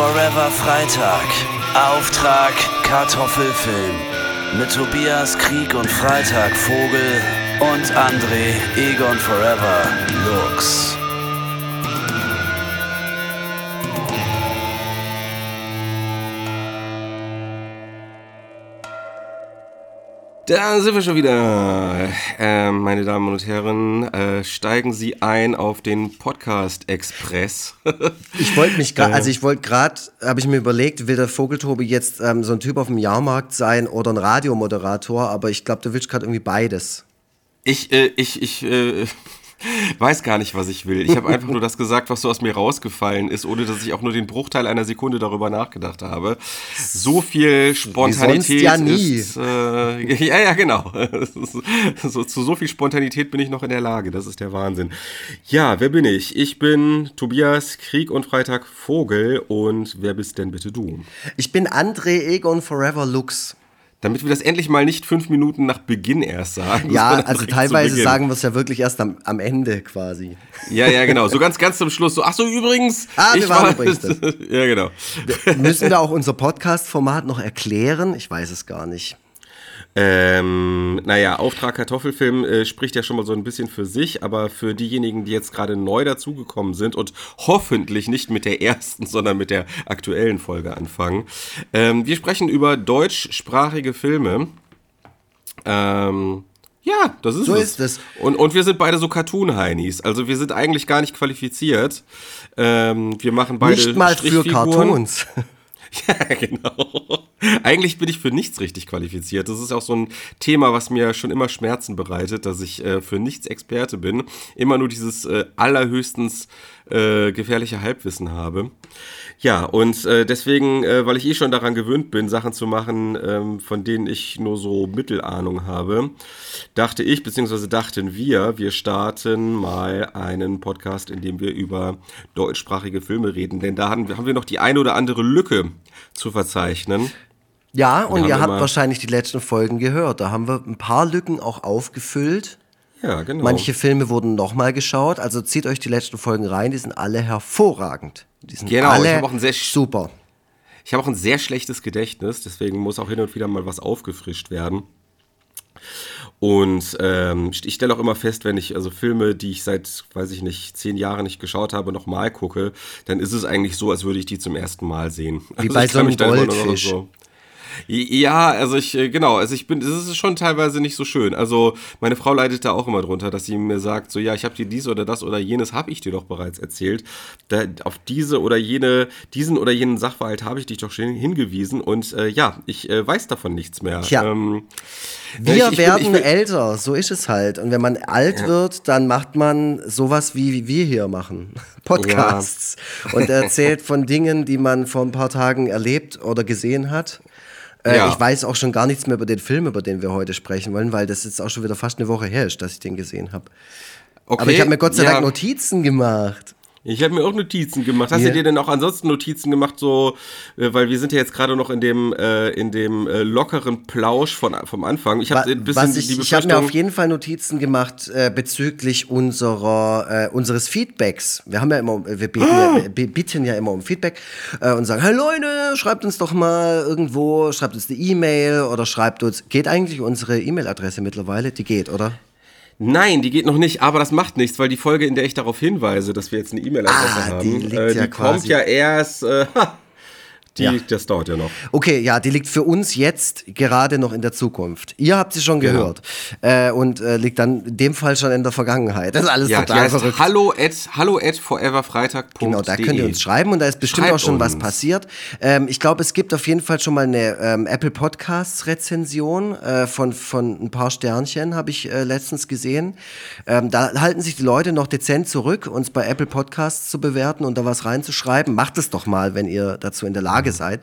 Forever Freitag. Auftrag Kartoffelfilm. Mit Tobias Krieg und Freitag Vogel und André Egon Forever Lux. Da sind wir schon wieder. Äh, meine Damen und Herren, äh, steigen Sie ein auf den Podcast Express. ich wollte mich gerade, also ich wollte gerade, habe ich mir überlegt, will der Vogeltobi jetzt ähm, so ein Typ auf dem Jahrmarkt sein oder ein Radiomoderator, aber ich glaube, du willst gerade irgendwie beides. Ich, äh, ich, ich, äh, weiß gar nicht, was ich will. Ich habe einfach nur das gesagt, was so aus mir rausgefallen ist, ohne dass ich auch nur den Bruchteil einer Sekunde darüber nachgedacht habe. So viel Spontanität ja nie. ist. Äh, ja, ja, genau. so, zu so viel Spontanität bin ich noch in der Lage. Das ist der Wahnsinn. Ja, wer bin ich? Ich bin Tobias Krieg und Freitag Vogel. Und wer bist denn bitte du? Ich bin André Egon Forever Lux. Damit wir das endlich mal nicht fünf Minuten nach Beginn erst sagen. Ja, also teilweise sagen wir es ja wirklich erst am, am Ende quasi. Ja, ja, genau. So ganz, ganz zum Schluss. So, ach so, übrigens. Ah, wir waren war, übrigens. ja, genau. Müssen wir auch unser Podcast-Format noch erklären? Ich weiß es gar nicht. Ähm, naja, Auftrag Kartoffelfilm äh, spricht ja schon mal so ein bisschen für sich, aber für diejenigen, die jetzt gerade neu dazugekommen sind und hoffentlich nicht mit der ersten, sondern mit der aktuellen Folge anfangen. Ähm, wir sprechen über deutschsprachige Filme. Ähm, ja, das ist so es. ist es. Und, und wir sind beide so Cartoon-Heinis. Also wir sind eigentlich gar nicht qualifiziert. Ähm, wir machen beide Nicht mal für Cartoons. Ja, genau. Eigentlich bin ich für nichts richtig qualifiziert. Das ist auch so ein Thema, was mir schon immer Schmerzen bereitet, dass ich äh, für nichts Experte bin. Immer nur dieses äh, allerhöchstens äh, gefährliche Halbwissen habe. Ja, und äh, deswegen, äh, weil ich eh schon daran gewöhnt bin, Sachen zu machen, ähm, von denen ich nur so Mittelahnung habe, dachte ich, beziehungsweise dachten wir, wir starten mal einen Podcast, in dem wir über deutschsprachige Filme reden. Denn da haben, haben wir noch die eine oder andere Lücke zu verzeichnen. Ja, und ihr habt wahrscheinlich die letzten Folgen gehört. Da haben wir ein paar Lücken auch aufgefüllt. Ja, genau. Manche Filme wurden nochmal geschaut. Also zieht euch die letzten Folgen rein. Die sind alle hervorragend. Die sind genau, alle ich habe auch ein sehr super. Ich habe auch ein sehr schlechtes Gedächtnis, deswegen muss auch hin und wieder mal was aufgefrischt werden. Und ähm, ich stelle auch immer fest, wenn ich also Filme, die ich seit, weiß ich nicht, zehn Jahren nicht geschaut habe, nochmal gucke, dann ist es eigentlich so, als würde ich die zum ersten Mal sehen. Wie also bei so einem Goldfisch. So, ja, also ich, äh, genau, also ich bin, es ist schon teilweise nicht so schön. Also meine Frau leidet da auch immer drunter, dass sie mir sagt, so ja, ich habe dir dies oder das oder jenes habe ich dir doch bereits erzählt. Da, auf diese oder jene, diesen oder jenen Sachverhalt habe ich dich doch schon hingewiesen und äh, ja, ich äh, weiß davon nichts mehr. Tja. Ähm, wir ich, ich werden bin, bin, älter, so ist es halt. Und wenn man alt ja. wird, dann macht man sowas wie wir hier machen. Podcasts. Ja. Und erzählt von Dingen, die man vor ein paar Tagen erlebt oder gesehen hat. Äh, ja. Ich weiß auch schon gar nichts mehr über den Film, über den wir heute sprechen wollen, weil das jetzt auch schon wieder fast eine Woche her ist, dass ich den gesehen habe. Okay. Aber ich habe mir Gott sei Dank Notizen gemacht. Ich habe mir auch Notizen gemacht. Hast yeah. du dir denn auch ansonsten Notizen gemacht, so, äh, weil wir sind ja jetzt gerade noch in dem, äh, in dem äh, lockeren Plausch von, vom Anfang. Ich habe ein bisschen ich, die Ich habe mir auf jeden Fall Notizen gemacht äh, bezüglich unserer, äh, unseres Feedbacks. Wir haben ja immer, wir bieten, oh. ja, bieten ja immer um Feedback äh, und sagen, hey Leute, schreibt uns doch mal irgendwo, schreibt uns eine E-Mail oder schreibt uns, geht eigentlich unsere E-Mail-Adresse mittlerweile? Die geht, oder? Nein, die geht noch nicht, aber das macht nichts, weil die Folge, in der ich darauf hinweise, dass wir jetzt eine E-Mail-Adresse ah, haben, die, liegt äh, die ja kommt ja erst. Äh, Die, ja. Das dauert ja noch. Okay, ja, die liegt für uns jetzt gerade noch in der Zukunft. Ihr habt sie schon genau. gehört. Äh, und äh, liegt dann in dem Fall schon in der Vergangenheit. Das ist alles ja, total verrückt. Hallo at, hallo at foreverfreitag.de. Genau, da könnt ihr uns schreiben und da ist bestimmt Schreibt auch schon uns. was passiert. Ähm, ich glaube, es gibt auf jeden Fall schon mal eine ähm, Apple Podcasts Rezension äh, von, von ein paar Sternchen, habe ich äh, letztens gesehen. Ähm, da halten sich die Leute noch dezent zurück, uns bei Apple Podcasts zu bewerten und da was reinzuschreiben. Macht es doch mal, wenn ihr dazu in der Lage Lage seid.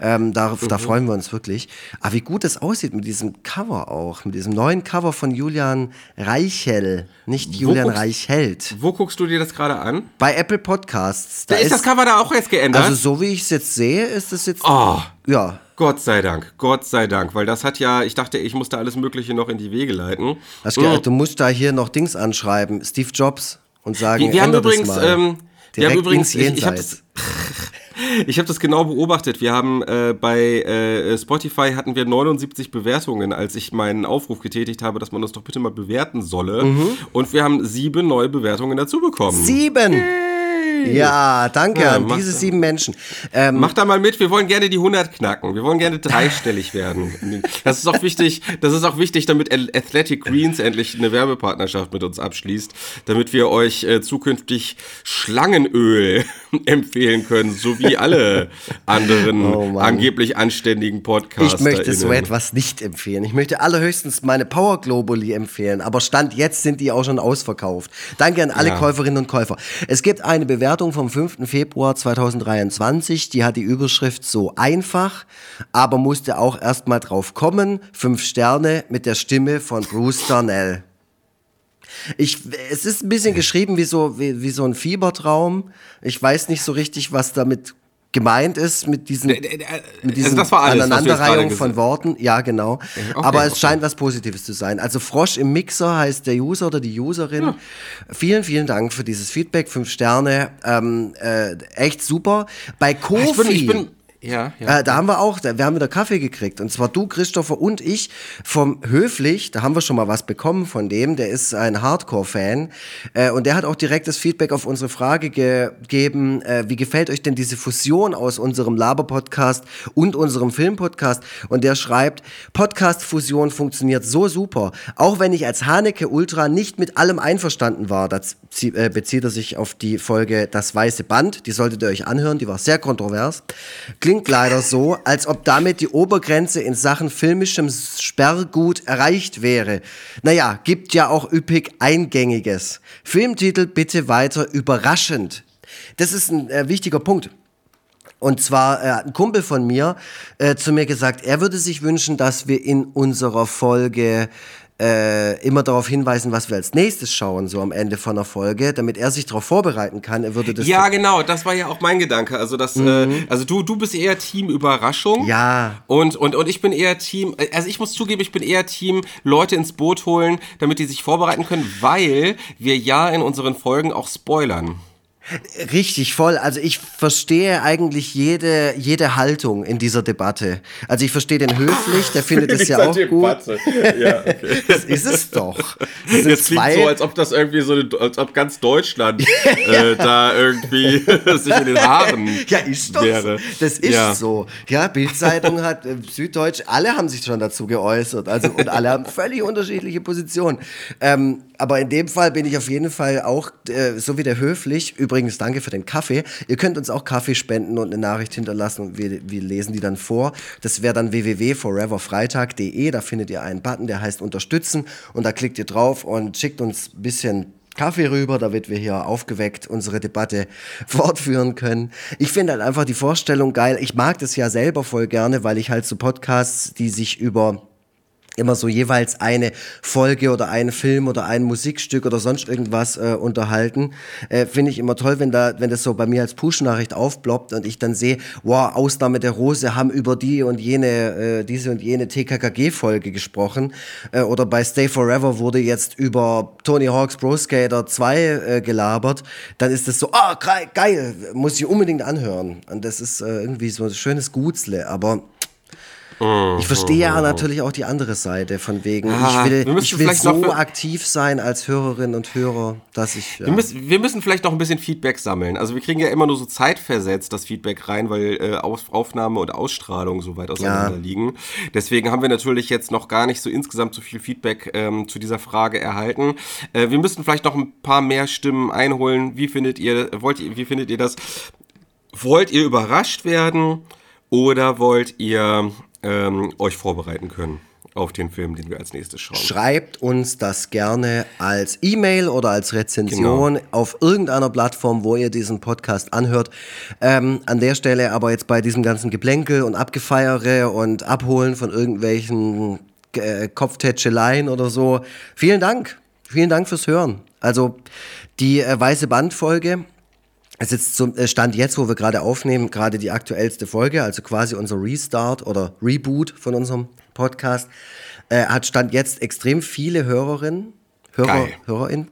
Ähm, da, mhm. da freuen wir uns wirklich. Aber wie gut es aussieht mit diesem Cover auch, mit diesem neuen Cover von Julian Reichel, nicht Julian guckst, Reichelt. Wo guckst du dir das gerade an? Bei Apple Podcasts. Da, ist, ist das Cover da auch jetzt geändert? Also so wie ich es jetzt sehe, ist es jetzt. Oh. Ja, Gott sei Dank, Gott sei Dank, weil das hat ja, ich dachte, ich musste alles Mögliche noch in die Wege leiten. Hast mhm. Du musst da hier noch Dings anschreiben, Steve Jobs und sagen, wir, wir haben übrigens, ähm, wir haben übrigens, ich, ich habe Ich habe das genau beobachtet. Wir haben äh, bei äh, Spotify hatten wir 79 Bewertungen, als ich meinen Aufruf getätigt habe, dass man uns doch bitte mal bewerten solle. Mhm. Und wir haben sieben neue Bewertungen dazu bekommen. Sieben! Yay. Ja, danke ja, an diese sieben Menschen. Ähm, mach da mal mit, wir wollen gerne die 100 knacken. Wir wollen gerne dreistellig werden. Das ist auch wichtig, das ist auch wichtig, damit Athletic Greens endlich eine Werbepartnerschaft mit uns abschließt, damit wir euch äh, zukünftig Schlangenöl empfehlen können, so wie alle anderen oh angeblich anständigen Podcasts. Ich möchte so etwas nicht empfehlen. Ich möchte allerhöchstens meine Power Globally empfehlen, aber Stand jetzt sind die auch schon ausverkauft. Danke an alle ja. Käuferinnen und Käufer. Es gibt eine Bewertung Bewertung vom 5. Februar 2023, die hat die Überschrift so einfach, aber musste auch erstmal drauf kommen. Fünf Sterne mit der Stimme von Bruce Darnell. Ich, es ist ein bisschen geschrieben wie so, wie, wie so ein Fiebertraum. Ich weiß nicht so richtig, was damit gemeint ist mit diesen, mit diesen also Aneinanderreihung von Worten. Ja, genau. Okay, Aber es okay. scheint was Positives zu sein. Also Frosch im Mixer heißt der User oder die Userin. Ja. Vielen, vielen Dank für dieses Feedback. Fünf Sterne. Ähm, äh, echt super. Bei Kofi. Ich bin, ich bin ja, ja. Äh, da haben wir auch, da, wir haben wieder Kaffee gekriegt. Und zwar du, Christopher und ich vom Höflich. Da haben wir schon mal was bekommen von dem. Der ist ein Hardcore-Fan. Äh, und der hat auch direkt das Feedback auf unsere Frage gegeben. Äh, wie gefällt euch denn diese Fusion aus unserem Laber-Podcast und unserem Film-Podcast? Und der schreibt, Podcast-Fusion funktioniert so super. Auch wenn ich als Haneke Ultra nicht mit allem einverstanden war. Da äh, bezieht er sich auf die Folge Das Weiße Band. Die solltet ihr euch anhören. Die war sehr kontrovers. Klingt klingt leider so, als ob damit die Obergrenze in Sachen filmischem Sperrgut erreicht wäre. Naja, gibt ja auch üppig Eingängiges. Filmtitel bitte weiter überraschend. Das ist ein äh, wichtiger Punkt. Und zwar äh, hat ein Kumpel von mir äh, zu mir gesagt, er würde sich wünschen, dass wir in unserer Folge äh, immer darauf hinweisen, was wir als nächstes schauen, so am Ende von der Folge, damit er sich darauf vorbereiten kann. Er würde das. Ja, genau, das war ja auch mein Gedanke. Also, das, äh, mhm. äh, also du, du bist eher Team Überraschung. Ja. Und, und, und ich bin eher Team, also ich muss zugeben, ich bin eher Team Leute ins Boot holen, damit die sich vorbereiten können, weil wir ja in unseren Folgen auch spoilern. Richtig voll. Also ich verstehe eigentlich jede, jede Haltung in dieser Debatte. Also ich verstehe den höflich, der findet es ja auch gut. Ja, okay. Das ist es doch. Das Jetzt klingt so, als ob das irgendwie so, als ob ganz Deutschland äh, da irgendwie sich in den Haaren Ja, ist doch wäre. So. Das ist ja. so. Ja, Bildzeitung hat, äh, Süddeutsch, alle haben sich schon dazu geäußert. Also, und alle haben völlig unterschiedliche Positionen. Ähm, aber in dem Fall bin ich auf jeden Fall auch, äh, so wie der höflich, übrigens danke für den Kaffee. Ihr könnt uns auch Kaffee spenden und eine Nachricht hinterlassen und wir, wir lesen die dann vor. Das wäre dann www.foreverfreitag.de, da findet ihr einen Button, der heißt unterstützen und da klickt ihr drauf und schickt uns ein bisschen Kaffee rüber, damit wir hier aufgeweckt unsere Debatte fortführen können. Ich finde halt einfach die Vorstellung geil. Ich mag das ja selber voll gerne, weil ich halt so Podcasts, die sich über immer so jeweils eine Folge oder einen Film oder ein Musikstück oder sonst irgendwas äh, unterhalten. Äh, Finde ich immer toll, wenn da, wenn das so bei mir als Push-Nachricht aufploppt und ich dann sehe, wow, Ausnahme der Rose haben über die und jene, äh, diese und jene TKKG-Folge gesprochen. Äh, oder bei Stay Forever wurde jetzt über Tony Hawk's Pro Skater 2 äh, gelabert. Dann ist das so, ah, oh, geil, muss ich unbedingt anhören. Und das ist äh, irgendwie so ein schönes Gutsle, aber Mhm. Ich verstehe ja natürlich auch die andere Seite, von wegen, ah, ich will, ich will so aktiv sein als Hörerinnen und Hörer, dass ich. Ja. Wir, müssen, wir müssen vielleicht noch ein bisschen Feedback sammeln. Also wir kriegen ja immer nur so zeitversetzt das Feedback rein, weil äh, Aufnahme und Ausstrahlung so weit auseinander ja. liegen. Deswegen haben wir natürlich jetzt noch gar nicht so insgesamt so viel Feedback ähm, zu dieser Frage erhalten. Äh, wir müssen vielleicht noch ein paar mehr Stimmen einholen. Wie findet ihr, wollt ihr, wie findet ihr das? Wollt ihr überrascht werden? Oder wollt ihr ähm, euch vorbereiten können auf den Film, den wir als nächstes schauen. Schreibt uns das gerne als E-Mail oder als Rezension genau. auf irgendeiner Plattform, wo ihr diesen Podcast anhört. Ähm, an der Stelle aber jetzt bei diesem ganzen Geplänkel und Abgefeiere und Abholen von irgendwelchen äh, Kopftätscheleien oder so. Vielen Dank. Vielen Dank fürs Hören. Also die äh, Weiße Bandfolge es ist zum äh, Stand jetzt, wo wir gerade aufnehmen, gerade die aktuellste Folge, also quasi unser Restart oder Reboot von unserem Podcast, äh, hat Stand jetzt extrem viele Hörerinnen. Hörer, Hörerin.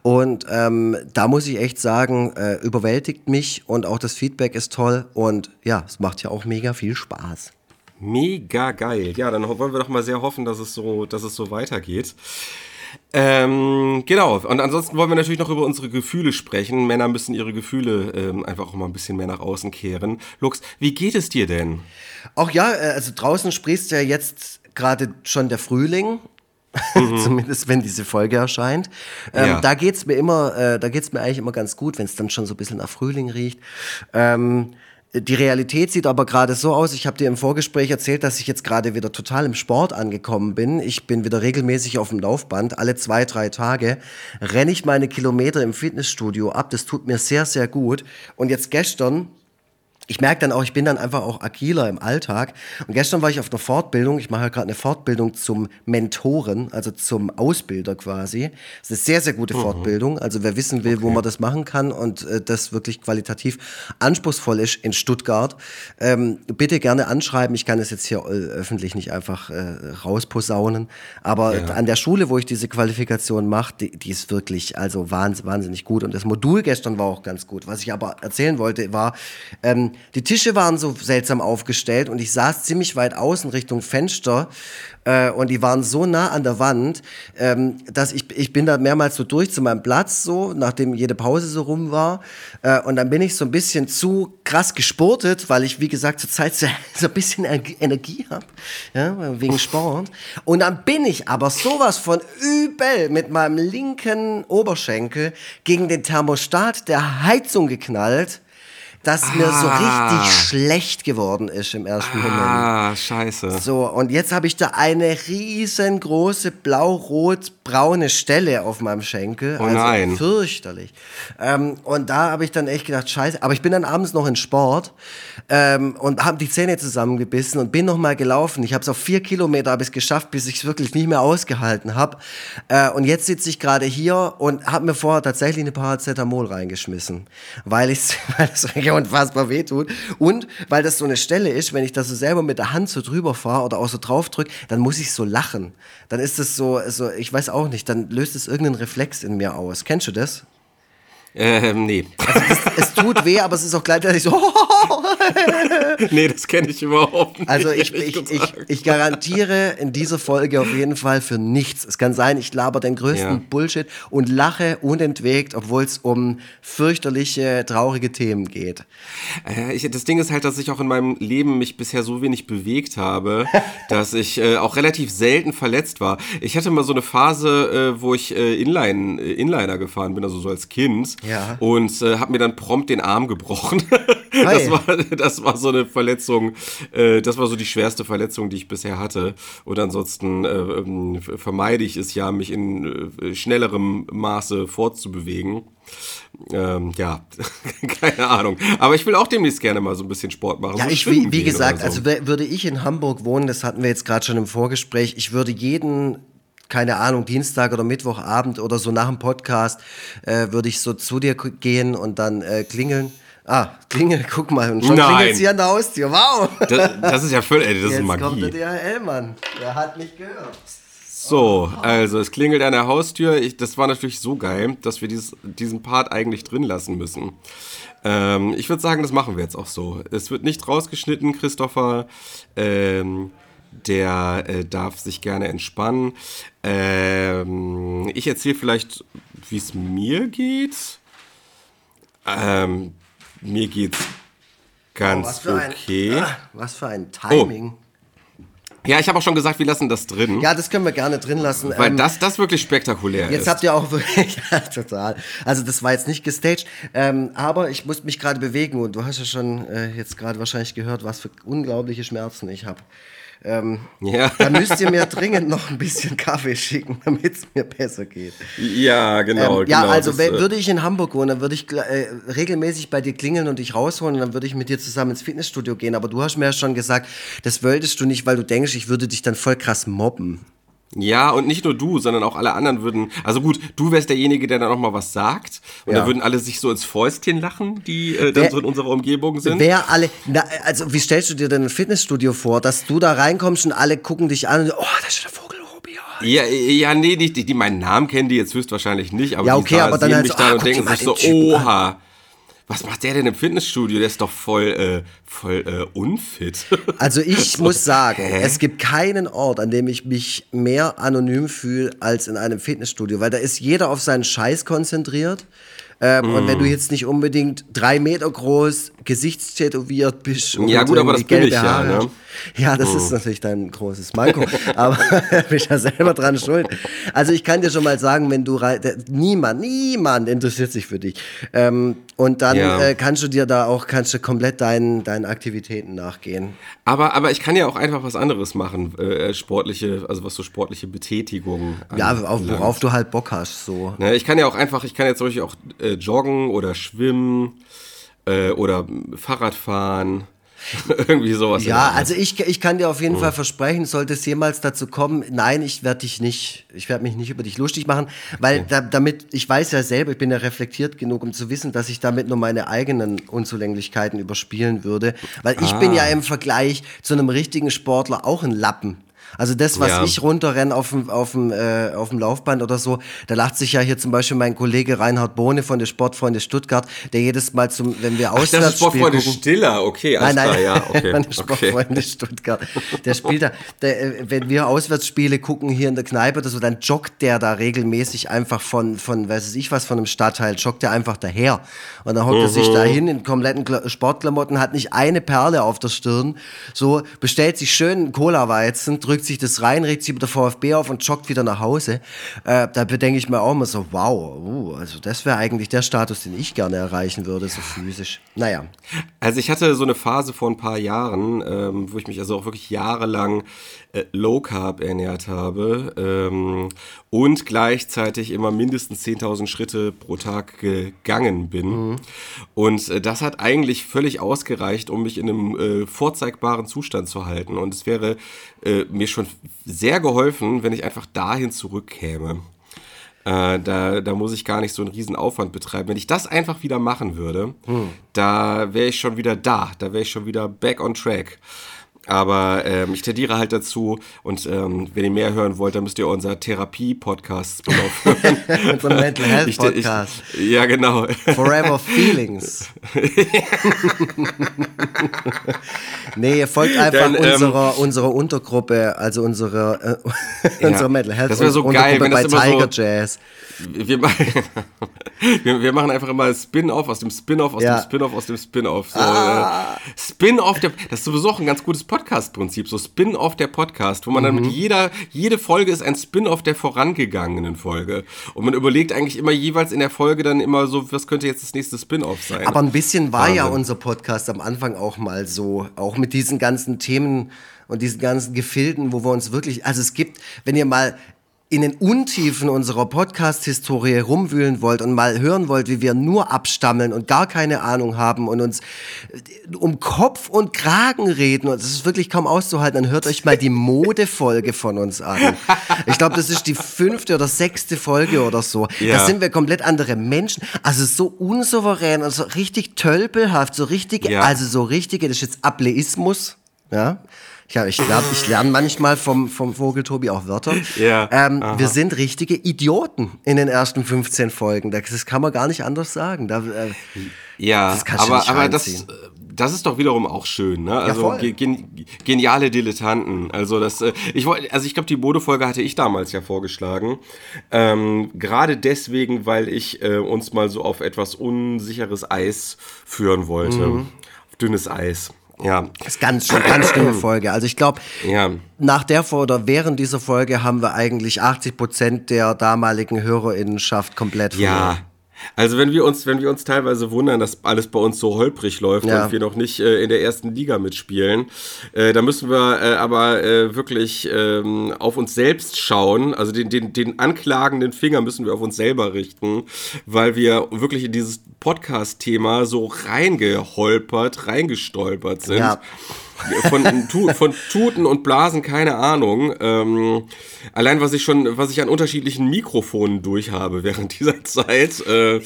Und ähm, da muss ich echt sagen, äh, überwältigt mich und auch das Feedback ist toll und ja, es macht ja auch mega viel Spaß. Mega geil. Ja, dann wollen wir doch mal sehr hoffen, dass es so, dass es so weitergeht. Ähm, genau. Und ansonsten wollen wir natürlich noch über unsere Gefühle sprechen. Männer müssen ihre Gefühle ähm, einfach auch mal ein bisschen mehr nach außen kehren. Lux, wie geht es dir denn? Auch ja, äh, also draußen sprichst ja jetzt gerade schon der Frühling. Mhm. Zumindest wenn diese Folge erscheint. Ähm, ja. Da geht's mir immer, äh, da geht's mir eigentlich immer ganz gut, wenn es dann schon so ein bisschen nach Frühling riecht. Ähm, die Realität sieht aber gerade so aus, ich habe dir im Vorgespräch erzählt, dass ich jetzt gerade wieder total im Sport angekommen bin. Ich bin wieder regelmäßig auf dem Laufband. Alle zwei, drei Tage renne ich meine Kilometer im Fitnessstudio ab. Das tut mir sehr, sehr gut. Und jetzt gestern ich merke dann auch, ich bin dann einfach auch agiler im Alltag. Und gestern war ich auf einer Fortbildung. Ich mache ja gerade eine Fortbildung zum Mentoren, also zum Ausbilder quasi. Das ist eine sehr, sehr gute mhm. Fortbildung. Also wer wissen will, okay. wo man das machen kann und äh, das wirklich qualitativ anspruchsvoll ist in Stuttgart, ähm, bitte gerne anschreiben. Ich kann es jetzt hier äh, öffentlich nicht einfach äh, rausposaunen. Aber ja. an der Schule, wo ich diese Qualifikation mache, die, die ist wirklich also wahnsinnig, wahnsinnig gut. Und das Modul gestern war auch ganz gut. Was ich aber erzählen wollte, war, ähm, die Tische waren so seltsam aufgestellt und ich saß ziemlich weit außen Richtung Fenster äh, und die waren so nah an der Wand, ähm, dass ich, ich bin da mehrmals so durch zu meinem Platz, so, nachdem jede Pause so rum war. Äh, und dann bin ich so ein bisschen zu krass gesportet, weil ich, wie gesagt, zur Zeit so, so ein bisschen Energie habe, ja, wegen Sport. Und dann bin ich aber sowas von übel mit meinem linken Oberschenkel gegen den Thermostat der Heizung geknallt dass ah. mir so richtig ah. schlecht geworden ist im ersten ah, Moment. Ah, scheiße. So, und jetzt habe ich da eine riesengroße blau-rot-braune Stelle auf meinem Schenkel. Oh also nein. Fürchterlich. Ähm, und da habe ich dann echt gedacht, scheiße. Aber ich bin dann abends noch in Sport ähm, und habe die Zähne zusammengebissen und bin noch mal gelaufen. Ich habe es auf vier Kilometer habe geschafft, bis ich es wirklich nicht mehr ausgehalten habe. Äh, und jetzt sitze ich gerade hier und habe mir vorher tatsächlich eine Paracetamol reingeschmissen, weil ich weil es unfassbar wehtut. Und weil das so eine Stelle ist, wenn ich das so selber mit der Hand so drüber fahre oder auch so drauf drücke, dann muss ich so lachen. Dann ist es so, so, ich weiß auch nicht, dann löst es irgendeinen Reflex in mir aus. Kennst du das? Ähm, nee. Also das, es tut weh, aber es ist auch gleichzeitig so. nee, das kenne ich überhaupt nicht. Also ich, ich, ich, ich, garantiere in dieser Folge auf jeden Fall für nichts. Es kann sein, ich laber den größten ja. Bullshit und lache unentwegt, obwohl es um fürchterliche, traurige Themen geht. Äh, ich, das Ding ist halt, dass ich auch in meinem Leben mich bisher so wenig bewegt habe, dass ich äh, auch relativ selten verletzt war. Ich hatte mal so eine Phase, äh, wo ich äh, Inline, äh, Inliner gefahren bin, also so als Kind. Ja. Und äh, habe mir dann prompt den Arm gebrochen. das, war, das war so eine Verletzung, äh, das war so die schwerste Verletzung, die ich bisher hatte. Und ansonsten äh, ähm, vermeide ich es ja, mich in äh, schnellerem Maße fortzubewegen. Ähm, ja, keine Ahnung. Aber ich will auch demnächst gerne mal so ein bisschen Sport machen. Ja, so ich, wie, wie gesagt, so. also würde ich in Hamburg wohnen, das hatten wir jetzt gerade schon im Vorgespräch, ich würde jeden keine Ahnung, Dienstag oder Mittwochabend oder so nach dem Podcast, äh, würde ich so zu dir gehen und dann äh, klingeln. Ah, klingel, guck mal, und schon klingelt sie an der Haustür. Wow! Das, das ist ja völlig, ey, das Jetzt ist Magie. kommt der DHL-Mann. Der hat mich gehört. So, also es klingelt an der Haustür. Ich, das war natürlich so geil, dass wir dieses, diesen Part eigentlich drin lassen müssen. Ähm, ich würde sagen, das machen wir jetzt auch so. Es wird nicht rausgeschnitten, Christopher. Ähm, der äh, darf sich gerne entspannen. Ähm, ich erzähle vielleicht, wie es mir geht. Ähm, mir geht's ganz oh, was okay. Ein, ah, was für ein Timing. Oh. Ja, ich habe auch schon gesagt, wir lassen das drin. Ja, das können wir gerne drin lassen. Weil ähm, das, das wirklich spektakulär jetzt ist. Jetzt habt ihr auch wirklich, ja, total. Also das war jetzt nicht gestaged, ähm, aber ich muss mich gerade bewegen und du hast ja schon äh, jetzt gerade wahrscheinlich gehört, was für unglaubliche Schmerzen ich habe. Ähm, ja. Da müsst ihr mir dringend noch ein bisschen Kaffee schicken, damit es mir besser geht. Ja, genau. Ähm, ja, genau, also das, äh, würde ich in Hamburg wohnen, dann würde ich äh, regelmäßig bei dir klingeln und dich rausholen und dann würde ich mit dir zusammen ins Fitnessstudio gehen. Aber du hast mir ja schon gesagt, das wolltest du nicht, weil du denkst, ich würde dich dann voll krass mobben. Ja, und nicht nur du, sondern auch alle anderen würden. Also gut, du wärst derjenige, der dann auch mal was sagt. Und ja. da würden alle sich so ins Fäustchen lachen, die äh, dann wer, so in unserer Umgebung sind. Wer alle. Na, also, wie stellst du dir denn ein Fitnessstudio vor, dass du da reinkommst und alle gucken dich an und oh, das ist der Vogel. Ja, ja, nee, die, die, meinen Namen kennen die jetzt höchstwahrscheinlich nicht, aber ja, okay, die aber dann sehen halt mich so, da ah, und guck denken sich so, Typen an. Was macht der denn im Fitnessstudio? Der ist doch voll, äh, voll äh, unfit. Also ich So, muss sagen, hä? es gibt keinen Ort, an dem ich mich mehr anonym fühle als in einem Fitnessstudio, weil da ist jeder auf seinen Scheiß konzentriert. Ähm, Und Mm. wenn du jetzt nicht unbedingt drei Meter groß, gesichtstätowiert bist und Ja, gut, aber das bin gelbe ich ja, Haare ne? hast. Ja, das ist natürlich dein großes Manko, aber bist ja selber dran schuld. Also ich kann dir schon mal sagen, wenn du niemand, niemand interessiert sich für dich. Ähm, und dann Ja. äh, kannst du dir da auch, kannst du komplett deinen, deinen Aktivitäten nachgehen. Aber, aber ich kann ja auch einfach was anderes machen, äh, sportliche, also was so sportliche Betätigungen Ja, auf, worauf du halt Bock hast, so. Ne, ich kann ja auch einfach, ich kann jetzt zum Beispiel auch äh, joggen oder schwimmen äh, oder Fahrrad fahren. Irgendwie sowas. Ja, also ich, ich kann dir auf jeden Fall versprechen, sollte es jemals dazu kommen, nein, ich werde dich nicht, ich werde mich nicht über dich lustig machen, weil da, damit, ich weiß ja selber, ich bin ja reflektiert genug, um zu wissen, dass ich damit nur meine eigenen Unzulänglichkeiten überspielen würde, weil ich bin Ah. ja im Vergleich zu einem richtigen Sportler auch ein Lappen. Also das, was Ja. ich runterrenne auf dem, auf, dem, äh, auf dem Laufband oder so, da lacht sich ja hier zum Beispiel mein Kollege Reinhard Bohne von der Sportfreunde Stuttgart, der jedes Mal zum, wenn wir Ach, das ist auswärts Sportfreunde gucken, Stiller, okay, alles Nein, nein, klar, ja, okay. meine okay. Sportfreunde Stuttgart. Der spielt da, der, äh, wenn wir Auswärtsspiele gucken hier in der Kneipe oder so, dann joggt der da regelmäßig einfach von, von weiß ich was, von einem Stadtteil, joggt der einfach daher. Und dann hockt er sich da hin in kompletten Kla- Sportklamotten, hat nicht eine Perle auf der Stirn, so, bestellt sich schön einen Cola-Weizen, drückt sich das rein, regt sich mit der VfB auf und joggt wieder nach Hause. Äh, da bedenke ich mir auch immer so, wow, uh, also das wäre eigentlich der Status, den ich gerne erreichen würde, so physisch. Naja. Also ich hatte so eine Phase vor ein paar Jahren, ähm, wo ich mich also auch wirklich jahrelang äh, Low Carb ernährt habe ähm, und gleichzeitig immer mindestens 10.000 Schritte pro Tag gegangen bin. Und äh, das hat eigentlich völlig ausgereicht, um mich in einem äh, vorzeigbaren Zustand zu halten. Und es wäre äh, mir schon sehr geholfen, wenn ich einfach dahin zurückkäme. Äh, da, da muss ich gar nicht so einen riesen Aufwand betreiben. Wenn ich das einfach wieder machen würde, da wäre ich schon wieder da. Da wäre ich schon wieder back on track. Aber ähm, ich tendiere halt dazu und ähm, wenn ihr mehr hören wollt, dann müsst ihr unser Therapie-Podcast hören. Unser Mental Health Ich- Podcast. Ich, ja, genau. Forever Feelings. nee, ihr folgt einfach Dann, ähm, unserer, unserer Untergruppe, also unserer, äh, unserer Mental Health Das so geil, Untergruppe wenn bei das immer so- Tiger Jazz. Wir, machen- wir, wir machen einfach immer Spin-off aus dem Spin-off aus Ja. dem Spin-off aus dem Spin-off. So, Ah. äh, Spin-off, das ist sowieso auch ein ganz gutes Podcast-Prinzip, so Spin-off der Podcast, wo man dann Mhm. mit jeder, jede Folge ist ein Spin-off der vorangegangenen Folge. Und man überlegt eigentlich immer jeweils in der Folge dann immer so, was könnte jetzt das nächste Spin-off sein. Aber ein bisschen war ja Wahnsinn. unser Podcast am Anfang auch mal so, auch mit diesen ganzen Themen und diesen ganzen Gefilden, wo wir uns wirklich, also es gibt, wenn ihr mal in den Untiefen unserer Podcast-Historie rumwühlen wollt und mal hören wollt, wie wir nur abstammeln und gar keine Ahnung haben und uns äh, um Kopf und Kragen reden und das ist wirklich kaum auszuhalten, dann hört euch mal die Modefolge von uns an. Ich glaube, das ist die fünfte oder sechste Folge oder so. Ja. Da sind wir komplett andere Menschen. Also so unsouverän und so richtig tölpelhaft, so richtige, Ja. also so richtige, das ist jetzt Ableismus, ja. Ja, ich lerne ich lern manchmal vom, vom Vogel Tobi auch Wörter. Ja, Ähm, wir sind richtige Idioten in den ersten 15 Folgen. Das kann man gar nicht anders sagen. Da, äh, Ja, Das kannst du aber, nicht aber das, reinziehen. das ist doch wiederum auch schön, ne? Also ge gen geniale Dilettanten. Also das, äh, ich wollte, also ich glaube, die Modefolge hatte ich damals ja vorgeschlagen. Ähm, Gerade deswegen, weil ich äh, uns mal so auf etwas unsicheres Eis führen wollte. Mhm. Auf dünnes Eis. Ja. das ist ganz, schon ganz schlimme Folge. Also ich glaube, Ja. nach der Folge oder während dieser Folge haben wir eigentlich 80 Prozent der damaligen HörerInnenschaft komplett verloren. Ja. Also wenn wir uns, wenn wir uns teilweise wundern, dass alles bei uns so holprig läuft Ja. und wir noch nicht äh, in der ersten Liga mitspielen, äh, da müssen wir äh, aber äh, wirklich ähm, auf uns selbst schauen. Also den, den, den anklagenden Finger müssen wir auf uns selber richten, weil wir wirklich in dieses Podcast-Thema so reingeholpert, reingestolpert sind. Ja. Von, tu, von Tuten und Blasen keine Ahnung. Ähm, allein was ich schon, was ich an unterschiedlichen Mikrofonen durch habe während dieser Zeit. Äh,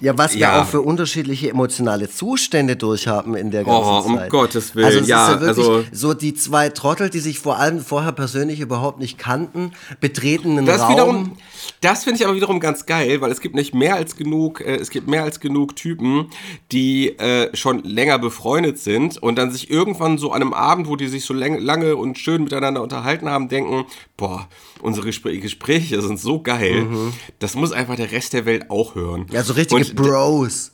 Ja, was wir Ja. auch für unterschiedliche emotionale Zustände durchhaben in der ganzen Oh, um Zeit. Gottes Willen, Also es ja, ist ja wirklich also- so die zwei Trottel, die sich vor allem vorher persönlich überhaupt nicht kannten, betreten einen Das Raum. wiederum, das finde ich aber wiederum ganz geil, weil es gibt nicht mehr als genug, äh, es gibt mehr als genug Typen, die äh, schon länger befreundet sind und dann sich irgendwann so an einem Abend, wo die sich so lang, lange und schön miteinander unterhalten haben, denken, boah, unsere Gespr Gespräche sind so geil, das muss einfach der Rest der Welt auch hören. ja, so richtige und, Bros.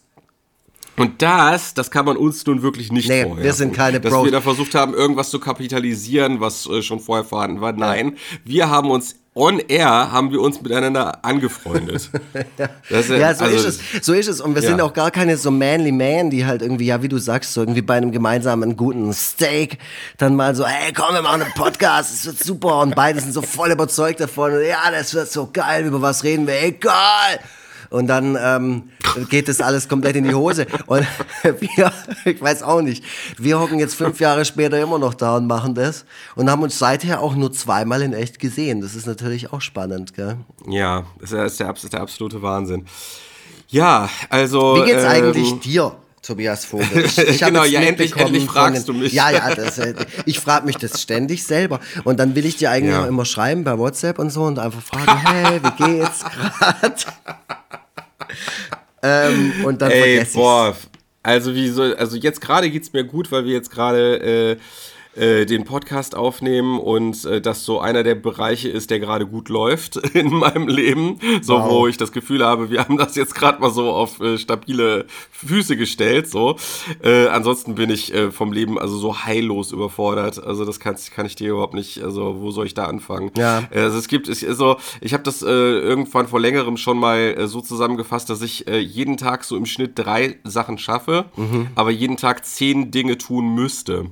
und das, das kann man uns nun wirklich nicht Nee, vorwerfen. wir sind keine Dass Bros. wir da versucht haben, irgendwas zu kapitalisieren, was äh, schon vorher vorhanden war. Nein, wir haben uns on air, haben wir uns miteinander angefreundet. Das, äh, Ja, so also, ist es. So ist es. Und wir Ja. sind auch gar keine so manly man, die halt irgendwie, ja, wie du sagst, so irgendwie bei einem gemeinsamen guten Steak dann mal so, hey, komm, wir machen einen Podcast, es wird super. Und beide sind so voll überzeugt davon. Und ja, das wird so geil, über was reden wir? Egal. Und dann ähm, geht das alles komplett in die Hose. Und wir, ich weiß auch nicht, wir hocken jetzt fünf Jahre später immer noch da und machen das und haben uns seither auch nur zweimal in echt gesehen. Das ist natürlich auch spannend, gell? ja, das ist, der, ist der, abs- der absolute Wahnsinn. Ja, also. Wie geht's ähm, eigentlich dir, Tobias Vogel? Ich, ich Genau, ja, endlich- endlich von fragst den- du mich. Ja, ja, das, äh, ich frage mich das ständig selber. Und dann will ich dir eigentlich Ja. auch immer schreiben bei WhatsApp und so und einfach fragen, hey, wie geht's gerade? Ähm, und dann Ey, vergesse boah, also wie so, also jetzt gerade geht's mir gut, weil wir jetzt gerade äh, äh, den Podcast aufnehmen und äh, das so einer der Bereiche ist, der gerade gut läuft in meinem Leben, so Wow. wo ich das Gefühl habe, wir haben das jetzt gerade mal so auf äh, stabile Füße gestellt, so. Äh, ansonsten bin ich äh, vom Leben also so heillos überfordert, also das kann, kann ich dir überhaupt nicht, also wo soll ich da anfangen? Ja. Also es gibt, es ist so, ich habe das äh, irgendwann vor längerem schon mal äh, so zusammengefasst, dass ich äh, jeden Tag so im Schnitt drei Sachen schaffe, Mhm. aber jeden Tag zehn Dinge tun müsste.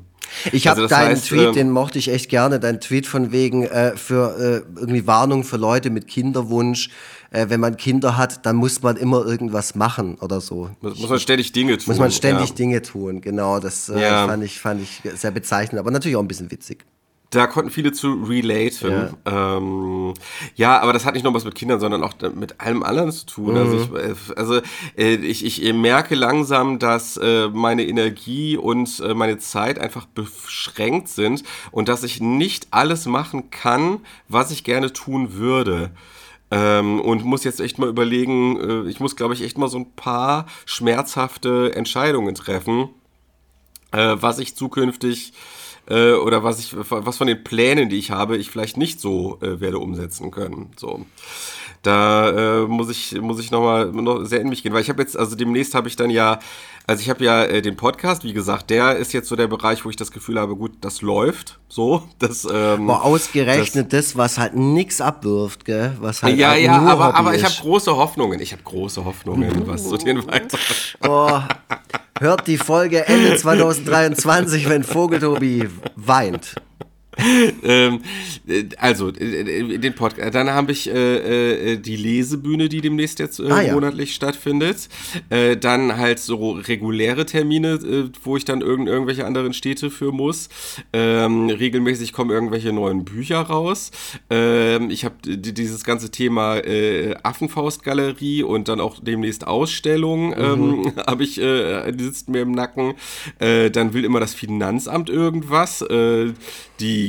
Ich habe Also deinen heißt, Tweet, ähm, den mochte ich echt gerne, deinen Tweet von wegen äh, für äh, irgendwie Warnung für Leute mit Kinderwunsch. Äh, wenn man Kinder hat, dann muss man immer irgendwas machen oder so. Muss, muss man ständig Dinge tun. Muss man ständig ja. Dinge tun, genau. Das äh, Ja. fand, ich, fand ich sehr bezeichnend, aber natürlich auch ein bisschen witzig. Da konnten viele zu relaten. Ja. Ähm, ja, aber das hat nicht nur was mit Kindern, sondern auch mit allem anderen zu tun. Also, ich, also äh, ich, ich merke langsam, dass äh, meine Energie und äh, meine Zeit einfach beschränkt sind und dass ich nicht alles machen kann, was ich gerne tun würde. Ähm, und muss jetzt echt mal überlegen, ich muss, glaube ich, echt mal so ein paar schmerzhafte Entscheidungen treffen, äh, was ich zukünftig äh, oder was ich was von den Plänen, die ich habe, ich vielleicht nicht so äh, werde umsetzen können. So. Da äh, muss ich muss ich noch mal noch sehr in mich gehen, weil ich habe jetzt also demnächst habe ich dann ja also ich habe ja äh, den Podcast, wie gesagt, der ist jetzt so der Bereich, wo ich das Gefühl habe, gut, das läuft so, das ähm, Boah, ausgerechnet das, was halt nix abwirft, gell? Was halt ja, halt ja, nur aber, Hobby aber ich habe große Hoffnungen. Ich habe große Hoffnungen, was so den weiter. Boah, hört die Folge Ende 2023, wenn Vogeltobi weint. ähm, äh, also, äh, den Podcast. Dann habe ich äh, äh, die Lesebühne, die demnächst jetzt äh, Ah, ja. monatlich stattfindet. Äh, dann halt so reguläre Termine, äh, wo ich dann irgend, irgendwelche anderen Städte für muss. Ähm, regelmäßig kommen irgendwelche neuen Bücher raus. Ähm, ich habe dieses ganze Thema äh, Affenfaustgalerie und dann auch demnächst Ausstellung, ähm, habe ich, äh, die sitzt mir im Nacken. Äh, dann will immer das Finanzamt irgendwas. Äh,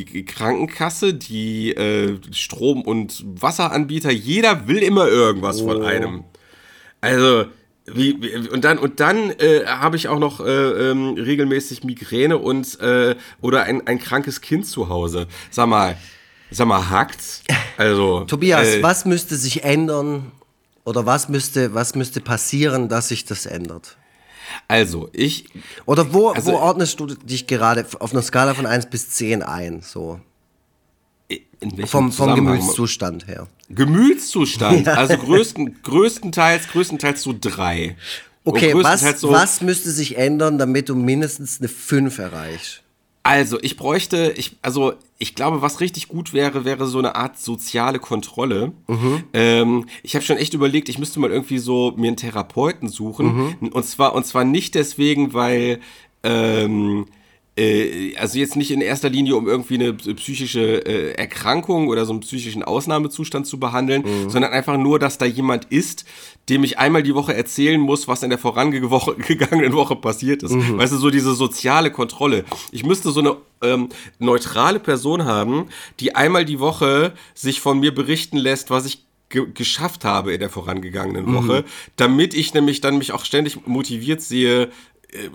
die Krankenkasse, die äh, Strom- und Wasseranbieter, jeder will immer irgendwas von einem. Also, wie, wie, und dann, und dann äh, habe ich auch noch äh, ähm, regelmäßig Migräne und äh, oder ein, ein krankes Kind zu Hause. Sag mal, sag mal, hackt's? Also. Tobias, äh, was müsste sich ändern oder was müsste, was müsste passieren, dass sich das ändert? Also, ich. Oder wo, Also- wo ordnest du dich gerade auf einer Skala von 1 bis 10 ein? So. Vom, vom? Gemütszustand her. Gemütszustand. Also größten, größtenteils, größtenteils so drei. Okay, was, so, was müsste sich ändern, damit du mindestens eine 5 erreichst? Also, ich bräuchte, ich, also, ich glaube, was richtig gut wäre, wäre so eine Art soziale Kontrolle. Ähm, ich habe schon echt überlegt, ich müsste mal irgendwie so mir einen Therapeuten suchen. Und zwar, und zwar nicht deswegen, weil, ähm, äh, also jetzt nicht in erster Linie, um irgendwie eine psychische äh, Erkrankung oder so einen psychischen Ausnahmezustand zu behandeln, mhm. sondern einfach nur, dass da jemand ist, dem ich einmal die Woche erzählen muss, was in der vorangegangenen Woche passiert ist. Mhm. Weißt du, so diese soziale Kontrolle. Ich müsste so eine ähm, neutrale Person haben, die einmal die Woche sich von mir berichten lässt, was ich geschafft habe in der vorangegangenen Woche, mhm. damit ich nämlich dann mich auch ständig motiviert sehe, äh,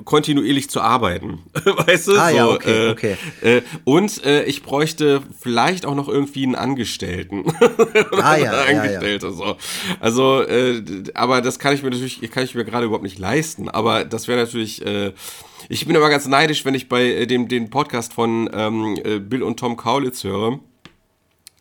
kontinuierlich zu arbeiten. weißt du? Ah, so, ja, okay, äh, okay. Äh, und äh, ich bräuchte vielleicht auch noch irgendwie einen Angestellten. ah, ja, Angestellte, ja, ja. so. Also, äh, aber das kann ich mir natürlich, kann ich mir gerade überhaupt nicht leisten. Aber das wäre natürlich, äh, ich bin immer ganz neidisch, wenn ich bei dem den Podcast von ähm, Bill und Tom Kaulitz höre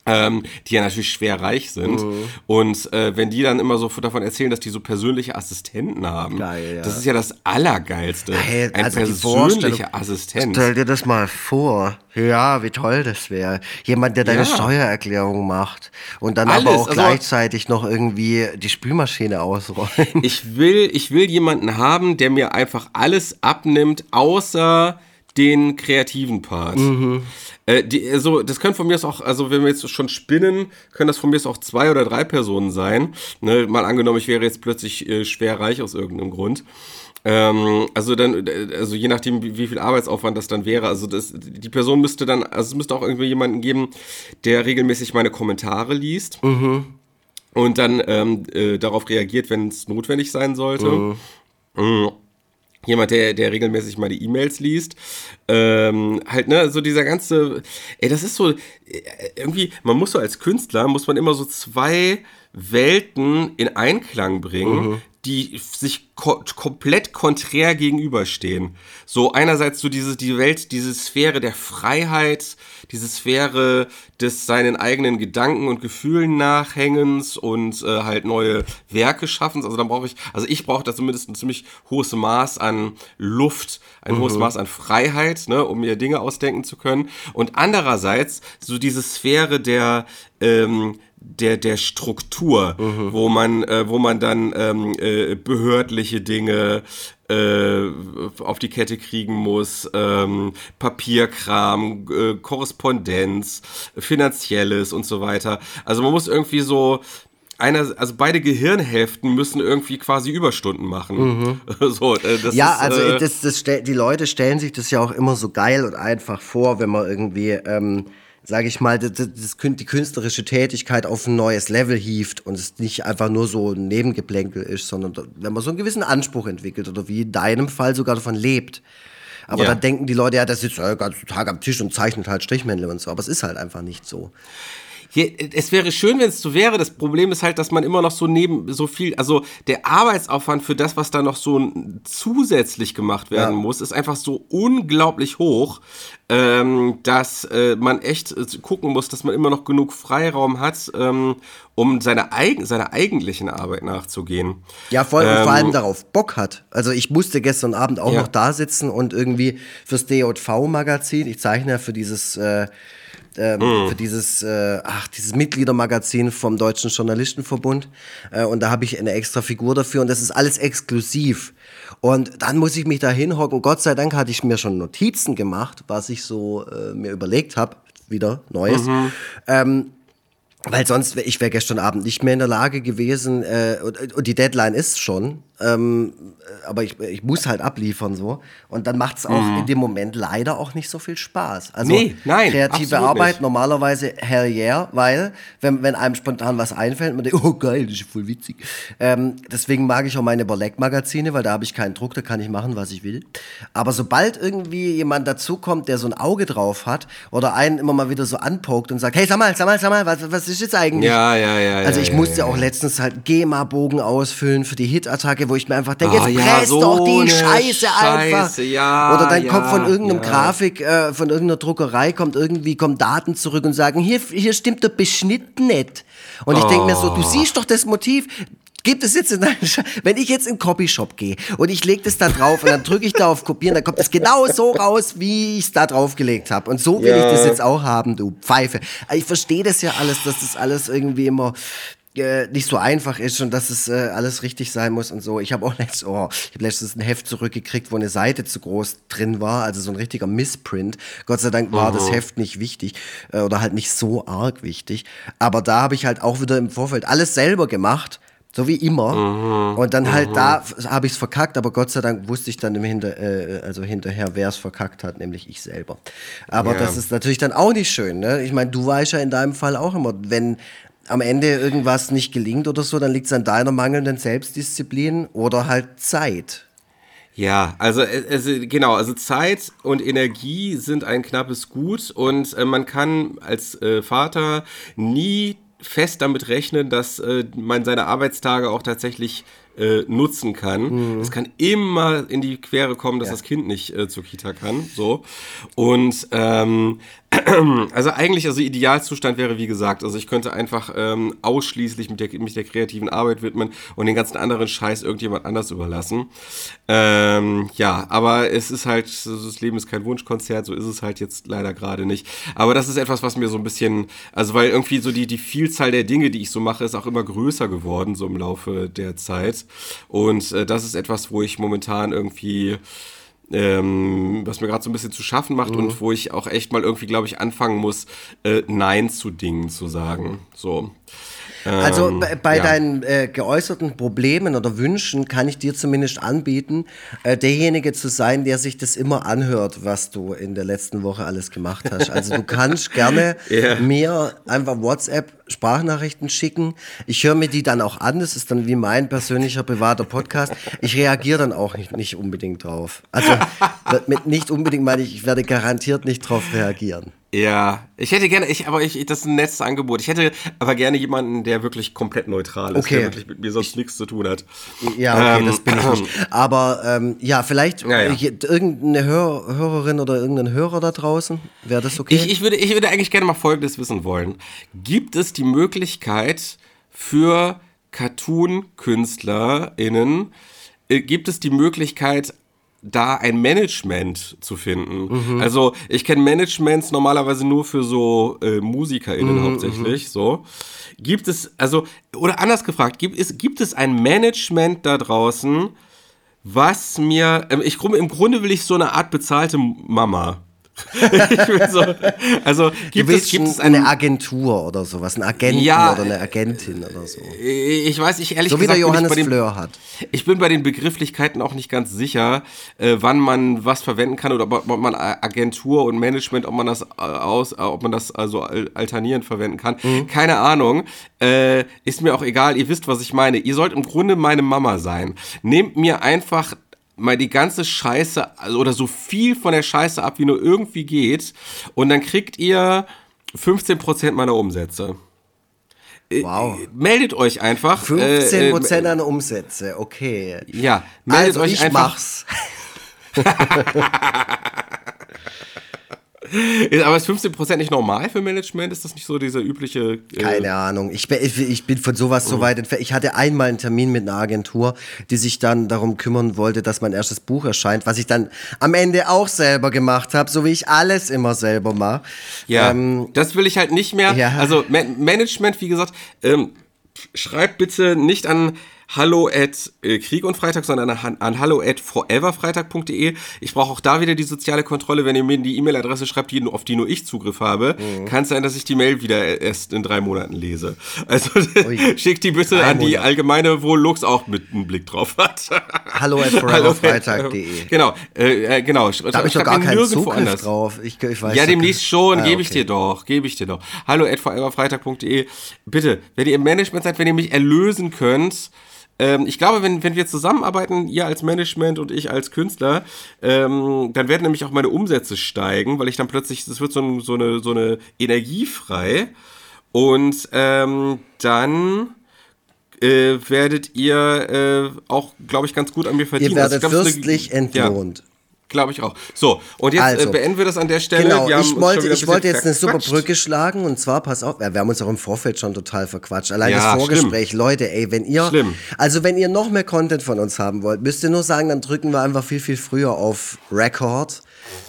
ähm, die ja natürlich schwer reich sind. Mhm. Und äh, wenn die dann immer so davon erzählen, dass die so persönliche Assistenten haben, Geil, ja. das ist ja das Allergeilste. Hey, Ein also persönlicher Assistent. Stell dir das mal vor. Ja, wie toll das wäre. Jemand, der deine ja. Steuererklärung macht und dann Alles, aber auch also, gleichzeitig noch irgendwie die Spülmaschine ausräumt. Ich will, ich will jemanden haben, der mir einfach alles abnimmt, außer den kreativen Part. Mhm. Äh, die, also, das können von mir aus auch, also wenn wir jetzt schon spinnen, können das von mir aus auch zwei oder drei Personen sein. Ne, mal angenommen, ich wäre jetzt plötzlich äh, schwer reich aus irgendeinem Grund. Ähm, also dann, also je nachdem, wie, wie, viel Arbeitsaufwand das dann wäre, also das, die Person müsste dann, also es müsste auch irgendwie jemanden geben, der regelmäßig meine Kommentare liest. Mhm. Und dann ähm, äh, darauf reagiert, wenn es notwendig sein sollte. Mhm. Jemand, der, der regelmäßig mal die E-Mails liest. Ähm, halt, ne, so dieser ganze, ey, das ist so, äh, irgendwie, man muss so als Künstler, muss man immer so zwei Welten in Einklang bringen, mhm die sich ko komplett konträr gegenüberstehen. So einerseits so diese die Welt, diese Sphäre der Freiheit, diese Sphäre des seinen eigenen Gedanken und Gefühlen nachhängens und äh, halt neue Werke schaffens. Also dann brauche ich, also ich brauche da zumindest ein ziemlich hohes Maß an Luft, ein mhm. hohes Maß an Freiheit, ne, um mir Dinge ausdenken zu können. Und andererseits so diese Sphäre der ähm, der, der Struktur, mhm. wo man, äh, wo man dann ähm, äh, behördliche Dinge äh, auf die Kette kriegen muss, ähm, Papierkram, äh, Korrespondenz, finanzielles und so weiter. Also man muss irgendwie so einer, also beide Gehirnhälften müssen irgendwie quasi Überstunden machen. Mhm. so, äh, ja, ist, also äh, das, das, die Leute stellen sich das ja auch immer so geil und einfach vor, wenn man irgendwie ähm, sage ich mal, das, das, die künstlerische Tätigkeit auf ein neues Level hieft und es nicht einfach nur so ein Nebengeplänkel ist, sondern wenn man so einen gewissen Anspruch entwickelt oder wie in deinem Fall sogar davon lebt. Aber ja. dann denken die Leute, ja, der sitzt ja den ganzen Tag am Tisch und zeichnet halt Strichmännle und so. Aber es ist halt einfach nicht so. Hier, es wäre schön, wenn es so wäre. Das Problem ist halt, dass man immer noch so neben so viel, also der Arbeitsaufwand für das, was da noch so zusätzlich gemacht werden ja. muss, ist einfach so unglaublich hoch, ähm, dass äh, man echt äh, gucken muss, dass man immer noch genug Freiraum hat, ähm, um seine eigen, seiner eigentlichen Arbeit nachzugehen. Ja, vor, ähm, vor allem darauf Bock hat. Also ich musste gestern Abend auch ja. noch da sitzen und irgendwie fürs DJV-Magazin, ich zeichne ja für dieses äh, ähm, mm. für dieses, äh, ach, dieses Mitgliedermagazin vom Deutschen Journalistenverbund. Äh, und da habe ich eine extra Figur dafür und das ist alles exklusiv. Und dann muss ich mich da hinhocken. Gott sei Dank hatte ich mir schon Notizen gemacht, was ich so äh, mir überlegt habe. Wieder Neues. Mhm. Ähm, weil sonst, ich wäre gestern Abend nicht mehr in der Lage gewesen, äh, und, und, die Deadline ist schon, ähm, aber ich, ich muss halt abliefern so. Und dann macht es auch mhm. in dem Moment leider auch nicht so viel Spaß. Also nee, nein, kreative Arbeit nicht. normalerweise hell yeah, weil wenn, wenn einem spontan was einfällt, man denkt, oh geil, das ist voll witzig. Ähm, deswegen mag ich auch meine Borleck-Magazine, weil da habe ich keinen Druck, da kann ich machen, was ich will. Aber sobald irgendwie jemand dazukommt, der so ein Auge drauf hat oder einen immer mal wieder so anpokt und sagt, hey, sag mal, sag mal, sag mal, was, was ist jetzt eigentlich? Ja, ja, ja. Also ich ja, musste ja, auch letztens halt GEMA-Bogen ausfüllen für die Hit-Attacke, wo ich mir einfach denke, jetzt oh, ja, presst so doch die Scheiße, einfach. Ja, Oder dann kommt von irgendeinem Grafik, äh, von irgendeiner Druckerei, kommt irgendwie, kommen Daten zurück und sagen, hier, hier stimmt der Beschnitt nicht. Und ich oh. denke mir so, du oh. siehst doch das Motiv, Gibt es jetzt in einem wenn ich jetzt in den Copyshop gehe und ich lege das da drauf und dann drücke ich da auf Kopieren, dann kommt es genau so raus, wie ich es da drauf gelegt habe. Und so will ja. ich das jetzt auch haben, du Pfeife. Ich verstehe das ja alles, dass das alles irgendwie immer äh, nicht so einfach ist und dass es äh, alles richtig sein muss und so. Ich habe auch letztens, oh, ich hab letztens ein Heft zurückgekriegt, wo eine Seite zu groß drin war, also so ein richtiger Missprint. Gott sei Dank war mhm. das Heft nicht wichtig äh, oder halt nicht so arg wichtig. Aber da habe ich halt auch wieder im Vorfeld alles selber gemacht so wie immer. Mhm, und dann halt mhm. da habe ich es verkackt, aber Gott sei Dank wusste ich dann im Hinter, äh, also hinterher, wer es verkackt hat, nämlich ich selber. Aber ja. das ist natürlich dann auch nicht schön. Ne? Ich meine, du weißt ja in deinem Fall auch immer, wenn am Ende irgendwas nicht gelingt oder so, dann liegt es an deiner mangelnden Selbstdisziplin oder halt Zeit. Ja, also, also genau, also Zeit und Energie sind ein knappes Gut und äh, man kann als äh, Vater nie fest damit rechnen, dass äh, man seine Arbeitstage auch tatsächlich äh, nutzen kann. Mhm. Es kann immer in die Quere kommen, dass ja. das Kind nicht äh, zur Kita kann. So. Und ähm, also eigentlich, also Idealzustand wäre, wie gesagt, also ich könnte einfach ähm, ausschließlich mit der, mich der kreativen Arbeit widmen und den ganzen anderen Scheiß irgendjemand anders überlassen. Ähm, ja, aber es ist halt, das Leben ist kein Wunschkonzert, so ist es halt jetzt leider gerade nicht. Aber das ist etwas, was mir so ein bisschen, also weil irgendwie so die, die Vielzahl der Dinge, die ich so mache, ist auch immer größer geworden, so im Laufe der Zeit. Und äh, das ist etwas, wo ich momentan irgendwie ähm, was mir gerade so ein bisschen zu schaffen macht mhm. und wo ich auch echt mal irgendwie, glaube ich, anfangen muss, äh, Nein zu Dingen zu sagen. So. Also ähm, bei ja. deinen äh, geäußerten Problemen oder Wünschen kann ich dir zumindest anbieten, äh, derjenige zu sein, der sich das immer anhört, was du in der letzten Woche alles gemacht hast. Also du kannst gerne yeah. mir einfach WhatsApp Sprachnachrichten schicken. Ich höre mir die dann auch an. Das ist dann wie mein persönlicher privater Podcast. Ich reagiere dann auch nicht, nicht unbedingt drauf. Also mit nicht unbedingt meine ich, ich werde garantiert nicht drauf reagieren. Ja, ich hätte gerne, ich, aber ich, das ist ein nettes Angebot. Ich hätte aber gerne jemanden, der wirklich komplett neutral ist, okay. der wirklich mit mir sonst nichts zu tun hat. Ja, okay, ähm, das bin ich nicht. Aber ähm, ja, vielleicht ja, ja. irgendeine Hör Hörerin oder irgendein Hörer da draußen, wäre das okay? Ich, ich, würde, ich würde eigentlich gerne mal Folgendes wissen wollen. Gibt es die Möglichkeit für Cartoon-KünstlerInnen, äh, gibt es die Möglichkeit, da ein Management zu finden. Mhm. Also ich kenne Managements normalerweise nur für so äh, MusikerInnen mhm, hauptsächlich. Mhm. So gibt es also oder anders gefragt gibt es gibt es ein Management da draußen, was mir äh, ich im Grunde will ich so eine Art bezahlte Mama so, also gibt es, gibt es eine, Agentur oder sowas, einen Agenten ja, oder eine Agentin oder so. Ich weiß, ich ehrlich so gesagt, wie der Johannes den, Fleur hat. Ich bin bei den Begrifflichkeiten auch nicht ganz sicher, äh, wann man was verwenden kann oder ob, ob man Agentur und Management, ob man das äh, aus, äh, ob man das also alternierend verwenden kann. Mhm. Keine Ahnung. Äh, ist mir auch egal. Ihr wisst, was ich meine. Ihr sollt im Grunde meine Mama sein. Nehmt mir einfach mal die ganze Scheiße also, oder so viel von der Scheiße ab, wie nur irgendwie geht. Und dann kriegt ihr 15% meiner Umsätze. Äh, wow. meldet euch einfach. 15% äh, äh, an Umsätze, okay. Ja, meldet also euch ich einfach. Mach's. Aber ist 15% nicht normal für Management? Ist das nicht so dieser übliche. Äh Keine Ahnung. Ich bin, ich bin von sowas so mhm. weit entfernt. Ich hatte einmal einen Termin mit einer Agentur, die sich dann darum kümmern wollte, dass mein erstes Buch erscheint, was ich dann am Ende auch selber gemacht habe, so wie ich alles immer selber mache. Ja, ähm, das will ich halt nicht mehr. Ja. Also Management, wie gesagt, ähm, schreibt bitte nicht an hallo at äh, Krieg und Freitag, sondern an, an hallo at foreverfreitag.de. Ich brauche auch da wieder die soziale Kontrolle, wenn ihr mir die E-Mail-Adresse schreibt, die, auf die nur ich Zugriff habe. Mhm. Kann es sein, dass ich die Mail wieder erst in drei Monaten lese. Also schickt die bitte an die allgemeine, wo Lux auch mit einem Blick drauf hat. hallo at foreverfreitag.de. Genau, äh, äh genau. Da habe ich doch gar keinen Zugriff anders. drauf. Ich, ich weiß ja, demnächst schon, ah, gebe ich dir doch, gebe ich dir doch. Hallo at foreverfreitag.de. Bitte, wenn ihr im Management seid, wenn ihr mich erlösen könnt, ähm, ich glaube, wenn, wenn wir zusammenarbeiten, ihr als Management und ich als Künstler, ähm, dann werden nämlich auch meine Umsätze steigen, weil ich dann plötzlich, es wird so, so, eine, so eine Energie frei. Und ähm, dann äh, werdet ihr äh, auch, glaube ich, ganz gut an mir verdienen. Ihr werdet also, fürstlich entlohnt. Ja. Glaube ich auch. So, und jetzt äh, also, beenden wir das an der Stelle. Genau, ich wollte, ich wollte jetzt eine super Brücke schlagen und zwar, pass auf, wir haben uns auch im Vorfeld schon total verquatscht. Allein ja, das Vorgespräch, schlimm. Leute, ey, wenn ihr, schlimm. also wenn ihr noch mehr Content von uns haben wollt, müsst ihr nur sagen, dann drücken wir einfach viel, viel früher auf Record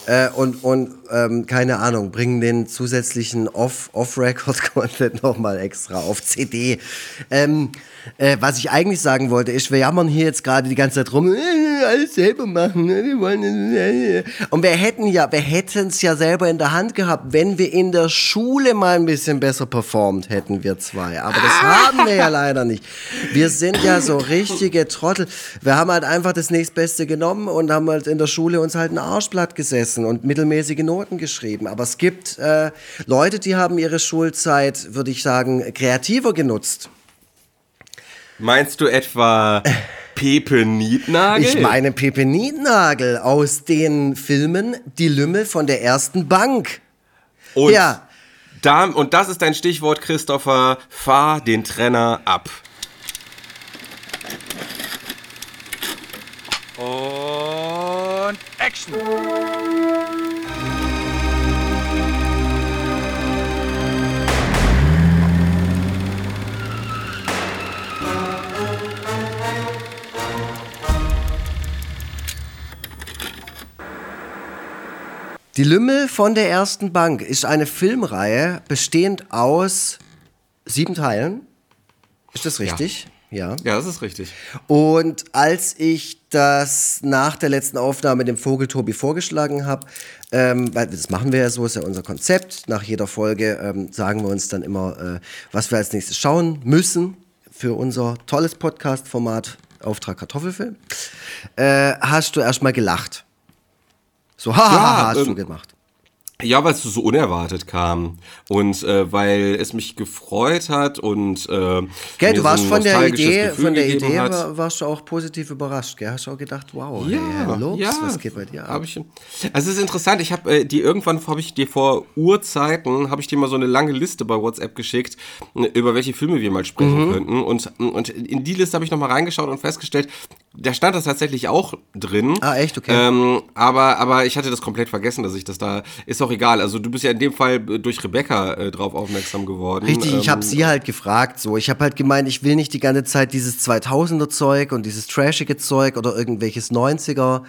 äh, und, und ähm, keine Ahnung, bringen den zusätzlichen Off-Record-Content Off nochmal extra auf CD. Ähm, äh, was ich eigentlich sagen wollte, ist, wir jammern hier jetzt gerade die ganze Zeit rum, äh, alles selber machen, ne? wir wollen, äh, und wir hätten ja, wir hätten es ja selber in der Hand gehabt, wenn wir in der Schule mal ein bisschen besser performt hätten, wir zwei. Aber das haben wir ja leider nicht. Wir sind ja so richtige Trottel. Wir haben halt einfach das nächstbeste genommen und haben halt in der Schule uns halt ein Arschblatt gesessen und mittelmäßige Noten geschrieben. Aber es gibt äh, Leute, die haben ihre Schulzeit, würde ich sagen, kreativer genutzt. Meinst du etwa Pepe Niednagel? Ich meine Pepe Niednagel aus den Filmen Die Lümmel von der ersten Bank. Und, ja. Da, und das ist dein Stichwort, Christopher. Fahr den Trenner ab. Und Action! Die Lümmel von der ersten Bank ist eine Filmreihe bestehend aus sieben Teilen. Ist das richtig? Ja. Ja, das ist richtig. Und als ich das nach der letzten Aufnahme dem Vogel Tobi vorgeschlagen habe, ähm, weil das machen wir ja so, ist ja unser Konzept. Nach jeder Folge ähm, sagen wir uns dann immer, äh, was wir als nächstes schauen müssen für unser tolles Podcast-Format Auftrag Kartoffelfilm. Äh, hast du erstmal gelacht. So, haha, ja, hast ähm, du gemacht. Ja, weil es so unerwartet kam und äh, weil es mich gefreut hat und äh, gell, du warst so von der Idee, Gefühl von der Idee war, warst du auch positiv überrascht, gell? Hast du auch gedacht, wow, ja, hey, Lobs, ja, was geht bei dir ab? Ich, also es ist interessant, ich habe äh, die irgendwann habe ich dir vor Urzeiten habe ich dir mal so eine lange Liste bei WhatsApp geschickt, über welche Filme wir mal sprechen mhm. könnten und und in die Liste habe ich noch mal reingeschaut und festgestellt, da stand das tatsächlich auch drin. Ah, echt, okay. Ähm, aber aber ich hatte das komplett vergessen, dass ich das da ist auch egal. Also du bist ja in dem Fall durch Rebecca äh, drauf aufmerksam geworden. Richtig, ich habe ähm, sie halt gefragt. So, ich habe halt gemeint, ich will nicht die ganze Zeit dieses 2000er Zeug und dieses trashige Zeug oder irgendwelches 90er,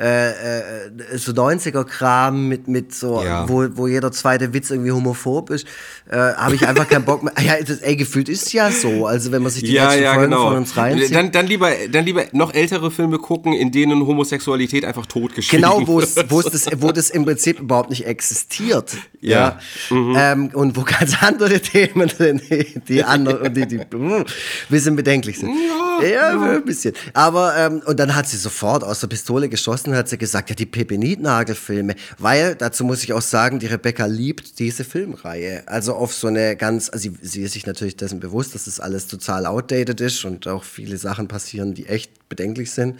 äh, äh, so 90er Kram mit mit so, ja. wo, wo jeder zweite Witz irgendwie homophob ist. Äh, habe ich einfach keinen Bock mehr. Ja, das, ey, gefühlt ist ja so. Also wenn man sich die ja, letzten ja, Folgen genau. von uns reinzieht. Dann, dann lieber, dann lieber noch ältere Filme gucken, in denen Homosexualität einfach totgeschrieben Genau, wo es, wo es das, wo das im Prinzip überhaupt nicht existiert. Ja. ja. Mhm. Ähm, und wo ganz andere Themen drin, die, die anderen, die, die ein bisschen bedenklich sind. Ja, ja, ein bisschen. Aber, ähm, und dann hat sie sofort aus der Pistole geschossen hat sie gesagt, ja, die Pepe Niednagel-Filme. Weil, dazu muss ich auch sagen, die Rebecca liebt diese Filmreihe. Also auf so eine ganz, also sie, sie ist sich natürlich dessen bewusst, dass das alles total outdated ist und auch viele Sachen passieren, die echt bedenklich sind.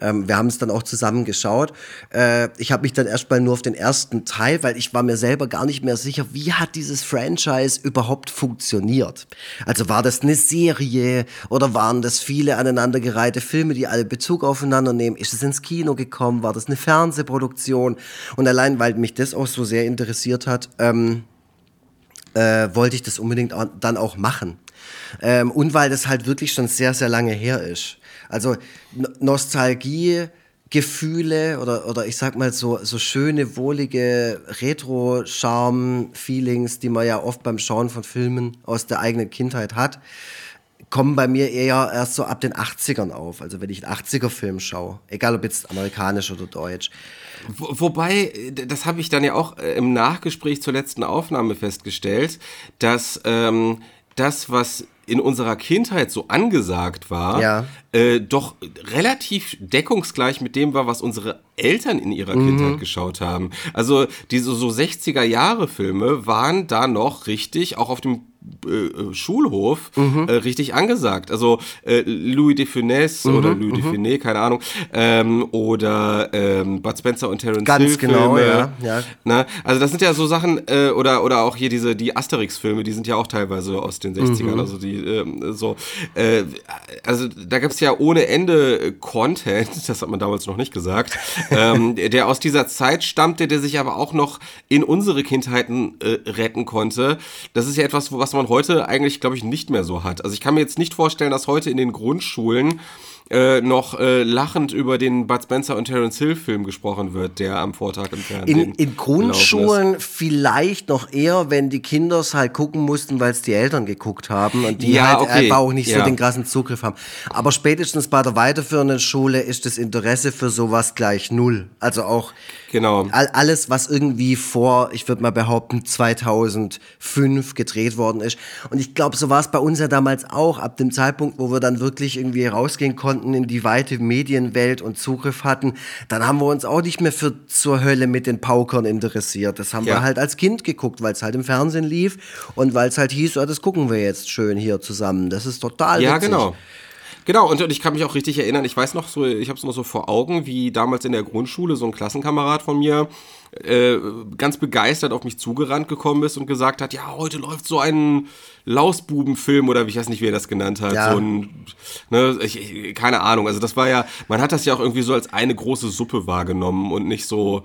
Ähm, wir haben es dann auch zusammen geschaut. Äh, ich habe mich dann erstmal nur auf den ersten Teil, weil ich war mir selber gar nicht mehr sicher, wie hat dieses Franchise überhaupt funktioniert. Also war das eine Serie oder waren das viele aneinandergereihte Filme, die alle Bezug aufeinander nehmen? Ist es ins Kino gekommen? War das eine Fernsehproduktion? Und allein, weil mich das auch so sehr interessiert hat, ähm, äh, wollte ich das unbedingt dann auch machen. Ähm, und weil das halt wirklich schon sehr, sehr lange her ist. Also Nostalgie, Gefühle oder, oder ich sag mal so, so schöne, wohlige Retro-Charme-Feelings, die man ja oft beim Schauen von Filmen aus der eigenen Kindheit hat, kommen bei mir eher erst so ab den 80ern auf. Also wenn ich einen 80er-Film schaue, egal ob jetzt amerikanisch oder deutsch. Wo, wobei, das habe ich dann ja auch äh, im Nachgespräch zur letzten Aufnahme festgestellt, dass ähm, das, was in unserer Kindheit so angesagt war, ja. äh, doch relativ deckungsgleich mit dem war, was unsere Eltern in ihrer mhm. Kindheit geschaut haben. Also diese so 60er Jahre Filme waren da noch richtig, auch auf dem äh, äh, Schulhof mhm. äh, richtig angesagt. Also äh, Louis de Funès mhm. oder Louis mhm. de Funès, keine Ahnung, ähm, oder ähm, Bud Spencer und Terence Ganz Hill genau, ja. ja. Ne? Also das sind ja so Sachen, äh, oder, oder auch hier diese, die Asterix-Filme, die sind ja auch teilweise aus den 60ern, mhm. also die ähm, so, also da gibt es ja ohne Ende Content, das hat man damals noch nicht gesagt, ähm, der aus dieser Zeit stammte, der sich aber auch noch in unsere Kindheiten retten konnte. Das ist ja etwas, was man heute eigentlich, glaube ich, nicht mehr so hat. Also ich kann mir jetzt nicht vorstellen, dass heute in den Grundschulen äh, noch äh, lachend über den Bud Spencer und Terence Hill Film gesprochen wird, der am Vortag im Fernsehen. In, in Grundschulen vielleicht noch eher, wenn die Kinder es halt gucken mussten, weil es die Eltern geguckt haben und die Ja, halt okay. einfach auch nicht Ja. so den krassen Zugriff haben. Aber spätestens bei der weiterführenden Schule ist das Interesse für sowas gleich null. Also auch Genau. all, alles, was irgendwie vor, ich würde mal behaupten, 2005 gedreht worden ist. Und ich glaube, so war es bei uns ja damals auch, ab dem Zeitpunkt, wo wir dann wirklich irgendwie rausgehen konnten in die weite Medienwelt und Zugriff hatten, dann haben wir uns auch nicht mehr für zur Hölle mit den Paukern interessiert. Das haben Ja. wir halt als Kind geguckt, weil es halt im Fernsehen lief und weil es halt hieß, ja, das gucken wir jetzt schön hier zusammen. Das ist total Ja, witzig. genau. Genau, und, und ich kann mich auch richtig erinnern, ich weiß noch so, ich habe es noch so vor Augen, wie damals in der Grundschule so ein Klassenkamerad von mir äh, ganz begeistert auf mich zugerannt gekommen ist und gesagt hat, ja, heute läuft so ein Lausbubenfilm oder ich weiß nicht, wie er das genannt hat. Ja. So ein, ne, ich, ich, keine Ahnung, also das war ja, man hat das ja auch irgendwie so als eine große Suppe wahrgenommen und nicht so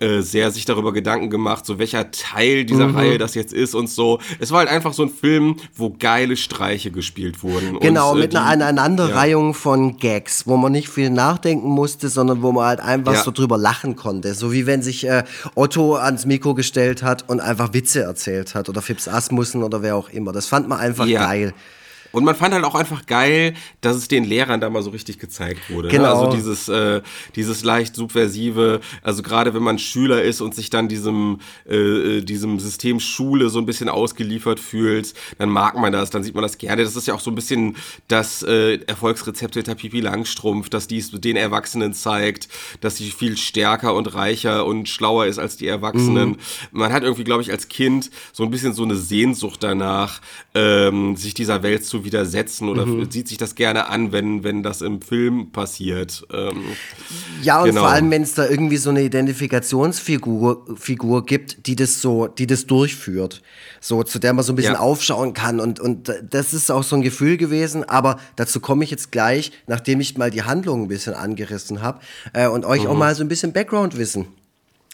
äh, sehr sich darüber Gedanken gemacht, so welcher Teil dieser Mhm. Reihe das jetzt ist und so. Es war halt einfach so ein Film, wo geile Streiche gespielt wurden. Genau, und, äh, mit einer Aneinanderreihung von Gags, wo man nicht viel nachdenken musste, sondern wo man halt einfach Ja. so drüber lachen konnte. So wie wenn sich äh, Otto ans Mikro gestellt hat und einfach Witze erzählt hat oder Fips Asmussen oder wer auch immer. Das fand man einfach Ja. geil. Und man fand halt auch einfach geil, dass es den Lehrern da mal so richtig gezeigt wurde. Genau. Ne? Also dieses, äh, dieses leicht subversive, also gerade wenn man Schüler ist und sich dann diesem, äh, diesem System Schule so ein bisschen ausgeliefert fühlt, dann mag man das, dann sieht man das gerne. Das ist ja auch so ein bisschen das äh, Erfolgsrezept hinter Pipi Langstrumpf, dass dies den Erwachsenen zeigt, dass sie viel stärker und reicher und schlauer ist als die Erwachsenen. Man hat irgendwie, glaube ich, als Kind so ein bisschen so eine Sehnsucht danach, ähm, sich dieser Welt zu widersetzen oder sieht sich das gerne an, wenn, wenn das im Film passiert. Ähm, Ja, und Genau. vor allem, wenn es da irgendwie so eine Identifikationsfigur Figur gibt, die das so, die das durchführt. So, zu der man so ein bisschen Ja. aufschauen kann. Und, und das ist auch so ein Gefühl gewesen. Aber dazu komme ich jetzt gleich, nachdem ich mal die Handlung ein bisschen angerissen habe äh, und euch auch mal so ein bisschen Background-Wissen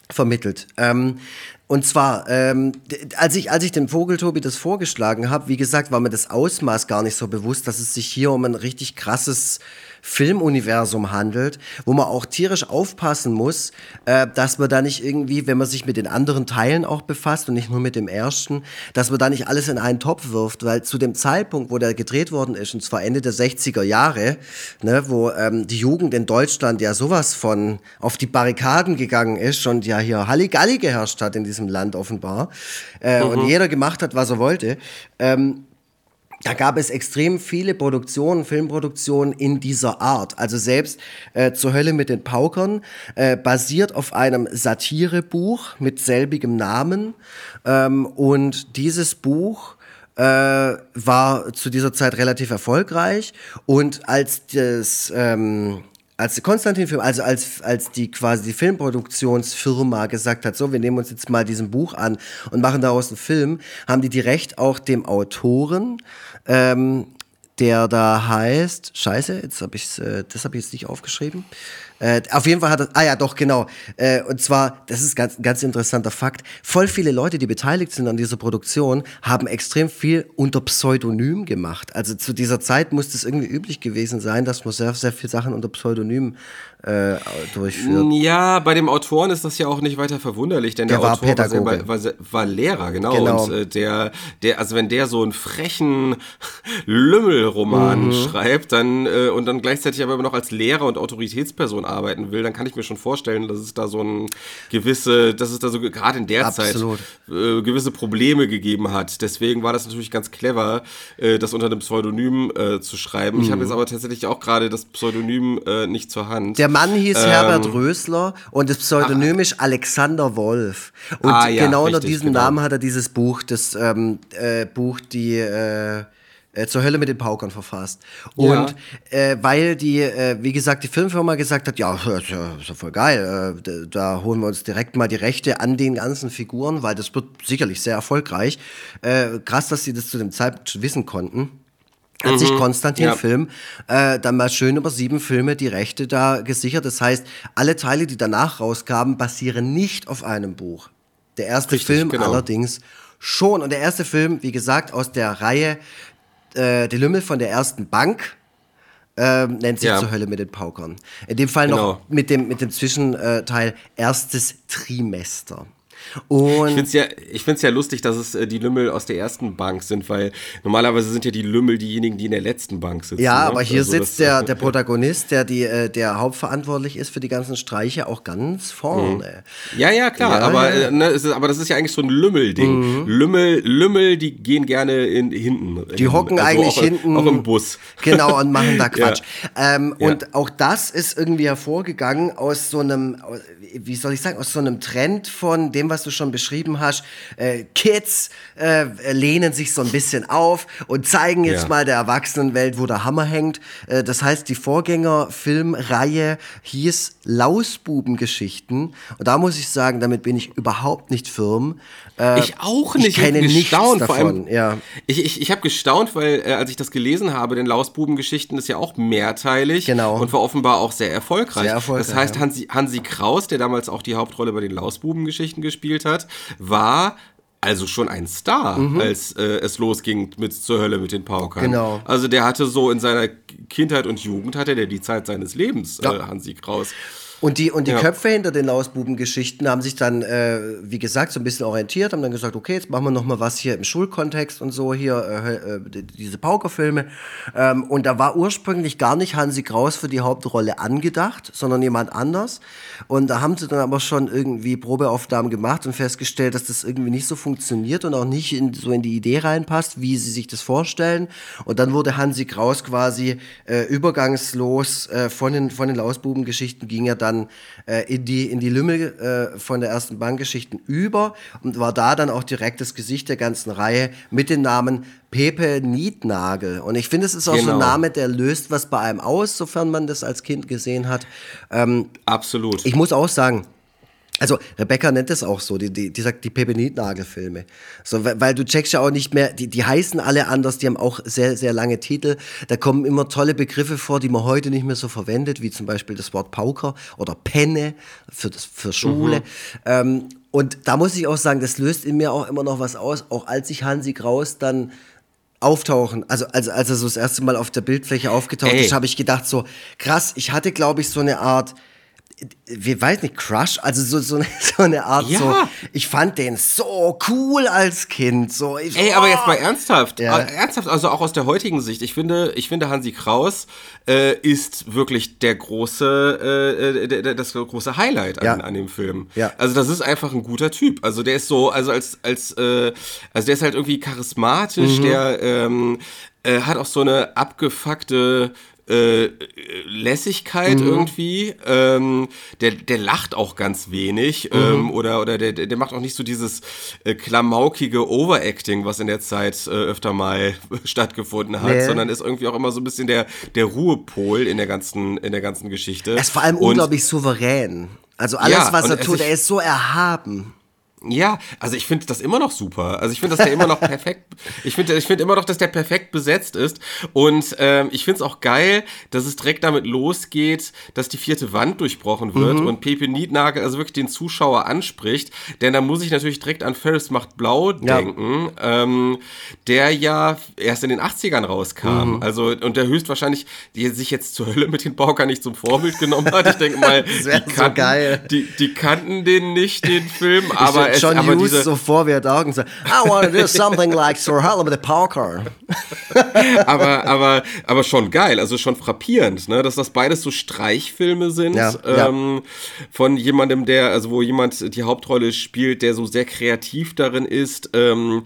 vermittelt. Ähm, und zwar, ähm, als ich, als ich dem Vogeltobi das vorgeschlagen habe, wie gesagt, war mir das Ausmaß gar nicht so bewusst, dass es sich hier um ein richtig krasses Filmuniversum handelt, wo man auch tierisch aufpassen muss, äh, dass man da nicht irgendwie, wenn man sich mit den anderen Teilen auch befasst und nicht nur mit dem ersten, dass man da nicht alles in einen Topf wirft, weil zu dem Zeitpunkt, wo der gedreht worden ist, und zwar Ende der 60er Jahre, ne, wo ähm, die Jugend in Deutschland ja sowas von auf die Barrikaden gegangen ist und ja hier Halligalli geherrscht hat in diesem Land offenbar äh, und jeder gemacht hat, was er wollte, ähm, da gab es extrem viele Produktionen, Filmproduktionen in dieser Art. Also selbst äh, zur Hölle mit den Paukern, äh, basiert auf einem Satirebuch mit selbigem Namen. Ähm, und dieses Buch äh, war zu dieser Zeit relativ erfolgreich. Und als das... Ähm, als Konstantin-Film, also als, als die quasi die Filmproduktionsfirma gesagt hat, so, wir nehmen uns jetzt mal diesem Buch an und machen daraus einen Film, haben die direkt auch dem Autoren, ähm, der da heißt, scheiße, jetzt habe ich äh, das habe ich jetzt nicht aufgeschrieben. Äh, auf jeden Fall hat er, ah ja, doch, genau. Äh, und zwar, das ist ganz, ganz interessanter Fakt, voll viele Leute, die beteiligt sind an dieser Produktion, haben extrem viel unter Pseudonym gemacht. Also zu dieser Zeit muss es irgendwie üblich gewesen sein, dass man sehr, sehr viele Sachen unter Pseudonym äh, durchführt. Ja, bei dem Autoren ist das ja auch nicht weiter verwunderlich, denn der, Der war Autor war, war, war Lehrer, genau. Genau. Und äh, der, der, also wenn der so einen frechen Lümmelroman Mhm. schreibt, dann äh, und dann gleichzeitig aber immer noch als Lehrer und Autoritätsperson arbeiten will, dann kann ich mir schon vorstellen, dass es da so ein gewisse, dass es da so gerade in der Absolut. Zeit äh, gewisse Probleme gegeben hat. Deswegen war das natürlich ganz clever, äh, das unter einem Pseudonym äh, zu schreiben. Ich habe jetzt aber tatsächlich auch gerade das Pseudonym äh, nicht zur Hand. Mhm. Der Mann hieß Ähm, Herbert Rösler und Pseudonym ist Alexander Wolf. Und Ah, ja, genau unter richtig, diesem genau. Namen hat er dieses Buch, das ähm, äh, Buch, die äh, äh, zur Hölle mit den Paukern verfasst. Ja. Und äh, weil die, äh, wie gesagt, die Filmfirma gesagt hat, ja, ist ja, ist ja voll geil, äh, da, da holen wir uns direkt mal die Rechte an den ganzen Figuren, weil das wird sicherlich sehr erfolgreich. Äh, krass, dass sie das zu dem Zeitpunkt schon wissen konnten hat sich Konstantin Mhm. Ja. Film äh, dann mal schön über sieben Filme die Rechte da gesichert. Das heißt, alle Teile, die danach rauskamen, basieren nicht auf einem Buch. Der erste Richtig, Film genau. allerdings schon. Und der erste Film, wie gesagt, aus der Reihe äh, Die Lümmel von der ersten Bank. ähm, nennt sich ja. zur Hölle mit den Paukern. In dem Fall genau. noch mit dem, mit dem Zwischenteil erstes Trimester. Und ich finde es ja, ich find's ja lustig, dass es äh, die Lümmel aus der ersten Bank sind, weil normalerweise sind ja die Lümmel diejenigen, die in der letzten Bank sitzen. Ja, ne? aber hier also sitzt der, der Protagonist, der, die, äh, der hauptverantwortlich ist für die ganzen Streiche, auch ganz vorne. Mhm. Ja, ja, klar, ja, aber, ja. Äh, ne, ist, aber das ist ja eigentlich so ein Lümmel-Ding. Mhm. Lümmel, Lümmel, die gehen gerne in, hinten. Die hocken also eigentlich auch, hinten. Auch im Bus. Genau, und machen da Quatsch. ja. Ähm, und auch das ist irgendwie hervorgegangen aus so einem, wie soll ich sagen, aus so einem Trend von dem, was du schon beschrieben hast. Äh, Kids äh, lehnen sich so ein bisschen auf und zeigen jetzt ja. mal der Erwachsenenwelt, wo der Hammer hängt. Äh, das heißt, die Vorgängerfilmreihe hieß Lausbubengeschichten. Und da muss ich sagen, damit bin ich überhaupt nicht firm. Äh, ich auch nicht. Ich kenne ich nichts davon. Allem, ja. Ich, ich, ich habe gestaunt, weil äh, als ich das gelesen habe, denn Lausbubengeschichten ist ja auch mehrteilig genau. und war offenbar auch sehr erfolgreich. Sehr erfolgreich das heißt, Hansi, Hansi Kraus, der damals auch die Hauptrolle bei den Lausbubengeschichten gespielt hat, war also schon ein Star, mhm. als äh, es losging mit zur Hölle mit den Paukern. Genau. Also der hatte so in seiner Kindheit und Jugend hatte der die Zeit seines Lebens, ja. äh, Hansi Kraus. Und die, und die ja. Köpfe hinter den Lausbuben-Geschichten haben sich dann, äh, wie gesagt, so ein bisschen orientiert, haben dann gesagt, okay, jetzt machen wir noch mal was hier im Schulkontext und so, hier äh, äh, diese Paukerfilme. Ähm, und da war ursprünglich gar nicht Hansi Kraus für die Hauptrolle angedacht, sondern jemand anders. Und da haben sie dann aber schon irgendwie Probeaufnahmen gemacht und festgestellt, dass das irgendwie nicht so funktioniert und auch nicht in, so in die Idee reinpasst, wie sie sich das vorstellen. Und dann wurde Hansi Kraus quasi äh, übergangslos äh, von den, von den Lausbuben-Geschichten ging er dann äh, in die, in die Lümmel äh, von der ersten Bankgeschichten über und war da dann auch direkt das Gesicht der ganzen Reihe mit dem Namen Pepe Nietnagel. Und ich finde, es ist auch genau. so ein genau. Name, der löst was bei einem aus, sofern man das als Kind gesehen hat. Ähm, Absolut. Ich muss auch sagen, also Rebecca nennt es auch so, die, die, die sagt die Pepenitnagelfilme. So, weil du checkst ja auch nicht mehr, die, die heißen alle anders, die haben auch sehr, sehr lange Titel. Da kommen immer tolle Begriffe vor, die man heute nicht mehr so verwendet, wie zum Beispiel das Wort Pauker oder Penne für, das, für Schule. Mhm. Ähm, und da muss ich auch sagen, das löst in mir auch immer noch was aus, auch als ich Hansi Kraus dann auftauchen, also, also als er so das erste Mal auf der Bildfläche aufgetaucht Ey. ist, habe ich gedacht so, krass, ich hatte glaube ich so eine Art wie weiß nicht, Crush, also so, so, eine, so eine Art ja. so, ich fand den so cool als Kind, so. Ich, Ey, aber jetzt mal ernsthaft, ja. Äh, ernsthaft, also auch aus der heutigen Sicht, ich finde, ich finde Hansi Kraus äh, ist wirklich der große, äh, der, das große Highlight an, ja. an dem Film. Ja. Also das ist einfach ein guter Typ, also der ist so, also als, als, äh, also der ist halt irgendwie charismatisch, mhm. der ähm, äh, hat auch so eine abgefuckte äh, Lässigkeit mhm. irgendwie. Ähm, der, der lacht auch ganz wenig mhm. ähm, oder, oder der, der macht auch nicht so dieses äh, klamaukige Overacting, was in der Zeit äh, öfter mal stattgefunden hat, nee. sondern ist irgendwie auch immer so ein bisschen der, der Ruhepol in der ganzen, in der ganzen Geschichte. Er ist vor allem Und, unglaublich souverän. Also alles, ja, was er tut, er ist so erhaben. Ja, also ich finde das immer noch super. Also ich finde, dass der immer noch perfekt. Ich finde, ich finde immer noch, dass der perfekt besetzt ist. Und ähm, ich finde es auch geil, dass es direkt damit losgeht, dass die vierte Wand durchbrochen wird mhm. und Pepe Niednagel also wirklich den Zuschauer anspricht. Denn da muss ich natürlich direkt an Ferris macht blau denken, ja. ähm, der ja erst in den 80ern rauskam. Mhm. Also und der höchstwahrscheinlich, die sich jetzt zur Hölle mit den Bauker nicht zum Vorbild genommen hat. Ich denke mal, die, kannten, so die, die kannten den nicht, den Film, aber es, John Hughes diese, so vor wie Augen so, I want to do something like Sir with a Parker. aber, aber, aber schon geil, also schon frappierend, ne? dass das beides so Streichfilme sind ja, ähm, ja. von jemandem, der, also wo jemand die Hauptrolle spielt, der so sehr kreativ darin ist, ähm,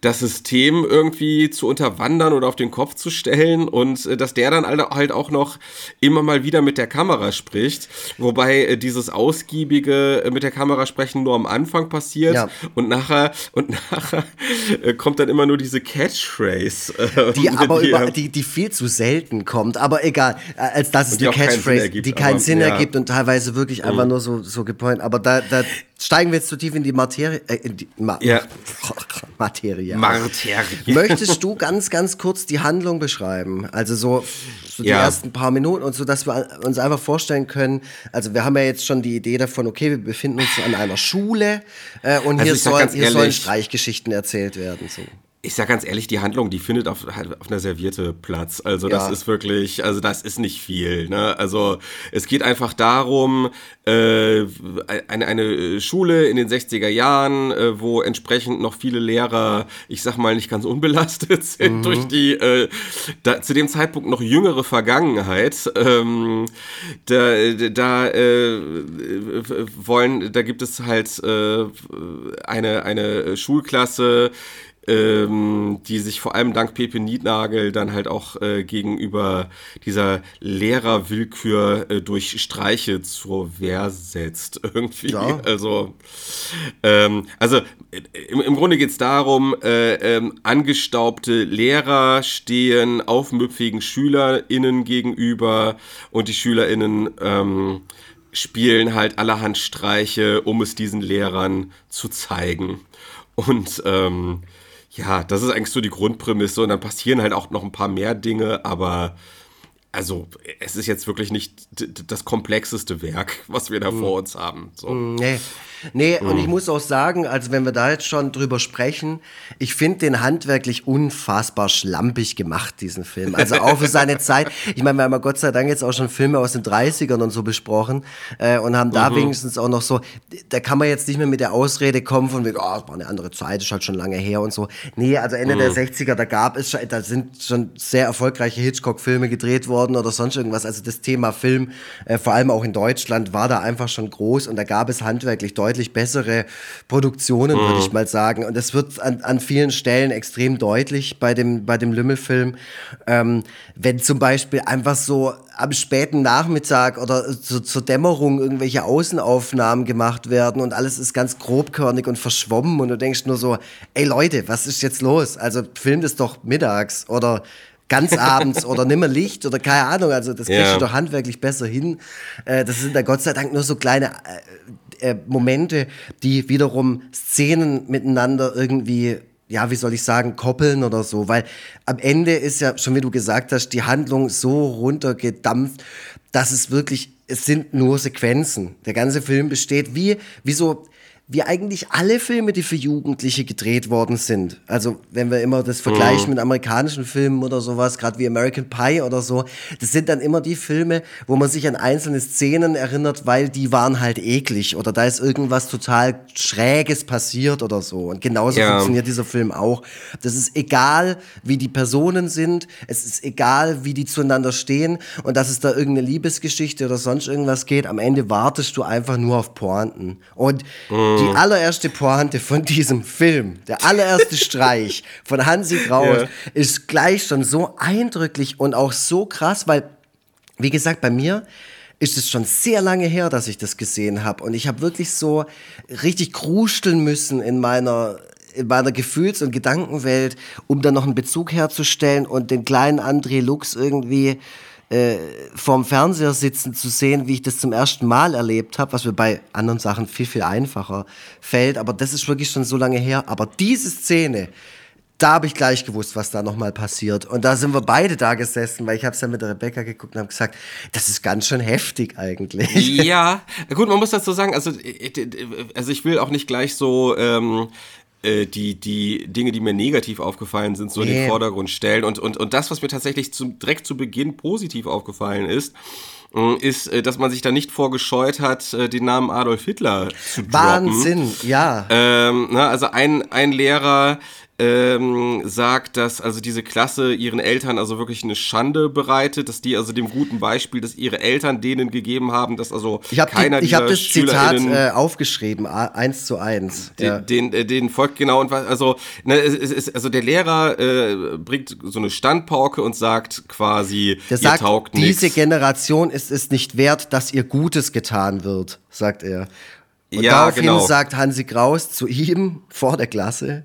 das System irgendwie zu unterwandern oder auf den Kopf zu stellen und äh, dass der dann halt auch noch immer mal wieder mit der Kamera spricht, wobei äh, dieses ausgiebige äh, mit der Kamera sprechen nur am Anfang passiert ja. und nachher und nachher kommt dann immer nur diese Catchphrase, die aber die, über, die, die viel zu selten kommt, aber egal, als das ist die Catchphrase, ergibt, die keinen aber, Sinn ja. ergibt und teilweise wirklich einfach mhm. nur so so gepoint, aber da, da steigen wir jetzt zu tief in die Materie, äh, in die Ma ja. Materie. Materie. Möchtest du ganz, ganz kurz die Handlung beschreiben? Also so, so die ja. ersten paar Minuten und so, dass wir uns einfach vorstellen können. Also wir haben ja jetzt schon die Idee davon, okay, wir befinden uns an einer Schule äh, und also hier, soll, hier sollen Streichgeschichten erzählt werden. So. Ich sag ganz ehrlich, die Handlung, die findet auf, auf einer Serviette Platz. Also das Ja. ist wirklich, also das ist nicht viel. Ne? Also es geht einfach darum, äh, eine, eine Schule in den 60er Jahren, äh, wo entsprechend noch viele Lehrer, ich sag mal, nicht ganz unbelastet sind durch die äh, da, zu dem Zeitpunkt noch jüngere Vergangenheit. Ähm, da da äh, wollen, da gibt es halt äh, eine, eine Schulklasse, ähm, die sich vor allem dank Pepe Niednagel dann halt auch äh, gegenüber dieser Lehrerwillkür äh, durch Streiche zur Wehr setzt irgendwie. Ja. Also, ähm, also äh, im, im Grunde geht es darum, äh, ähm, angestaubte Lehrer stehen aufmüpfigen SchülerInnen gegenüber und die SchülerInnen ähm, spielen halt allerhand Streiche, um es diesen Lehrern zu zeigen. Und ähm, ja, das ist eigentlich so die Grundprämisse und dann passieren halt auch noch ein paar mehr Dinge, aber also es ist jetzt wirklich nicht das komplexeste Werk, was wir da vor uns haben. So. Nee. Nee, und ich muss auch sagen, also wenn wir da jetzt schon drüber sprechen, ich finde den handwerklich unfassbar schlampig gemacht, diesen Film. Also auch für seine Zeit. Ich meine, wir haben ja Gott sei Dank jetzt auch schon Filme aus den 30ern und so besprochen äh, und haben da wenigstens auch noch so, da kann man jetzt nicht mehr mit der Ausrede kommen von, wegen, oh, es war eine andere Zeit, ist halt schon lange her und so. Nee, also Ende der 60er, da gab es schon, da sind schon sehr erfolgreiche Hitchcock-Filme gedreht worden oder sonst irgendwas. Also das Thema Film, äh, vor allem auch in Deutschland, war da einfach schon groß und da gab es handwerklich deutlich bessere Produktionen, würde ich mal sagen. Und das wird an, an vielen Stellen extrem deutlich bei dem, bei dem Lümmelfilm. Ähm, wenn zum Beispiel einfach so am späten Nachmittag oder zu, zur Dämmerung irgendwelche Außenaufnahmen gemacht werden und alles ist ganz grobkörnig und verschwommen und du denkst nur so, ey Leute, was ist jetzt los? Also filmt es doch mittags oder ganz abends oder nimmer Licht oder keine Ahnung. Also das kriegst Ja. du doch handwerklich besser hin. Äh, das sind da Gott sei Dank nur so kleine äh, Momente, die wiederum Szenen miteinander irgendwie, ja, wie soll ich sagen, koppeln oder so. Weil am Ende ist ja, schon wie du gesagt hast, die Handlung so runtergedampft, dass es wirklich, es sind nur Sequenzen. Der ganze Film besteht wie, wie so, wie eigentlich alle Filme, die für Jugendliche gedreht worden sind. Also, wenn wir immer das vergleichen mit amerikanischen Filmen oder sowas, gerade wie American Pie oder so, das sind dann immer die Filme, wo man sich an einzelne Szenen erinnert, weil die waren halt eklig oder da ist irgendwas total Schräges passiert oder so. Und genauso Ja. funktioniert dieser Film auch. Das ist egal, wie die Personen sind, es ist egal, wie die zueinander stehen und dass es da irgendeine Liebesgeschichte oder sonst irgendwas geht. Am Ende wartest du einfach nur auf Pointen. Und die allererste Pointe von diesem Film, der allererste Streich von Hansi Kraus, Ja. ist gleich schon so eindrücklich und auch so krass, weil, wie gesagt, bei mir ist es schon sehr lange her, dass ich das gesehen habe. Und ich habe wirklich so richtig krusteln müssen in meiner in meiner Gefühls- und Gedankenwelt, um dann noch einen Bezug herzustellen und den kleinen André Lux irgendwie äh, vorm Fernseher sitzen zu sehen, wie ich das zum ersten Mal erlebt habe, was mir bei anderen Sachen viel, viel einfacher fällt. Aber das ist wirklich schon so lange her. Aber diese Szene, da habe ich gleich gewusst, was da nochmal passiert. Und da sind wir beide da gesessen, weil ich habe es ja mit der Rebecca geguckt und habe gesagt, das ist ganz schön heftig eigentlich. Ja, gut, man muss dazu sagen, also, äh, also ich will auch nicht gleich so ähm, äh, die, die Dinge, die mir negativ aufgefallen sind, so in Nee. den Vordergrund stellen. Und, und, und das, was mir tatsächlich zum, direkt zu Beginn positiv aufgefallen ist, mh, ist, äh, dass man sich da nicht vorgescheut hat, äh, den Namen Adolf Hitler zu droppen. Wahnsinn, ja. Ähm, na, also ein, ein Lehrer ähm, sagt, dass also diese Klasse ihren Eltern also wirklich eine Schande bereitet, dass die also dem guten Beispiel, dass ihre Eltern denen gegeben haben, dass also Ich habe keiner ich hab das Zitat äh, aufgeschrieben, eins zu eins. den, Ja. den, äh, den folgt genau und also, ne, es, ist- also der Lehrer äh, bringt so eine Standpauke und sagt quasi, Der ihr sagt, taugt diese nichts. Generation ist es nicht wert, dass ihr Gutes getan wird, sagt er. Und Ja, daraufhin genau. sagt Hansi Kraus zu ihm vor der Klasse,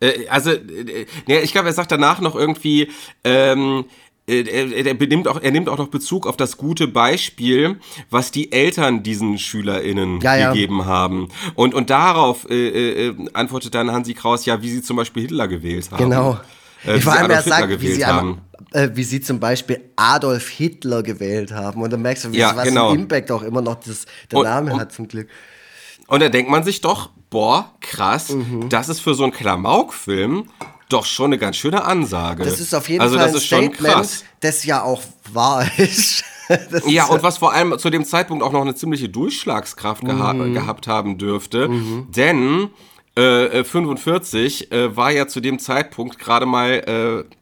Äh, also, äh, ne, ich glaube, er sagt danach noch irgendwie, ähm, äh, er, er, benimmt auch, er nimmt auch noch Bezug auf das gute Beispiel, was die Eltern diesen SchülerInnen Ja, ja. gegeben haben. Und, und darauf äh, äh, antwortet dann Hansi Kraus, ja, wie sie zum Beispiel Hitler gewählt haben. genau. Äh, wie Vor sie allem er sagt, wie sie, haben. äh, wie sie zum Beispiel Adolf Hitler gewählt haben. Und dann merkst du, wie Ja, was genau. Impact auch immer noch das, der Und- Name und- hat zum Glück. Und da denkt man sich doch, boah, krass, mhm. das ist für so einen Klamauk-Film doch schon eine ganz schöne Ansage. Das ist auf jeden also, Fall ein Statement, das ja auch wahr ist. ja, und was vor allem zu dem Zeitpunkt auch noch eine ziemliche Durchschlagskraft geha mhm. gehabt haben dürfte. Mhm. Denn äh, 45 äh, war ja zu dem Zeitpunkt gerade mal äh,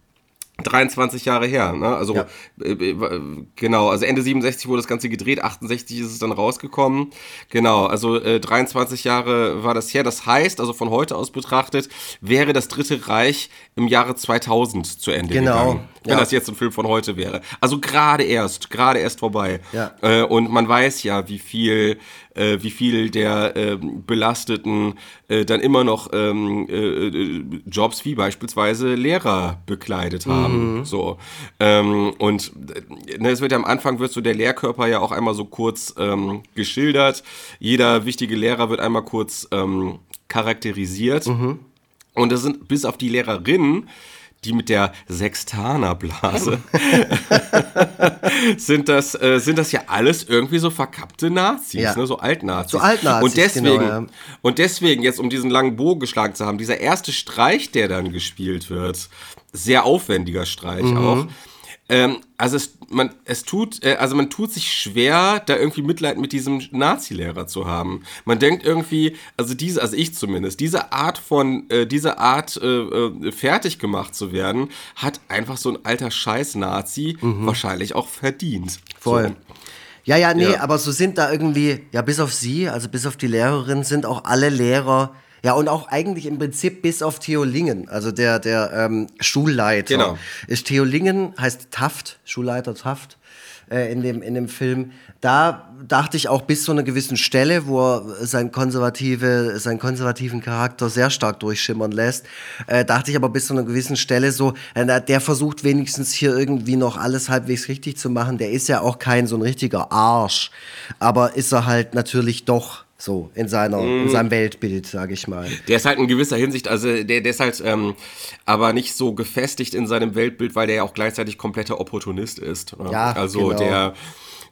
23 Jahre her, ne? Also ja. äh, äh genau, also Ende 67 wurde das Ganze gedreht, 68 ist es dann rausgekommen. Genau, also äh, 23 Jahre war das her. Das heißt, also von heute aus betrachtet, wäre das Dritte Reich im Jahre 2000 zu Ende genau. gegangen. Wenn ja. das jetzt ein Film von heute wäre. Also gerade erst, gerade erst vorbei. Ja. Äh, und man weiß ja, wie viel äh, wie viel der äh, Belasteten äh, dann immer noch ähm, äh, äh, Jobs wie beispielsweise Lehrer bekleidet haben. Mhm. So. Ähm, und äh, ne, es wird ja am Anfang wird so der Lehrkörper ja auch einmal so kurz ähm, geschildert. Jeder wichtige Lehrer wird einmal kurz ähm, charakterisiert. Mhm. Und das sind bis auf die Lehrerinnen die mit der Sextanerblase, sind, das, äh, sind das ja alles irgendwie so verkappte Nazis, ja. ne? so Altnazis. So Altnazis, und deswegen, genau, ja. Und deswegen, jetzt um diesen langen Bogen geschlagen zu haben, dieser erste Streich, der dann gespielt wird, sehr aufwendiger Streich mhm. auch, ähm, also es, man, es tut, äh, also man tut sich schwer, da irgendwie Mitleid mit diesem Nazi-Lehrer zu haben. Man denkt irgendwie, also diese, also ich zumindest, diese Art von, äh, diese Art äh, äh, fertig gemacht zu werden, hat einfach so ein alter Scheiß-Nazi mhm. wahrscheinlich auch verdient. Voll. So. Ja, ja, nee, ja. aber so sind da irgendwie, ja, bis auf sie, also bis auf die Lehrerin, sind auch alle Lehrer ja, und auch eigentlich im Prinzip bis auf Theo Lingen, also der, der ähm, Schulleiter. Genau. Ist Theo Lingen, heißt Taft, Schulleiter Taft äh, in, dem, in dem Film. Da dachte ich auch bis zu einer gewissen Stelle, wo er sein konservative, seinen konservativen Charakter sehr stark durchschimmern lässt, äh, dachte ich aber bis zu einer gewissen Stelle so, äh, der versucht wenigstens hier irgendwie noch alles halbwegs richtig zu machen. Der ist ja auch kein so ein richtiger Arsch, aber ist er halt natürlich doch so in seiner mm. in mhm. seinem Weltbild, sage ich mal. Der ist halt in gewisser Hinsicht, also der, der ist halt ähm, aber nicht so gefestigt in seinem Weltbild, weil der ja auch gleichzeitig kompletter Opportunist ist. Ne? Ja, also genau. der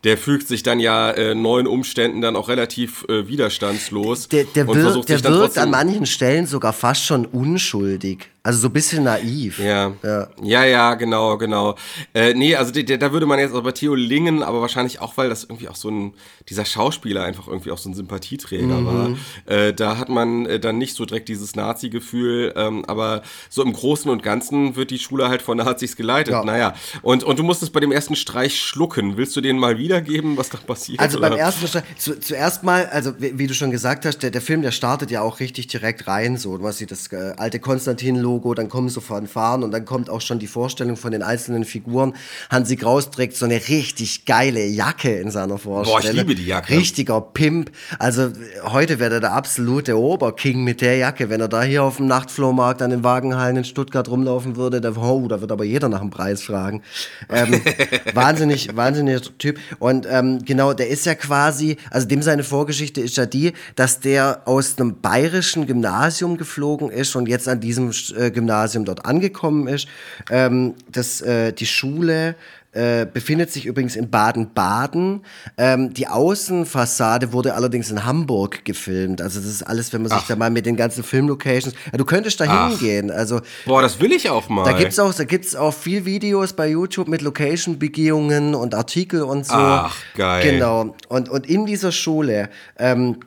der fügt sich dann ja äh, neuen Umständen dann auch relativ äh, widerstandslos. Der, der, und wirkt, der wirkt an manchen Stellen sogar fast schon unschuldig. Also so ein bisschen naiv. Ja. Ja, ja, ja genau, genau. Äh, nee, also die, die, da würde man jetzt aber Theo Lingen, aber wahrscheinlich auch, weil das irgendwie auch so ein, dieser Schauspieler einfach irgendwie auch so ein Sympathieträger mhm. war. Äh, da hat man äh, dann nicht so direkt dieses Nazi-Gefühl, ähm, aber so im Großen und Ganzen wird die Schule halt von Nazis geleitet. Ja. Naja, und, und du musstest bei dem ersten Streich schlucken. Willst du den mal wiedergeben, was da passiert? Also oder? beim ersten Streich, zu, zuerst mal, also wie, wie, du schon gesagt hast, der, der Film, der startet ja auch richtig direkt rein, so, du hast das äh, alte Konstantin-Logo Logo, dann kommen so Fanfaren und dann kommt auch schon die Vorstellung von den einzelnen Figuren. Hansi Kraus trägt so eine richtig geile Jacke in seiner Vorstellung. Boah, ich liebe die Jacke. Richtiger Pimp. Also heute wäre er der absolute Oberking mit der Jacke. Wenn er da hier auf dem Nachtflohmarkt an den Wagenhallen in Stuttgart rumlaufen würde, da, oh, da wird aber jeder nach dem Preis fragen. Ähm, wahnsinnig, wahnsinniger Typ. Und ähm, genau, der ist ja quasi, also dem seine Vorgeschichte ist ja die, dass der aus einem bayerischen Gymnasium geflogen ist und jetzt an diesem äh, Gymnasium dort angekommen ist. Ähm, das, äh, die Schule äh, befindet sich übrigens in Baden-Baden. Ähm, die Außenfassade wurde allerdings in Hamburg gefilmt. Also das ist alles, wenn man sich Ach. da mal mit den ganzen Filmlocations. Ja, du könntest da hingehen. Also boah, das will ich auch mal. Da gibt's auch, da gibt's auch viel Videos bei YouTube mit Location-Begehungen und Artikel und so. Ach geil. Genau. Und und in dieser Schule ähm,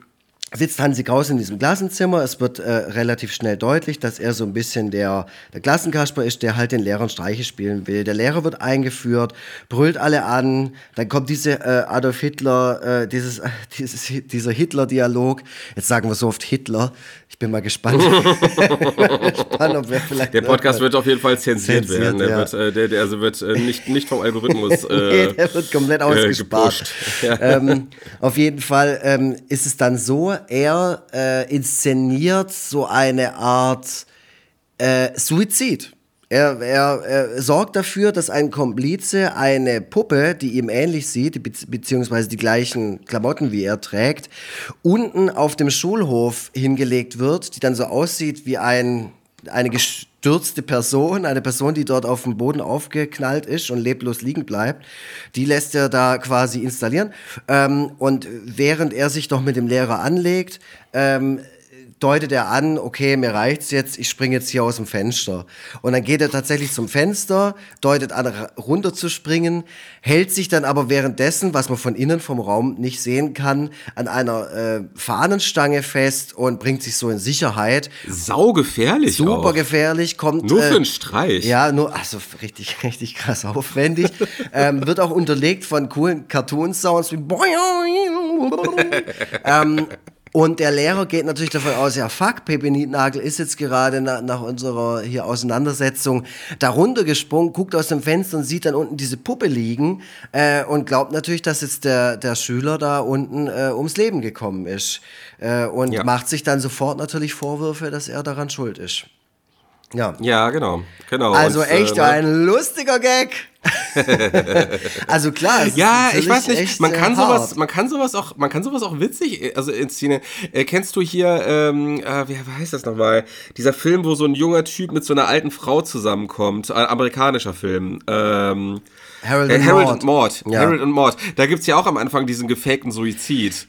sitzt Hansi Kraus in diesem Klassenzimmer. Es wird äh, relativ schnell deutlich, dass er so ein bisschen der, der Klassenkasper ist, der halt den Lehrern Streiche spielen will. Der Lehrer wird eingeführt, brüllt alle an, dann kommt diese äh, Adolf Hitler, äh, dieses, äh, dieses, dieser Hitler-Dialog. Jetzt sagen wir so oft Hitler. Ich bin mal gespannt. gespannt ob wir vielleicht der Podcast wird auf jeden Fall zensiert, zensiert werden. Der, ja. wird, äh, der, der, also wird äh, nicht, nicht vom Algorithmus. nee, der wird komplett ausgespart. Ja. Ähm, auf jeden Fall ähm, ist es dann so, er äh, inszeniert so eine Art äh, Suizid. Er, er, er, sorgt dafür, dass ein Komplize eine Puppe, die ihm ähnlich sieht, be beziehungsweise die gleichen Klamotten wie er trägt, unten auf dem Schulhof hingelegt wird, die dann so aussieht wie ein, eine gestürzte Person, eine Person, die dort auf dem Boden aufgeknallt ist und leblos liegen bleibt. Die lässt er da quasi installieren. Ähm, und während er sich doch mit dem Lehrer anlegt, ähm, deutet er an, okay, mir reicht's jetzt, ich springe jetzt hier aus dem Fenster. Und dann geht er tatsächlich zum Fenster, deutet an, runter zu springen, hält sich dann aber währenddessen, was man von innen vom Raum nicht sehen kann, an einer äh, Fahnenstange fest und bringt sich so in Sicherheit. Saugefährlich Super auch. gefährlich, kommt. Nur äh, für einen Streich. Ja, nur, also richtig, richtig krass aufwendig. ähm, wird auch unterlegt von coolen Cartoon-Sounds wie ähm, und der Lehrer geht natürlich davon aus, ja fuck, Pepe Nietnagel ist jetzt gerade nach, nach unserer hier Auseinandersetzung da runtergesprungen, guckt aus dem Fenster und sieht dann unten diese Puppe liegen äh, und glaubt natürlich, dass jetzt der, der Schüler da unten äh, ums Leben gekommen ist. Äh, und Ja. macht sich dann sofort natürlich Vorwürfe, dass er daran schuld ist. Ja. Ja, genau. genau. Also Und, äh, echt ne? ein lustiger Gag. also klar, Ja, ich weiß nicht, man kann hart. sowas, man kann sowas auch, man kann sowas auch witzig, also inszenieren. Äh, kennst du hier, ähm, äh, wie, heißt das nochmal? Dieser Film, wo so ein junger Typ mit so einer alten Frau zusammenkommt, ein amerikanischer Film. Ähm, Harold äh, and Harold Maude. and Maude. Ja. Harold and Maude. Da gibt's ja auch am Anfang diesen gefakten Suizid.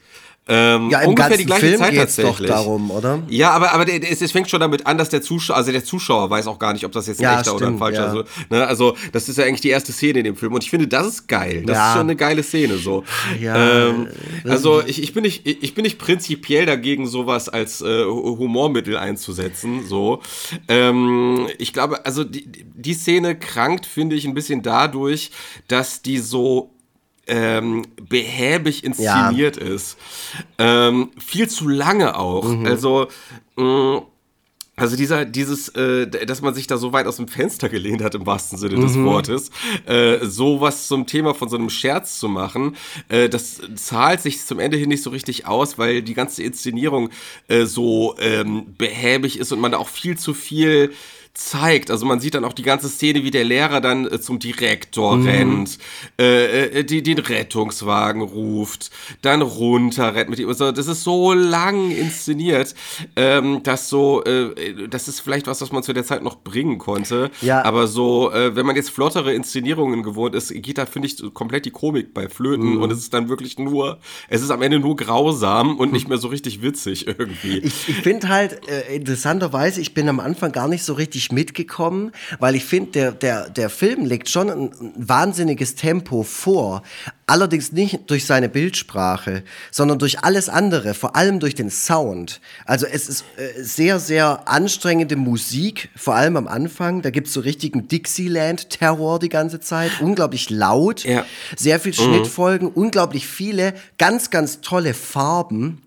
Ähm, Ja, im ungefähr die gleiche Film Zeit geht's doch tatsächlich. darum, oder? Ja, aber, aber es, es fängt schon damit an, dass der Zuschauer, also der Zuschauer weiß auch gar nicht, ob das jetzt ein Ja, echter oder ein stimmt, falscher. ja. Also, ne, also, das ist ja eigentlich die erste Szene in dem Film. Und ich finde, das ist geil. Das Ja. ist schon eine geile Szene so. Ja, ähm, also ich, ich, bin nicht, ich bin nicht prinzipiell dagegen, sowas als äh, Humormittel einzusetzen. So. Ähm, ich glaube, also die, die Szene krankt, finde ich, ein bisschen dadurch, dass die so ähm, behäbig inszeniert ist. Ähm, viel zu lange auch. Also, mh, also dieser, dieses, äh, dass man sich da so weit aus dem Fenster gelehnt hat, im wahrsten Sinne des Wortes, äh, sowas zum Thema von so einem Scherz zu machen, äh, das zahlt sich zum Ende hin nicht so richtig aus, weil die ganze Inszenierung äh, so ähm, behäbig ist und man da auch viel zu viel zeigt. Also man sieht dann auch die ganze Szene, wie der Lehrer dann äh, zum Direktor rennt, äh, äh, die, den Rettungswagen ruft, dann runter rennt mit ihm. Also das ist so lang inszeniert, ähm, dass so, äh, das ist vielleicht was, was man zu der Zeit noch bringen konnte. Ja. Aber so, äh, wenn man jetzt flottere Inszenierungen gewohnt ist, geht da, finde ich, komplett die Komik bei Flöten und es ist dann wirklich nur, es ist am Ende nur grausam und nicht mehr so richtig witzig irgendwie. Ich, ich finde halt interessanterweise, ich bin am Anfang gar nicht so richtig mitgekommen, weil ich finde, der, der, der Film legt schon ein, ein wahnsinniges Tempo vor. Allerdings nicht durch seine Bildsprache, sondern durch alles andere, vor allem durch den Sound. Also es ist äh, sehr, sehr anstrengende Musik, vor allem am Anfang. Da gibt's so richtigen Dixieland-Terror die ganze Zeit. Unglaublich laut, Ja. sehr viel Schnittfolgen, unglaublich viele, ganz, ganz tolle Farben.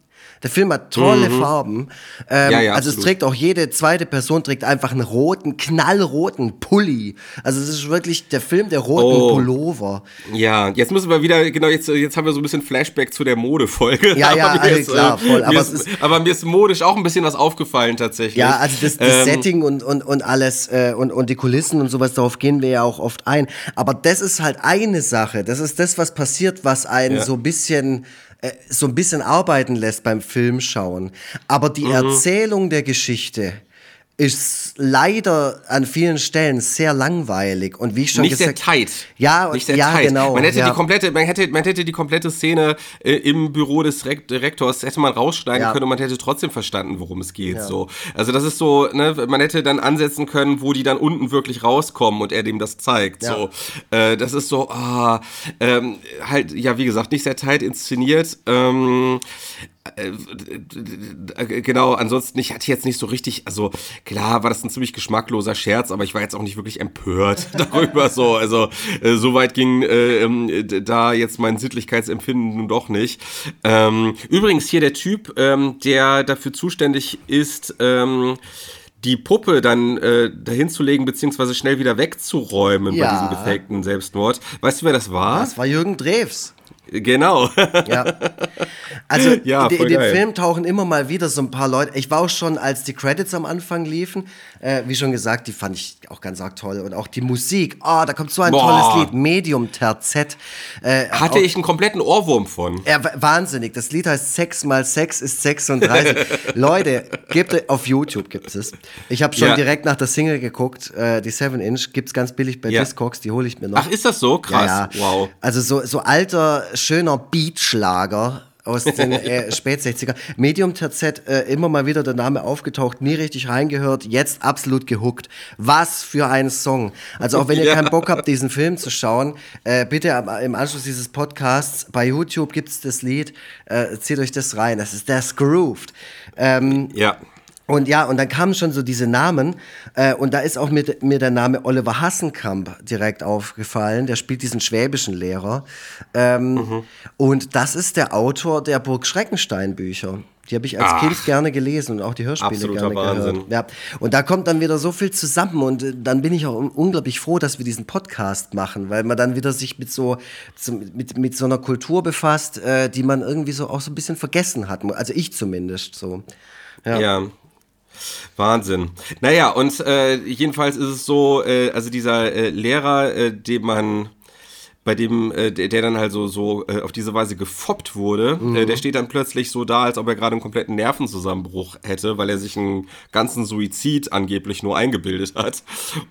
Der Film hat tolle Farben. Ähm, Ja, ja, also es absolut. trägt auch jede zweite Person trägt einfach einen roten, knallroten Pulli. Also es ist wirklich der Film der roten Oh. Pullover. Ja, jetzt müssen wir wieder, genau, jetzt, jetzt haben wir so ein bisschen Flashback zu der Modefolge. Ja, ja, also ist, klar, äh, voll, aber ist, es ist- aber mir ist modisch auch ein bisschen was aufgefallen tatsächlich. Ja, also das, das Ähm, Setting und, und, und alles äh, und, und die Kulissen und sowas, darauf gehen wir ja auch oft ein. Aber das ist halt eine Sache. Das ist das, was passiert, was einen Ja. so ein bisschen äh, so ein bisschen arbeiten lässt beim Filmschauen. Aber die Mhm. Erzählung der Geschichte ist leider an vielen Stellen sehr langweilig und wie ich schon nicht sehr gesagt tight. Ja, nicht sehr ja, tight. genau, Man hätte ja. die komplette, man hätte, man hätte die komplette Szene äh, im Büro des Rek- Direktors hätte man rausschneiden Ja. können und man hätte trotzdem verstanden, worum es geht. So, also das ist so, ne, man hätte dann ansetzen können, wo die dann unten wirklich rauskommen und er dem das zeigt. So, äh, das ist so, ah, ähm, halt, ja, wie gesagt, nicht sehr tight inszeniert. Ähm, äh, äh, genau, ansonsten, ich hatte jetzt nicht so richtig, also klar war das ein ziemlich geschmackloser Scherz, aber ich war jetzt auch nicht wirklich empört darüber so. Also äh, so weit ging äh, ähm, da jetzt mein Sittlichkeitsempfinden nun doch nicht. Ähm, übrigens hier der Typ, ähm, der dafür zuständig ist, ähm, die Puppe dann äh, dahin zu legen, beziehungsweise schnell wieder wegzuräumen Ja. bei diesem gefakten Selbstmord. Weißt du, wer das war? Das war Jürgen Drews. Genau. Ja. Also Ja, in, in dem. Film tauchen immer mal wieder so ein paar Leute. Ich war auch schon, als die Credits am Anfang liefen, äh, wie schon gesagt, die fand ich auch ganz arg toll. Und auch die Musik. Ah, da kommt so ein Boah. tolles Lied. Medium Terzett. Äh, Hatte auch- ich einen kompletten Ohrwurm von. ja, wa- wahnsinnig. Das Lied heißt Sex mal Sex ist 36. Leute, gebt auf YouTube gibt es. Ich habe schon Ja. direkt nach der Single geguckt. Äh, die 7 Inch gibt's ganz billig bei Ja. Discogs. Die hole ich mir noch. Ach, ist das so? Krass. Ja, ja. Wow. Also so, so alter, schöner Beatschlager. aus den äh, Spät-60er. Medium TZ, äh, immer mal wieder der Name aufgetaucht, nie richtig reingehört, jetzt absolut gehuckt. Was für ein Song. Also auch wenn ihr ja. keinen Bock habt, diesen Film zu schauen, äh, bitte im Anschluss dieses Podcasts, bei YouTube gibt es das Lied, äh, zieht euch das rein. Das ist das Grooved. Ähm, ja. Und ja, und dann kamen schon so diese Namen. Äh, und da ist auch mir, mir der Name Oliver Hassenkamp direkt aufgefallen. Der spielt diesen schwäbischen Lehrer. Ähm, mhm. Und das ist der Autor der Burg Schreckenstein Bücher. Die habe ich als Ach, Kind gerne gelesen und auch die Hörspiele gerne Wahnsinn. gehört. Ja. Und da kommt dann wieder so viel zusammen und äh, dann bin ich auch unglaublich froh, dass wir diesen Podcast machen, weil man dann wieder sich mit so, mit, mit so einer Kultur befasst, äh, die man irgendwie so auch so ein bisschen vergessen hat. Also ich zumindest so. Ja. ja. Wahnsinn. Naja, und äh, jedenfalls ist es so, äh, also dieser äh, Lehrer, äh, den man bei dem, äh, der, der dann halt so, so äh, auf diese Weise gefoppt wurde, mhm. äh, der steht dann plötzlich so da, als ob er gerade einen kompletten Nervenzusammenbruch hätte, weil er sich einen ganzen Suizid angeblich nur eingebildet hat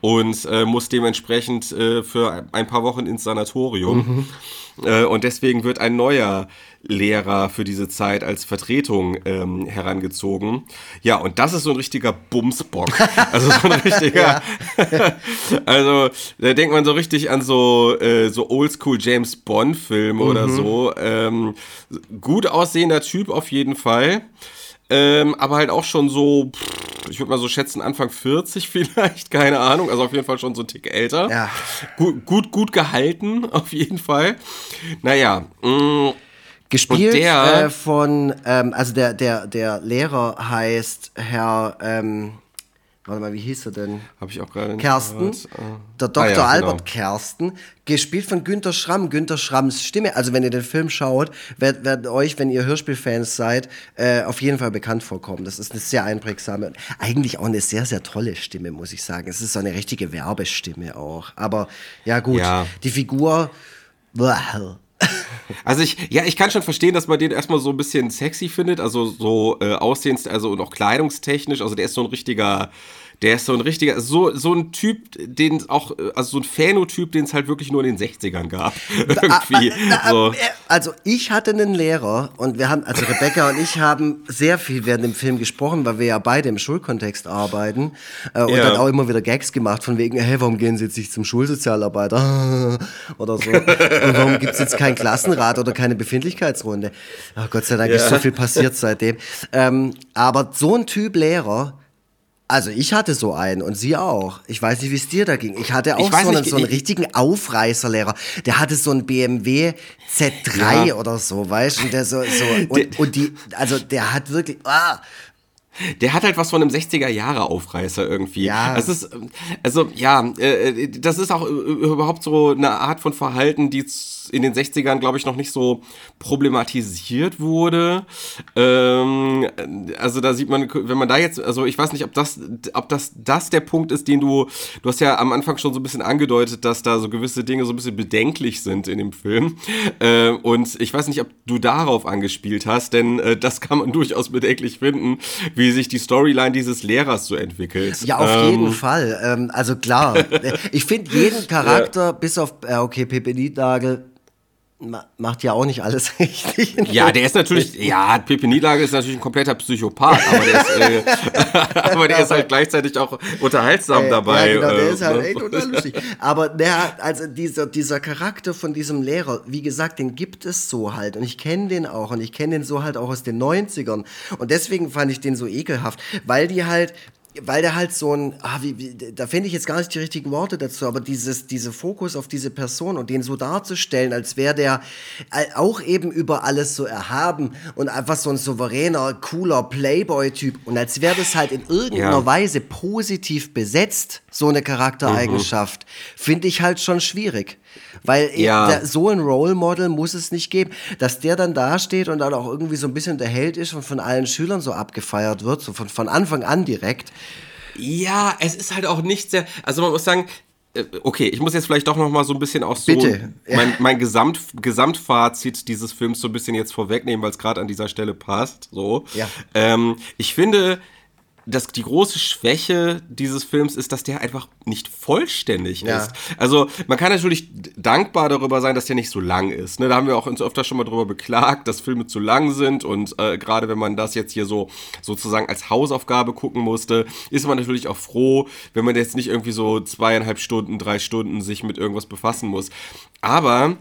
und äh, muss dementsprechend äh, für ein paar Wochen ins Sanatorium. Mhm. Äh, und deswegen wird ein neuer Lehrer für diese Zeit als Vertretung ähm, herangezogen. Ja, und das ist so ein richtiger Bumsbock. Also so ein richtiger. also da denkt man so richtig an so, äh, so Oldschool James Bond-Filme mhm. oder so. Ähm, gut aussehender Typ auf jeden Fall. Ähm, aber halt auch schon so, ich würde mal so schätzen, Anfang 40 vielleicht, keine Ahnung. Also auf jeden Fall schon so ein Tick älter. Ja. Gut, gut, gut gehalten, auf jeden Fall. Naja, mh, mm, Gespielt der, äh, von, ähm, also der, der, der Lehrer heißt Herr, ähm, warte mal, wie hieß er denn? Habe ich auch gerade Kersten. Gehört. Der Dr. Ah, ja, Albert genau. Kersten, gespielt von Günter Schramm. Günter Schramms Stimme, also wenn ihr den Film schaut, wird, wird euch, wenn ihr Hörspielfans seid, äh, auf jeden Fall bekannt vorkommen. Das ist eine sehr einprägsame eigentlich auch eine sehr, sehr tolle Stimme, muss ich sagen. Es ist so eine richtige Werbestimme auch. Aber ja, gut, ja. die Figur. Blah, also ich, ja, ich kann schon verstehen, dass man den erstmal so ein bisschen sexy findet, also so äh, aussehens, also und auch kleidungstechnisch, also der ist so ein richtiger, der ist so ein richtiger, so, so ein Typ, den auch, also so ein Phänotyp, den es halt wirklich nur in den 60ern gab. Irgendwie. So. Äh, also ich hatte einen Lehrer und wir haben, also Rebecca und ich haben sehr viel während dem Film gesprochen, weil wir ja beide im Schulkontext arbeiten äh, und ja. dann auch immer wieder Gags gemacht von wegen, hey, warum gehen Sie jetzt nicht zum Schulsozialarbeiter oder so? und warum gibt es jetzt keinen Klassenrat oder keine Befindlichkeitsrunde? Oh, Gott sei Dank ja. ist so viel passiert seitdem. Ähm, aber so ein Typ Lehrer, also ich hatte so einen und sie auch. Ich weiß nicht, wie es dir da ging. Ich hatte auch ich so, einen, so einen richtigen Aufreißerlehrer. Der hatte so einen BMW Z3 ja. oder so, weißt du? Und der so, so und, und, die, also der hat wirklich, ah, der hat halt was von einem 60er Jahre Aufreißer irgendwie. Ja. Das ist, also ja, äh, das ist auch überhaupt so eine Art von Verhalten, die in den 60ern, glaube ich, noch nicht so problematisiert wurde. Ähm, also da sieht man, wenn man da jetzt, also ich weiß nicht, ob das, ob das, das der Punkt ist, den du, du hast ja am Anfang schon so ein bisschen angedeutet, dass da so gewisse Dinge so ein bisschen bedenklich sind in dem Film. Äh, und ich weiß nicht, ob du darauf angespielt hast, denn äh, das kann man durchaus bedenklich finden, wie sich die Storyline dieses Lehrers so entwickelt. Ja, auf ähm, jeden Fall. Ähm, also klar, ich finde jeden Charakter, ja. bis auf, äh, okay, Pepe Niednagel, macht ja auch nicht alles richtig. Ja, der ist natürlich, ja, Pepe Niedlage ist natürlich ein kompletter Psychopath, aber der ist, äh, aber der ist halt gleichzeitig auch unterhaltsam äh, dabei. Ja, genau, der äh, ist halt ne? echt total lustig. Aber der, also dieser, dieser Charakter von diesem Lehrer, wie gesagt, den gibt es so halt und ich kenne den auch und ich kenne den so halt auch aus den 90ern und deswegen fand ich den so ekelhaft, weil die halt, weil der halt so ein, ah, wie, wie, da finde ich jetzt gar nicht die richtigen Worte dazu, aber dieses, diese Fokus auf diese Person und den so darzustellen, als wäre der auch eben über alles so erhaben und einfach so ein souveräner, cooler Playboy-Typ und als wäre das halt in irgendeiner ja. Weise positiv besetzt, so eine Charaktereigenschaft, mhm. finde ich halt schon schwierig. Weil ja. der, so ein Role Model muss es nicht geben. Dass der dann dasteht und dann auch irgendwie so ein bisschen der Held ist und von allen Schülern so abgefeiert wird, so von, von Anfang an direkt. Ja, es ist halt auch nicht sehr, also man muss sagen, äh, okay, ich muss jetzt vielleicht doch noch mal so ein bisschen auch so Bitte. mein, mein Gesamt, Gesamtfazit dieses Films so ein bisschen jetzt vorwegnehmen, weil es gerade an dieser Stelle passt. So, ja. Ähm, ich finde, das, die große Schwäche dieses Films ist, dass der einfach nicht vollständig Ja. ist. Also man kann natürlich dankbar darüber sein, dass der nicht so lang ist. Ne, da haben wir auch uns öfter schon mal drüber beklagt, dass Filme zu lang sind und äh, gerade wenn man das jetzt hier so sozusagen als Hausaufgabe gucken musste, ist man natürlich auch froh, wenn man jetzt nicht irgendwie so zweieinhalb Stunden, drei Stunden sich mit irgendwas befassen muss. Aber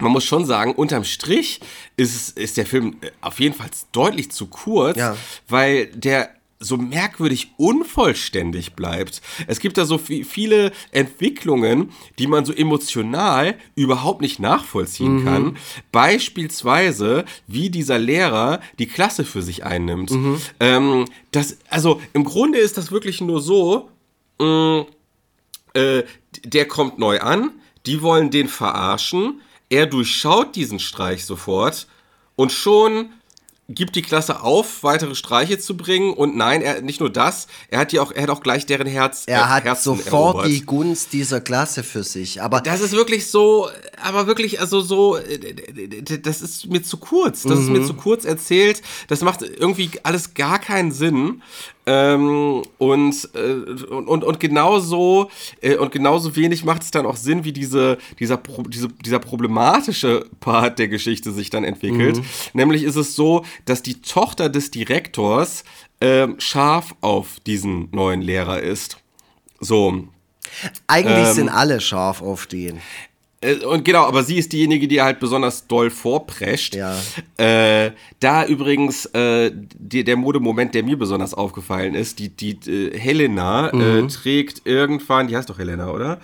man muss schon sagen, unterm Strich ist, ist der Film äh, auf jeden Fall deutlich zu kurz, Ja. weil der so merkwürdig unvollständig bleibt. Es gibt da so vi- viele Entwicklungen, die man so emotional überhaupt nicht nachvollziehen kann. Beispielsweise, wie dieser Lehrer die Klasse für sich einnimmt. Ähm, das, also im Grunde ist das wirklich nur so, äh, der kommt neu an, die wollen den verarschen, er durchschaut diesen Streich sofort und schon gibt die Klasse auf, weitere Streiche zu bringen und nein, er nicht nur das, er hat die auch, er hat auch gleich deren Herz Er äh, hat Herzen sofort erobert. die Gunst dieser Klasse für sich. Aber Das ist wirklich so, aber wirklich, also so, äh, das ist mir zu kurz. Das ist mir zu kurz erzählt. Das macht irgendwie alles gar keinen Sinn. Ähm, und, äh, und, und, genauso, äh, und genauso wenig macht es dann auch Sinn, wie diese, dieser, Pro, diese, dieser problematische Part der Geschichte sich dann entwickelt. Nämlich ist es so, dass die Tochter des Direktors ähm, scharf auf diesen neuen Lehrer ist. So, eigentlich ähm, sind alle scharf auf den. Äh, Und genau, aber sie ist diejenige, die halt besonders doll vorprescht. Ja. Äh, da übrigens äh, die, der Modemoment, der mir besonders aufgefallen ist, die, die äh, Helena Mhm. äh, trägt irgendwann, die heißt doch Helena, oder?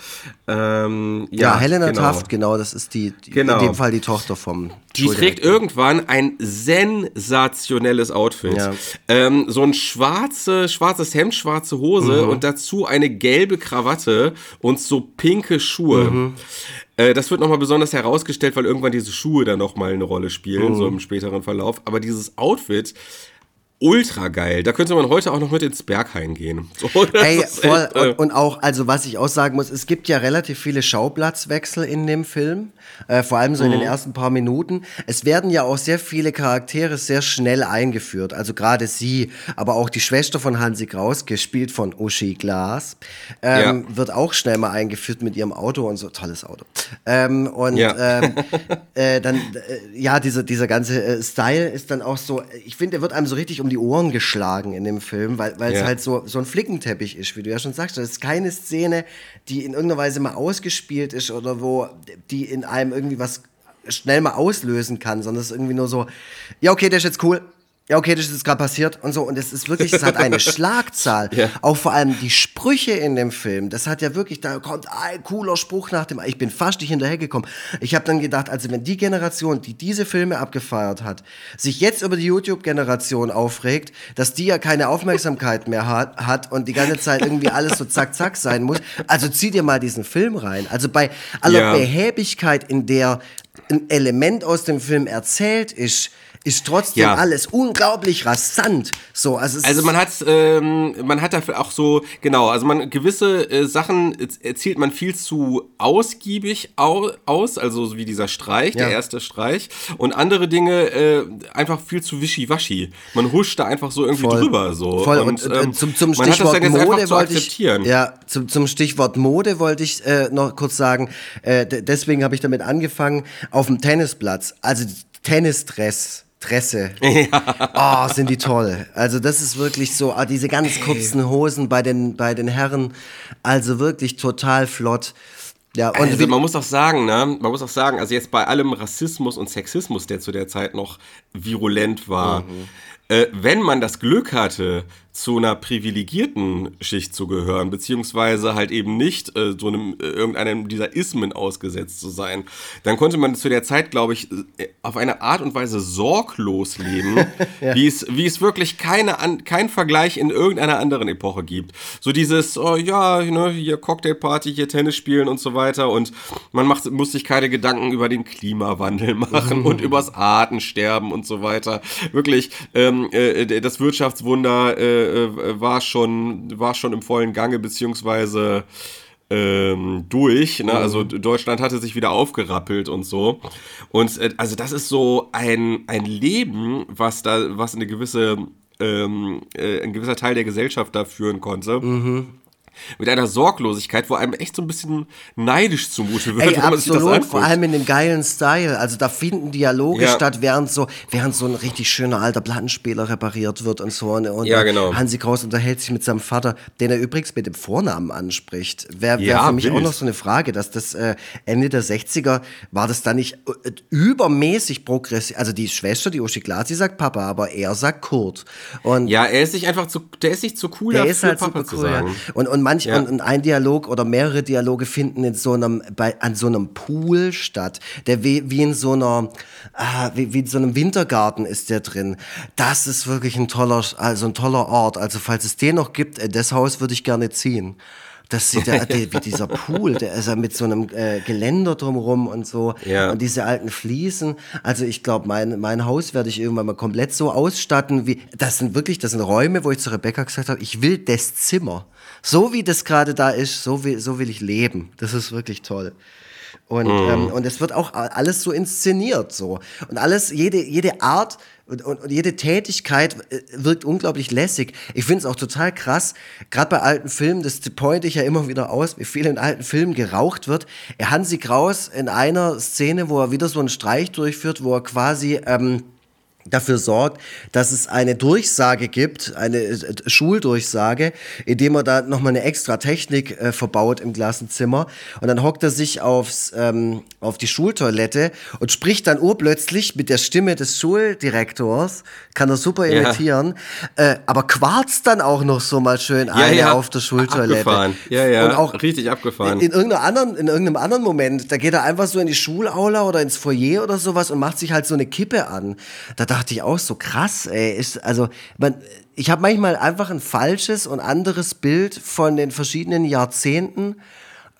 Ähm, Ja, Helena genau. Taft, genau, das ist die, die Genau. in dem Fall die Tochter vom Die trägt irgendwann ein sensationelles Outfit. Ja. Ähm, so ein schwarze, schwarzes Hemd, schwarze Hose Mhm. und dazu eine gelbe Krawatte und so pinke Schuhe. Mhm. Äh, das wird nochmal besonders herausgestellt, weil irgendwann diese Schuhe dann nochmal eine Rolle spielen, Mhm. so im späteren Verlauf. Aber dieses Outfit, ultra geil. Da könnte man heute auch noch mit ins Berghain gehen. So, Ey, voll. echt, äh, Und, und auch, also was ich auch sagen muss, es gibt ja relativ viele Schauplatzwechsel in dem Film, äh, vor allem so Mhm. in den ersten paar Minuten. Es werden ja auch sehr viele Charaktere sehr schnell eingeführt. Also gerade sie, aber auch die Schwester von Hansi Kraus, gespielt von Uschi Glas, ähm, wird auch schnell mal eingeführt mit ihrem Auto und so. Tolles Auto. Ähm, und Ja. ähm, äh, dann, äh, ja, dieser, dieser ganze äh, Style ist dann auch so, ich finde, der wird einem so richtig um die Ohren geschlagen in dem Film, weil weil es Ja. halt so, so ein Flickenteppich ist, wie du ja schon sagst. Das ist keine Szene, die in irgendeiner Weise mal ausgespielt ist oder wo die in einem irgendwie was schnell mal auslösen kann, sondern es ist irgendwie nur so, ja, okay, der ist jetzt cool. Ja, okay, das ist gerade passiert und so. Und es ist wirklich, es hat eine Schlagzahl. Ja. Auch vor allem die Sprüche in dem Film. Das hat ja wirklich, da kommt ein cooler Spruch nach dem. Ich bin fast nicht hinterhergekommen. Ich habe dann gedacht, also wenn die Generation, die diese Filme abgefeiert hat, sich jetzt über die YouTube-Generation aufregt, dass die ja keine Aufmerksamkeit mehr hat, hat und die ganze Zeit irgendwie alles so zack, zack sein muss. Also zieh dir mal diesen Film rein. Also bei aller Ja. Behäbigkeit, in der ein Element aus dem Film erzählt ist, ist trotzdem Ja. alles unglaublich rasant. So, also, Also man hat, ähm, man hat dafür auch so, genau, also man gewisse äh, Sachen erzählt man viel zu ausgiebig au aus, also so wie dieser Streich, der Ja. erste Streich, und andere Dinge äh, einfach viel zu wischiwaschi. Man huscht da einfach so irgendwie Voll. drüber so. Voll. Und, Und, äh, ähm, zum, zum Stichwort Mode wollte ich, ja, zum, zum Stichwort Mode wollte ich äh, noch kurz sagen. Äh, deswegen habe ich damit angefangen auf dem Tennisplatz. Also Tennisdress. Dresse. Oh, sind die toll. Also das ist wirklich so, ah, diese ganz kurzen Hosen bei den, bei den Herren, also wirklich total flott. Ja, und Also man muss auch sagen, ne, man muss auch sagen, also jetzt bei allem Rassismus und Sexismus, der zu der Zeit noch virulent war, äh, wenn man das Glück hatte, zu einer privilegierten Schicht zu gehören, beziehungsweise halt eben nicht äh, so einem äh, irgendeinem dieser Ismen ausgesetzt zu sein, dann konnte man zu der Zeit, glaube ich, äh, auf eine Art und Weise sorglos leben, wie es wie es wirklich keine an, kein Vergleich in irgendeiner anderen Epoche gibt. So dieses, oh ja, ne, hier Cocktailparty, hier Tennis spielen und so weiter und man macht, muss sich keine Gedanken über den Klimawandel machen und übers Artensterben und so weiter. Wirklich, ähm, äh, das Wirtschaftswunder äh, äh, war schon war schon im vollen Gange beziehungsweise ähm, durch. Ne? Also Deutschland hatte sich wieder aufgerappelt und so. Und äh, also das ist so ein, ein Leben, was da, was eine gewisse ähm, äh, ein gewisser Teil der Gesellschaft da führen konnte. Mhm mit einer Sorglosigkeit, wo einem echt so ein bisschen neidisch zumute wird, Ey, wenn man absolut, sich das anguckt. vor allem in dem geilen Style. Also da finden Dialoge ja. statt, während so, während so ein richtig schöner alter Plattenspieler repariert wird und so. Und ja, genau. Hansi Kraus unterhält sich mit seinem Vater, den er übrigens mit dem Vornamen anspricht. Wäre wär ja, für mich wild. auch noch so eine Frage, dass das äh, Ende der 60er war das da nicht äh, übermäßig progressiv. Also die Schwester, die Uschi Glasi sagt Papa, aber er sagt Kurt. Und ja, er ist sich einfach zu, der ist sich zu cool, der ist halt Papa zu sagen. Ja. Und, und manch, ja. und, und, ein Dialog oder mehrere Dialoge finden in so einem, bei, an so einem Pool statt, der wie, wie in so einer, ah, wie, wie in so einem Wintergarten ist der drin. Das ist wirklich ein toller, also ein toller Ort. Also falls es den noch gibt, äh, das Haus würde ich gerne ziehen. Das sieht ja wie dieser Pool, der ist ja mit so einem äh, Geländer drumrum und so. Ja. Und diese alten Fliesen. Also ich glaube, mein, mein Haus werde ich irgendwann mal komplett so ausstatten, wie. Das sind wirklich, das sind Räume, wo ich zu Rebecca gesagt habe, ich will das Zimmer. So wie das gerade da ist, so will, so will ich leben. Das ist wirklich toll. Und, mm. ähm, und es wird auch alles so inszeniert so. Und alles, jede, jede Art und, und, und jede Tätigkeit äh, wirkt unglaublich lässig. Ich finde es auch total krass, gerade bei alten Filmen, das pointe ich ja immer wieder aus, wie viel in alten Filmen geraucht wird. Hansi Kraus in einer Szene, wo er wieder so einen Streich durchführt, wo er quasi... Ähm, dafür sorgt, dass es eine Durchsage gibt, eine äh, Schuldurchsage, indem er da nochmal eine extra Technik äh, verbaut im Klassenzimmer. Und dann hockt er sich aufs, ähm, auf die Schultoilette und spricht dann urplötzlich mit der Stimme des Schuldirektors, kann er super imitieren, ja. äh, aber quarzt dann auch noch so mal schön ja, eine ja. auf der Schultoilette. Abgefahren. Ja, ja, und auch richtig abgefahren. In, in, anderen, in irgendeinem anderen Moment, da geht er einfach so in die Schulaula oder ins Foyer oder sowas und macht sich halt so eine Kippe an. Da dachte ich auch so krass, ey. Ist, also, man, ich habe manchmal einfach ein falsches und anderes Bild von den verschiedenen Jahrzehnten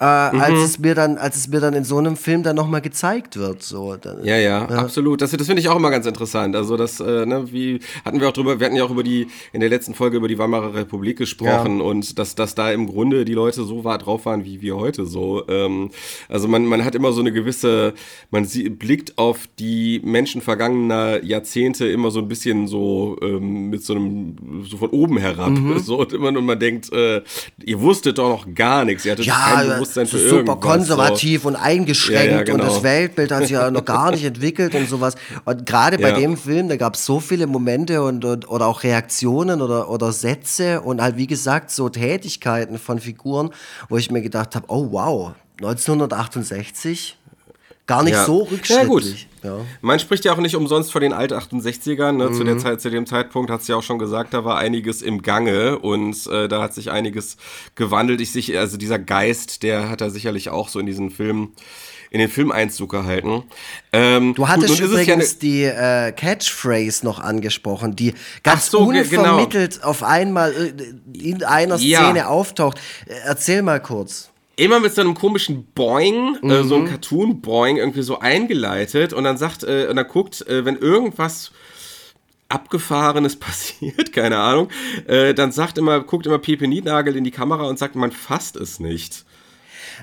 äh, mhm. als es mir dann, als es mir dann in so einem Film dann nochmal gezeigt wird. So. Ja, ja, ja, absolut. Das, das finde ich auch immer ganz interessant. Also das, äh, ne, wie hatten wir auch drüber, wir hatten ja auch über die, in der letzten Folge über die Weimarer Republik gesprochen ja. und dass, dass da im Grunde die Leute so war, drauf waren, wie wir heute so. Ähm, also man, man hat immer so eine gewisse, man sie, blickt auf die Menschen vergangener Jahrzehnte immer so ein bisschen so ähm, mit so einem, so von oben herab. Mhm. So, und immer nur man denkt, äh, ihr wusstet doch noch gar nichts, ihr hattet ja, kein Bewusstsein Bewusstsein für super konservativ so. und eingeschränkt ja, ja, genau. und das genau. Weltbild hat sich ja noch gar nicht entwickelt und sowas. Und gerade bei ja. dem Film, da gab es so viele Momente und, und, oder auch Reaktionen oder, oder Sätze und halt wie gesagt so Tätigkeiten von Figuren, wo ich mir gedacht habe, oh wow, 1968 gar nicht so rückschrittlich. Ja. Man spricht ja auch nicht umsonst von den alt 68ern. Ne? Mhm. Zu, der mhm. Zeit, zu dem Zeitpunkt hat es ja auch schon gesagt, da war einiges im Gange und äh, da hat sich einiges gewandelt. Ich sich, also dieser Geist, der hat da sicherlich auch so in diesen Film in den Filmeinzug gehalten. Ähm, du hattest gut, übrigens ja die äh, Catchphrase noch angesprochen, die ganz so, genau. unvermittelt genau. auf einmal äh, in einer Szene ja. auftaucht. Erzähl mal kurz immer mit so einem komischen Boing, mhm. äh, so einem mhm. Cartoon-Boing irgendwie so eingeleitet und dann sagt, äh, und dann guckt, äh, wenn irgendwas Abgefahrenes passiert, keine Ahnung, äh, dann sagt immer, guckt immer Pepe Niednagel in die Kamera und sagt, man fasst es nicht.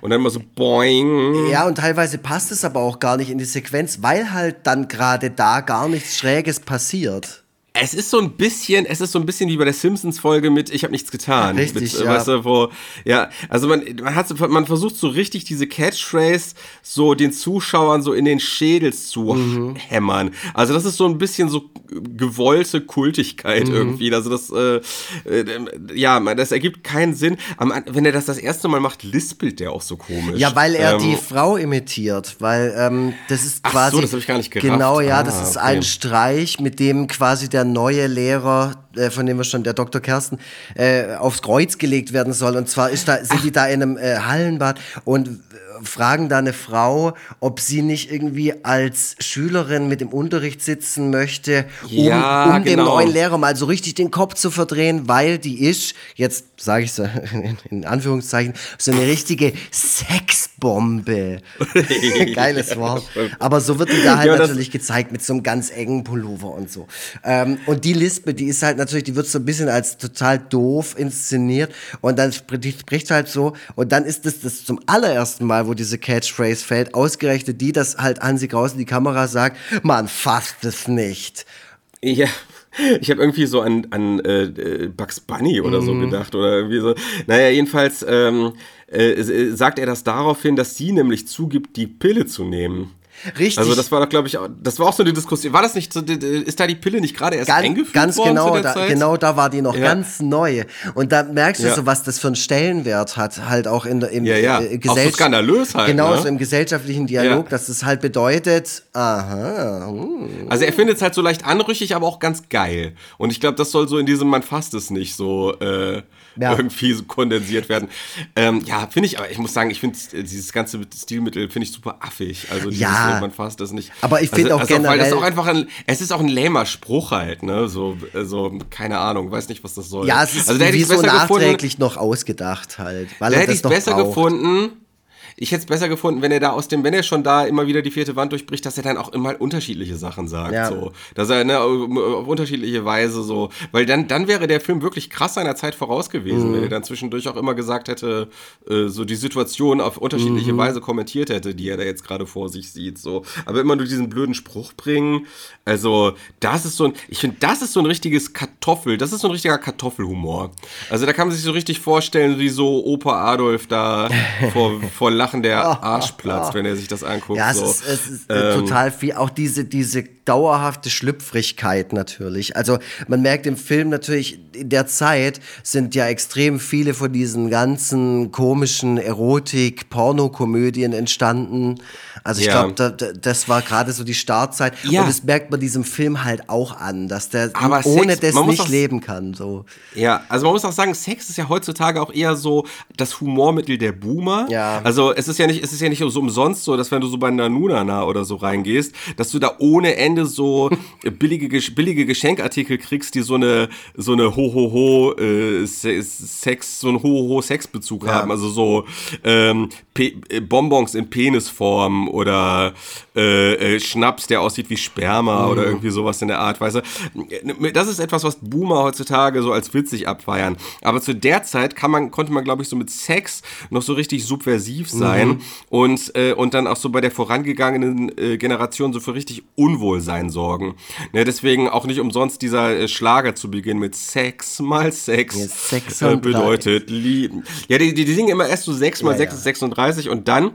Und dann immer so boing. Ja, und teilweise passt es aber auch gar nicht in die Sequenz, weil halt dann gerade da gar nichts Schräges passiert. Es ist so ein bisschen, es ist so ein bisschen wie bei der Simpsons-Folge mit Ich habe nichts getan. Richtig, mit, ja. Weißt du, wo, ja, also man, man, hat, man versucht so richtig diese Catchphrase so den Zuschauern so in den Schädel zu mhm. hämmern. Also das ist so ein bisschen so gewollte Kultigkeit mhm. irgendwie. Also das, äh, äh, ja, das ergibt keinen Sinn. Aber wenn er das das erste Mal macht, lispelt der auch so komisch. Ja, weil er ähm, die Frau imitiert, weil ähm, das ist quasi. Ach so, das habe ich gar nicht gerafft. Genau, ja, ah, das ist okay. ein Streich, mit dem quasi der neue Lehrer, äh, von dem wir schon, der Dr. Kersten, äh, aufs Kreuz gelegt werden soll. Und zwar ist da, sind die da in einem äh, Hallenbad und fragen da eine Frau, ob sie nicht irgendwie als Schülerin mit im Unterricht sitzen möchte, um, ja, um genau. dem neuen Lehrer mal so richtig den Kopf zu verdrehen, weil die ist, jetzt sage ich so in, in, Anführungszeichen, so eine richtige Sexbombe. Geiles Wort. Aber so wird die da halt ja, natürlich gezeigt mit so einem ganz engen Pullover und so. Ähm, und die Lispe, die ist halt natürlich, die wird so ein bisschen als total doof inszeniert und dann spricht halt so und dann ist das, das zum allerersten Mal, wo diese Catchphrase fällt, ausgerechnet die, dass halt Hansi Kraus in die Kamera sagt, man fasst es nicht. Ja. Ich habe irgendwie so an, an äh, Bugs Bunny oder so mhm. gedacht oder irgendwie so. Naja, jedenfalls ähm, äh, sagt er das daraufhin, dass sie nämlich zugibt, die Pille zu nehmen. Richtig. Also das war doch, glaube ich, das war auch so eine Diskussion. War das nicht so, ist da die Pille nicht gerade erst ganz, eingeführt ganz worden genau, da, Zeit? genau da war die noch ja. ganz neu. Und da merkst du ja. so, was das für einen Stellenwert hat, halt auch in der im ja, ja. Äh, Gesell auch so skandalös halt. Genau, ne? so im gesellschaftlichen Dialog, dass das halt bedeutet, aha. Hm. Also er findet es halt so leicht anrüchig, aber auch ganz geil. Und ich glaube, das soll so in diesem, man fasst es nicht so. Äh, ja. irgendwie so kondensiert werden. Ähm, ja, finde ich, aber ich muss sagen, ich finde dieses ganze Stilmittel finde ich super affig. Also dieses, ja, man fasst das nicht. Aber ich finde also, auch also generell, weil das auch einfach ein, es ist auch ein lähmer Spruch halt, ne? So, so keine Ahnung, weiß nicht, was das soll. Ja, es ist also, wie so nachträglich gefunden, noch ausgedacht halt. Weil da hätte ich es besser braucht. gefunden ich hätte es besser gefunden, wenn er da aus dem, wenn er schon da immer wieder die vierte Wand durchbricht, dass er dann auch immer unterschiedliche Sachen sagt. Ja. So. Dass er ne, auf unterschiedliche Weise so. Weil dann, dann wäre der Film wirklich krass seiner Zeit voraus gewesen, mhm. wenn er dann zwischendurch auch immer gesagt hätte, äh, so die Situation auf unterschiedliche mhm. Weise kommentiert hätte, die er da jetzt gerade vor sich sieht. So. Aber immer nur diesen blöden Spruch bringen. Also, das ist so ein, ich finde, das ist so ein richtiges Kartoffel, das ist so ein richtiger Kartoffelhumor. Also da kann man sich so richtig vorstellen, wie so Opa Adolf da vor, vor Lachen der Arsch platzt, wenn er sich das anguckt. Ja, so. es ist, es ist ähm, total viel. Auch diese, diese dauerhafte Schlüpfrigkeit natürlich. Also man merkt im Film natürlich, in der Zeit sind ja extrem viele von diesen ganzen komischen Erotik-Pornokomödien entstanden. Also ich ja. glaube, da, das war gerade so die Startzeit. Ja. Und das merkt man diesem Film halt auch an, dass der Aber ohne Sex, das nicht auch, leben kann. So. Ja, also man muss auch sagen, Sex ist ja heutzutage auch eher so das Humormittel der Boomer. Ja. Also es ist ja nicht, es ist ja nicht so umsonst so, dass wenn du so bei Nanunana oder so reingehst, dass du da ohne Ende so billige, billige Geschenkartikel kriegst, die so eine, so eine Ho-Ho-Ho äh, Sex, so einen Ho-Ho-Sexbezug ja. haben. Also so ähm, Bonbons in Penisform oder äh, äh, Schnaps, der aussieht wie Sperma mhm. oder irgendwie sowas in der Art, weißt du? Das ist etwas, was Boomer heutzutage so als witzig abfeiern. Aber zu der Zeit kann man, konnte man, glaube ich, so mit Sex noch so richtig subversiv sein mhm. und, äh, und dann auch so bei der vorangegangenen äh, Generation so für richtig Unwohlsein sorgen. Ne, deswegen auch nicht umsonst dieser äh, Schlager zu Beginn mit Sex mal Sex, ja, Sex äh, bedeutet lieben. Ja, die, die, die singen immer erst so 6 mal ja, 6 ist 36 und dann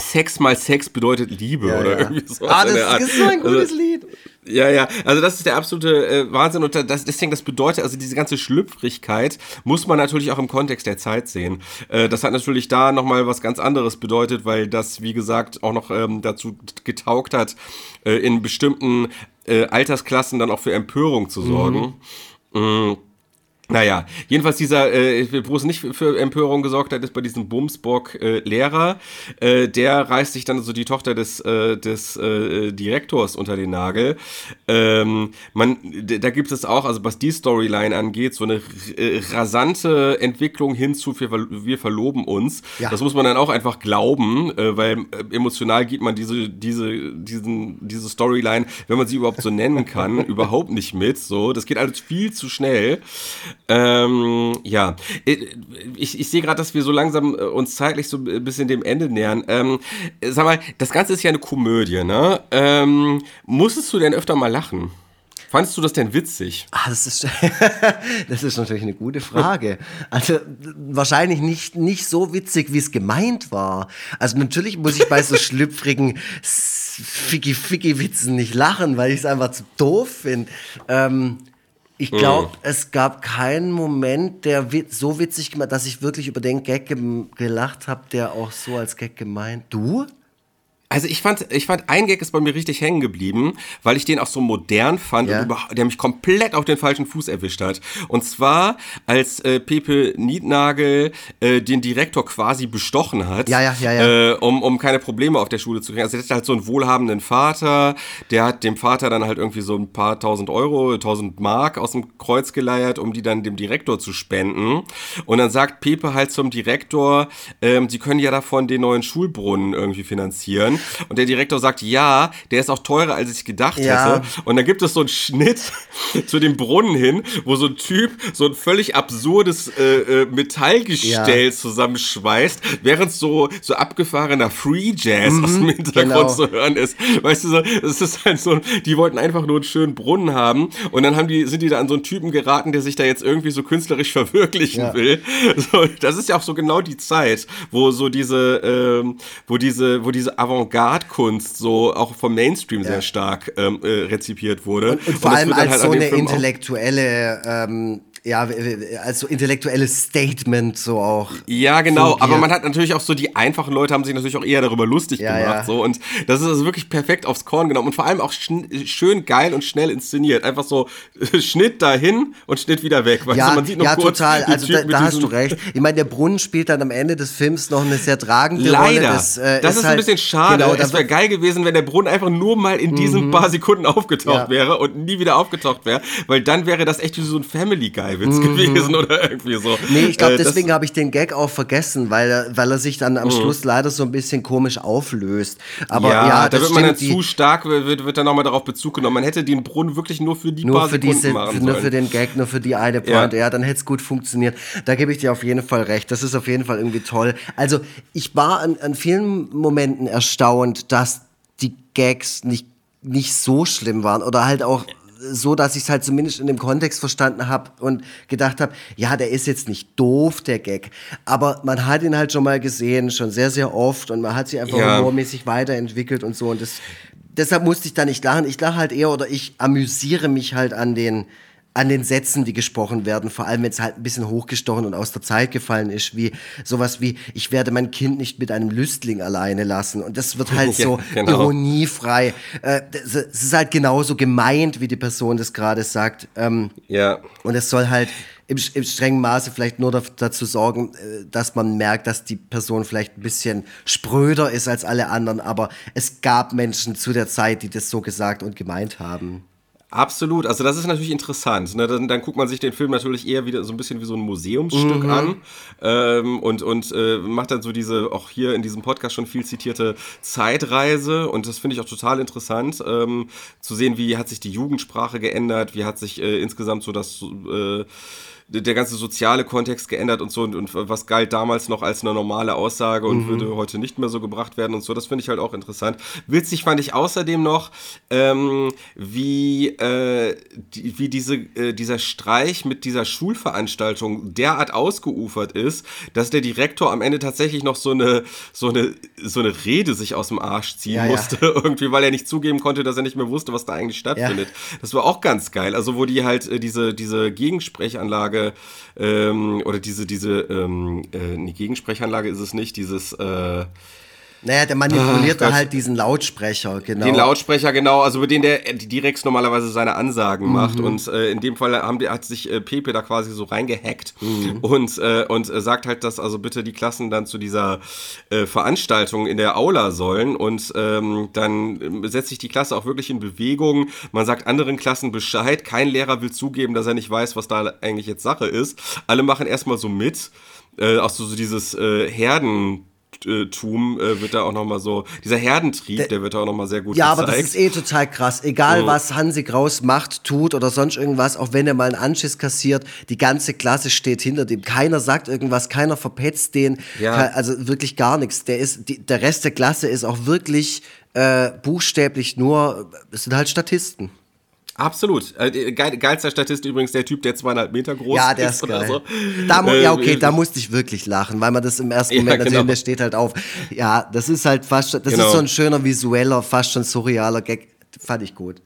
Sex mal Sex bedeutet Liebe ja, oder ja. irgendwie so. Ah, das ist so ein gutes also, Lied. Ja, ja, also das ist der absolute äh, Wahnsinn und das, deswegen, das bedeutet, also diese ganze Schlüpfrigkeit muss man natürlich auch im Kontext der Zeit sehen. Äh, das hat natürlich da nochmal was ganz anderes bedeutet, weil das, wie gesagt, auch noch ähm, dazu getaugt hat, äh, in bestimmten äh, Altersklassen dann auch für Empörung zu sorgen. Mhm. Mhm. Naja, jedenfalls dieser, äh, wo es nicht für Empörung gesorgt hat, ist bei diesem Bumsbock-Lehrer. Äh, äh, der reißt sich dann so die Tochter des, äh, des äh, Direktors unter den Nagel. Ähm, man, da gibt es auch, also was die Storyline angeht, so eine äh, rasante Entwicklung hin zu wir, wir verloben uns. Ja. Das muss man dann auch einfach glauben, äh, weil äh, emotional gibt man diese, diese, diesen, diese Storyline, wenn man sie überhaupt so nennen kann, überhaupt nicht mit. So, das geht alles viel zu schnell. Ähm, ja, äh, ich, ich sehe gerade, dass wir so langsam äh, uns zeitlich so ein bisschen dem Ende nähern. Ähm, sag mal, das Ganze ist ja eine Komödie, ne? Ähm, musstest du denn öfter mal lachen? Fandest du das denn witzig? Ah, das ist, das ist natürlich eine gute Frage. Also wahrscheinlich nicht, nicht so witzig, wie es gemeint war. Also natürlich muss ich bei so schlüpfrigen Ficky-Ficky-Witzen nicht lachen, weil ich es einfach zu doof finde. Ähm, ich glaube, mm. es gab keinen Moment, der so witzig gemacht, dass ich wirklich über den Gag gelacht habe, der auch so als Gag gemeint. Du? Also ich fand, ich fand, ein Gag ist bei mir richtig hängen geblieben, weil ich den auch so modern fand ja. und der mich komplett auf den falschen Fuß erwischt hat. Und zwar, als äh, Pepe Niednagel äh, den Direktor quasi bestochen hat, ja, ja, ja, ja. Äh, um, um keine Probleme auf der Schule zu kriegen. Also er hatte halt so einen wohlhabenden Vater, der hat dem Vater dann halt irgendwie so ein paar tausend Euro, tausend Mark aus dem Kreuz geleiert, um die dann dem Direktor zu spenden. Und dann sagt Pepe halt zum Direktor, ähm, sie können ja davon den neuen Schulbrunnen irgendwie finanzieren. Und der Direktor sagt, ja, der ist auch teurer, als ich gedacht Ja. hätte. Und dann gibt es so einen Schnitt zu dem Brunnen hin, wo so ein Typ so ein völlig absurdes äh, äh, Metallgestell Ja. zusammenschweißt, während so, so abgefahrener Free Jazz aus dem Hintergrund genau. zu hören ist. Weißt du, so, es ist halt so, die wollten einfach nur einen schönen Brunnen haben und dann haben die, sind die da an so einen Typen geraten, der sich da jetzt irgendwie so künstlerisch verwirklichen Ja. will. So, das ist ja auch so genau die Zeit, wo so diese, ähm, wo diese, wo diese Avantgarde-Kunst so auch vom Mainstream sehr stark ähm, äh, rezipiert wurde. Und vor das allem als halt so eine intellektuelle, ähm, ja, als so intellektuelles Statement so auch. Ja, genau, aber man hat natürlich auch so, die einfachen Leute haben sich natürlich auch eher darüber lustig Ja, gemacht. ja. So, und das ist also wirklich perfekt aufs Korn genommen und vor allem auch schön geil und schnell inszeniert. Einfach so Schnitt dahin und Schnitt wieder weg. Weißt Ja, du, man sieht nur ja kurz total. Also da, da hast du recht. Ich meine, der Brunnen spielt dann am Ende des Films noch eine sehr tragende Leider. Rolle. Das, äh, das ist, ein halt- bisschen schade. Genau, es wäre geil gewesen, wenn der Brunnen einfach nur mal in diesen paar Sekunden aufgetaucht Ja. wäre und nie wieder aufgetaucht wäre, weil dann wäre das echt wie so ein Family Guy Witz gewesen oder irgendwie so. Nee, ich glaube, Äh, deswegen habe ich den Gag auch vergessen, weil er, weil er sich dann am Schluss leider so ein bisschen komisch auflöst. Aber ja, ja, da wird man dann zu stark, wird, wird dann nochmal darauf Bezug genommen. Man hätte den Brunnen wirklich nur für die Nur paar für Sekunden diese, machen nur sollen. für den Gag, nur für die eine Ja. Pointe. Ja, dann hätte es gut funktioniert. Da gebe ich dir auf jeden Fall recht. Das ist auf jeden Fall irgendwie toll. Also, ich war an, an vielen Momenten erstaunt, dass die Gags nicht, nicht so schlimm waren oder halt auch so, dass ich es halt zumindest in dem Kontext verstanden habe und gedacht habe, ja, der ist jetzt nicht doof, der Gag. Aber man hat ihn halt schon mal gesehen, schon sehr, sehr oft und man hat sich einfach Ja. humormäßig weiterentwickelt und so. Und das, deshalb musste ich da nicht lachen. Ich lache halt eher oder ich amüsiere mich halt an den, an den Sätzen, die gesprochen werden, vor allem wenn es halt ein bisschen hochgestochen und aus der Zeit gefallen ist, wie sowas wie, ich werde mein Kind nicht mit einem Lüstling alleine lassen. Und das wird halt Ja, so genau. ironiefrei. Äh, das, es ist halt genauso gemeint, wie die Person das gerade sagt. Ähm, Ja. und es soll halt im, im strengen Maße vielleicht nur dazu sorgen, äh, dass man merkt, dass die Person vielleicht ein bisschen spröder ist als alle anderen. Aber es gab Menschen zu der Zeit, die das so gesagt und gemeint haben. Absolut, also das ist natürlich interessant. Ne? Dann, dann guckt man sich den Film natürlich eher wieder so ein bisschen wie so ein Museumsstück Mhm. an ähm, und, und äh, macht dann so diese, auch hier in diesem Podcast schon viel zitierte Zeitreise und das finde ich auch total interessant, ähm, zu sehen, wie hat sich die Jugendsprache geändert, wie hat sich äh, insgesamt so das... Äh, der ganze soziale Kontext geändert und so und, und was galt damals noch als eine normale Aussage und würde heute nicht mehr so gebracht werden und so. Das finde ich halt auch interessant. Witzig fand ich außerdem noch, ähm, wie, äh, die, wie diese, äh, dieser Streich mit dieser Schulveranstaltung derart ausgeufert ist, dass der Direktor am Ende tatsächlich noch so eine, so eine, so eine Rede sich aus dem Arsch ziehen Ja, ja. musste, irgendwie, weil er nicht zugeben konnte, dass er nicht mehr wusste, was da eigentlich stattfindet. Das war auch ganz geil. Also, wo die halt äh, diese, diese Gegensprechanlage ähm, oder diese, diese, ähm, äh, nee, Gegensprechanlage ist es nicht, dieses, äh, Naja, der manipuliert Ach halt diesen Lautsprecher, genau. den Lautsprecher, genau, also über den der äh, Direx normalerweise seine Ansagen macht. Mhm. Und äh, in dem Fall haben die, hat sich äh, Pepe da quasi so reingehackt Mhm. und, äh, und äh, sagt halt, dass also bitte die Klassen dann zu dieser äh, Veranstaltung in der Aula sollen. Und ähm, dann ähm, setzt sich die Klasse auch wirklich in Bewegung. Man sagt anderen Klassen Bescheid. Kein Lehrer will zugeben, dass er nicht weiß, was da eigentlich jetzt Sache ist. Alle machen erstmal so mit. Äh, auch so, so dieses äh, Herden. Tum äh, wird da auch noch mal so dieser Herdentrieb, der, wird da auch noch mal sehr gut Ja, aber gezeigt. das ist eh total krass. Egal, Mhm. was Hansi Kraus macht, tut oder sonst irgendwas, auch wenn er mal einen Anschiss kassiert, die ganze Klasse steht hinter dem. Keiner sagt irgendwas, keiner verpetzt den. Ja. Also wirklich gar nichts. Der, ist, die, der Rest der Klasse ist auch wirklich äh, buchstäblich nur, es sind halt Statisten. Absolut. Äh, Geil, geilster Statist übrigens der Typ, der zweieinhalb Meter groß Ja, der ist oder geil. so. Da ja, okay, Äh, da musste ich wirklich lachen, weil man das im ersten Ja, Moment natürlich, genau. der steht halt auf. Ja, das ist halt fast, schon- das Genau. ist so ein schöner visueller, fast schon surrealer Gag. Fand ich gut.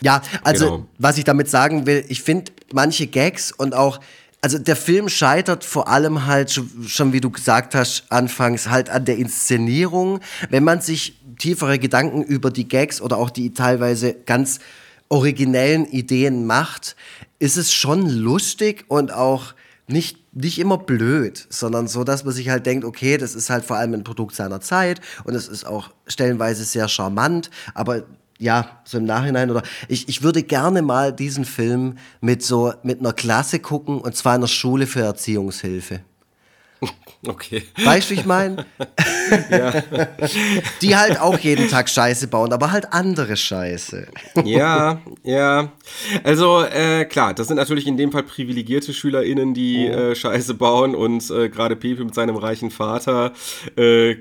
Ja, also, Genau. was ich damit sagen will, ich finde manche Gags und auch, also der Film scheitert vor allem halt, schon, schon wie du gesagt hast, anfangs halt an der Inszenierung. Wenn man sich tiefere Gedanken über die Gags oder auch die teilweise ganz originellen Ideen macht, ist es schon lustig und auch nicht, nicht immer blöd, sondern so, dass man sich halt denkt, okay, das ist halt vor allem ein Produkt seiner Zeit und es ist auch stellenweise sehr charmant, aber ja, so im Nachhinein oder ich, ich würde gerne mal diesen Film mit so mit einer Klasse gucken und zwar in einer Schule für Erziehungshilfe. Okay. Weißt du, ich meine? ja. Die halt auch jeden Tag Scheiße bauen, aber halt andere Scheiße. ja, ja. Also, äh, klar, das sind natürlich in dem Fall privilegierte SchülerInnen, die oh. äh, Scheiße bauen und äh, gerade Pepe mit seinem reichen Vater. Äh,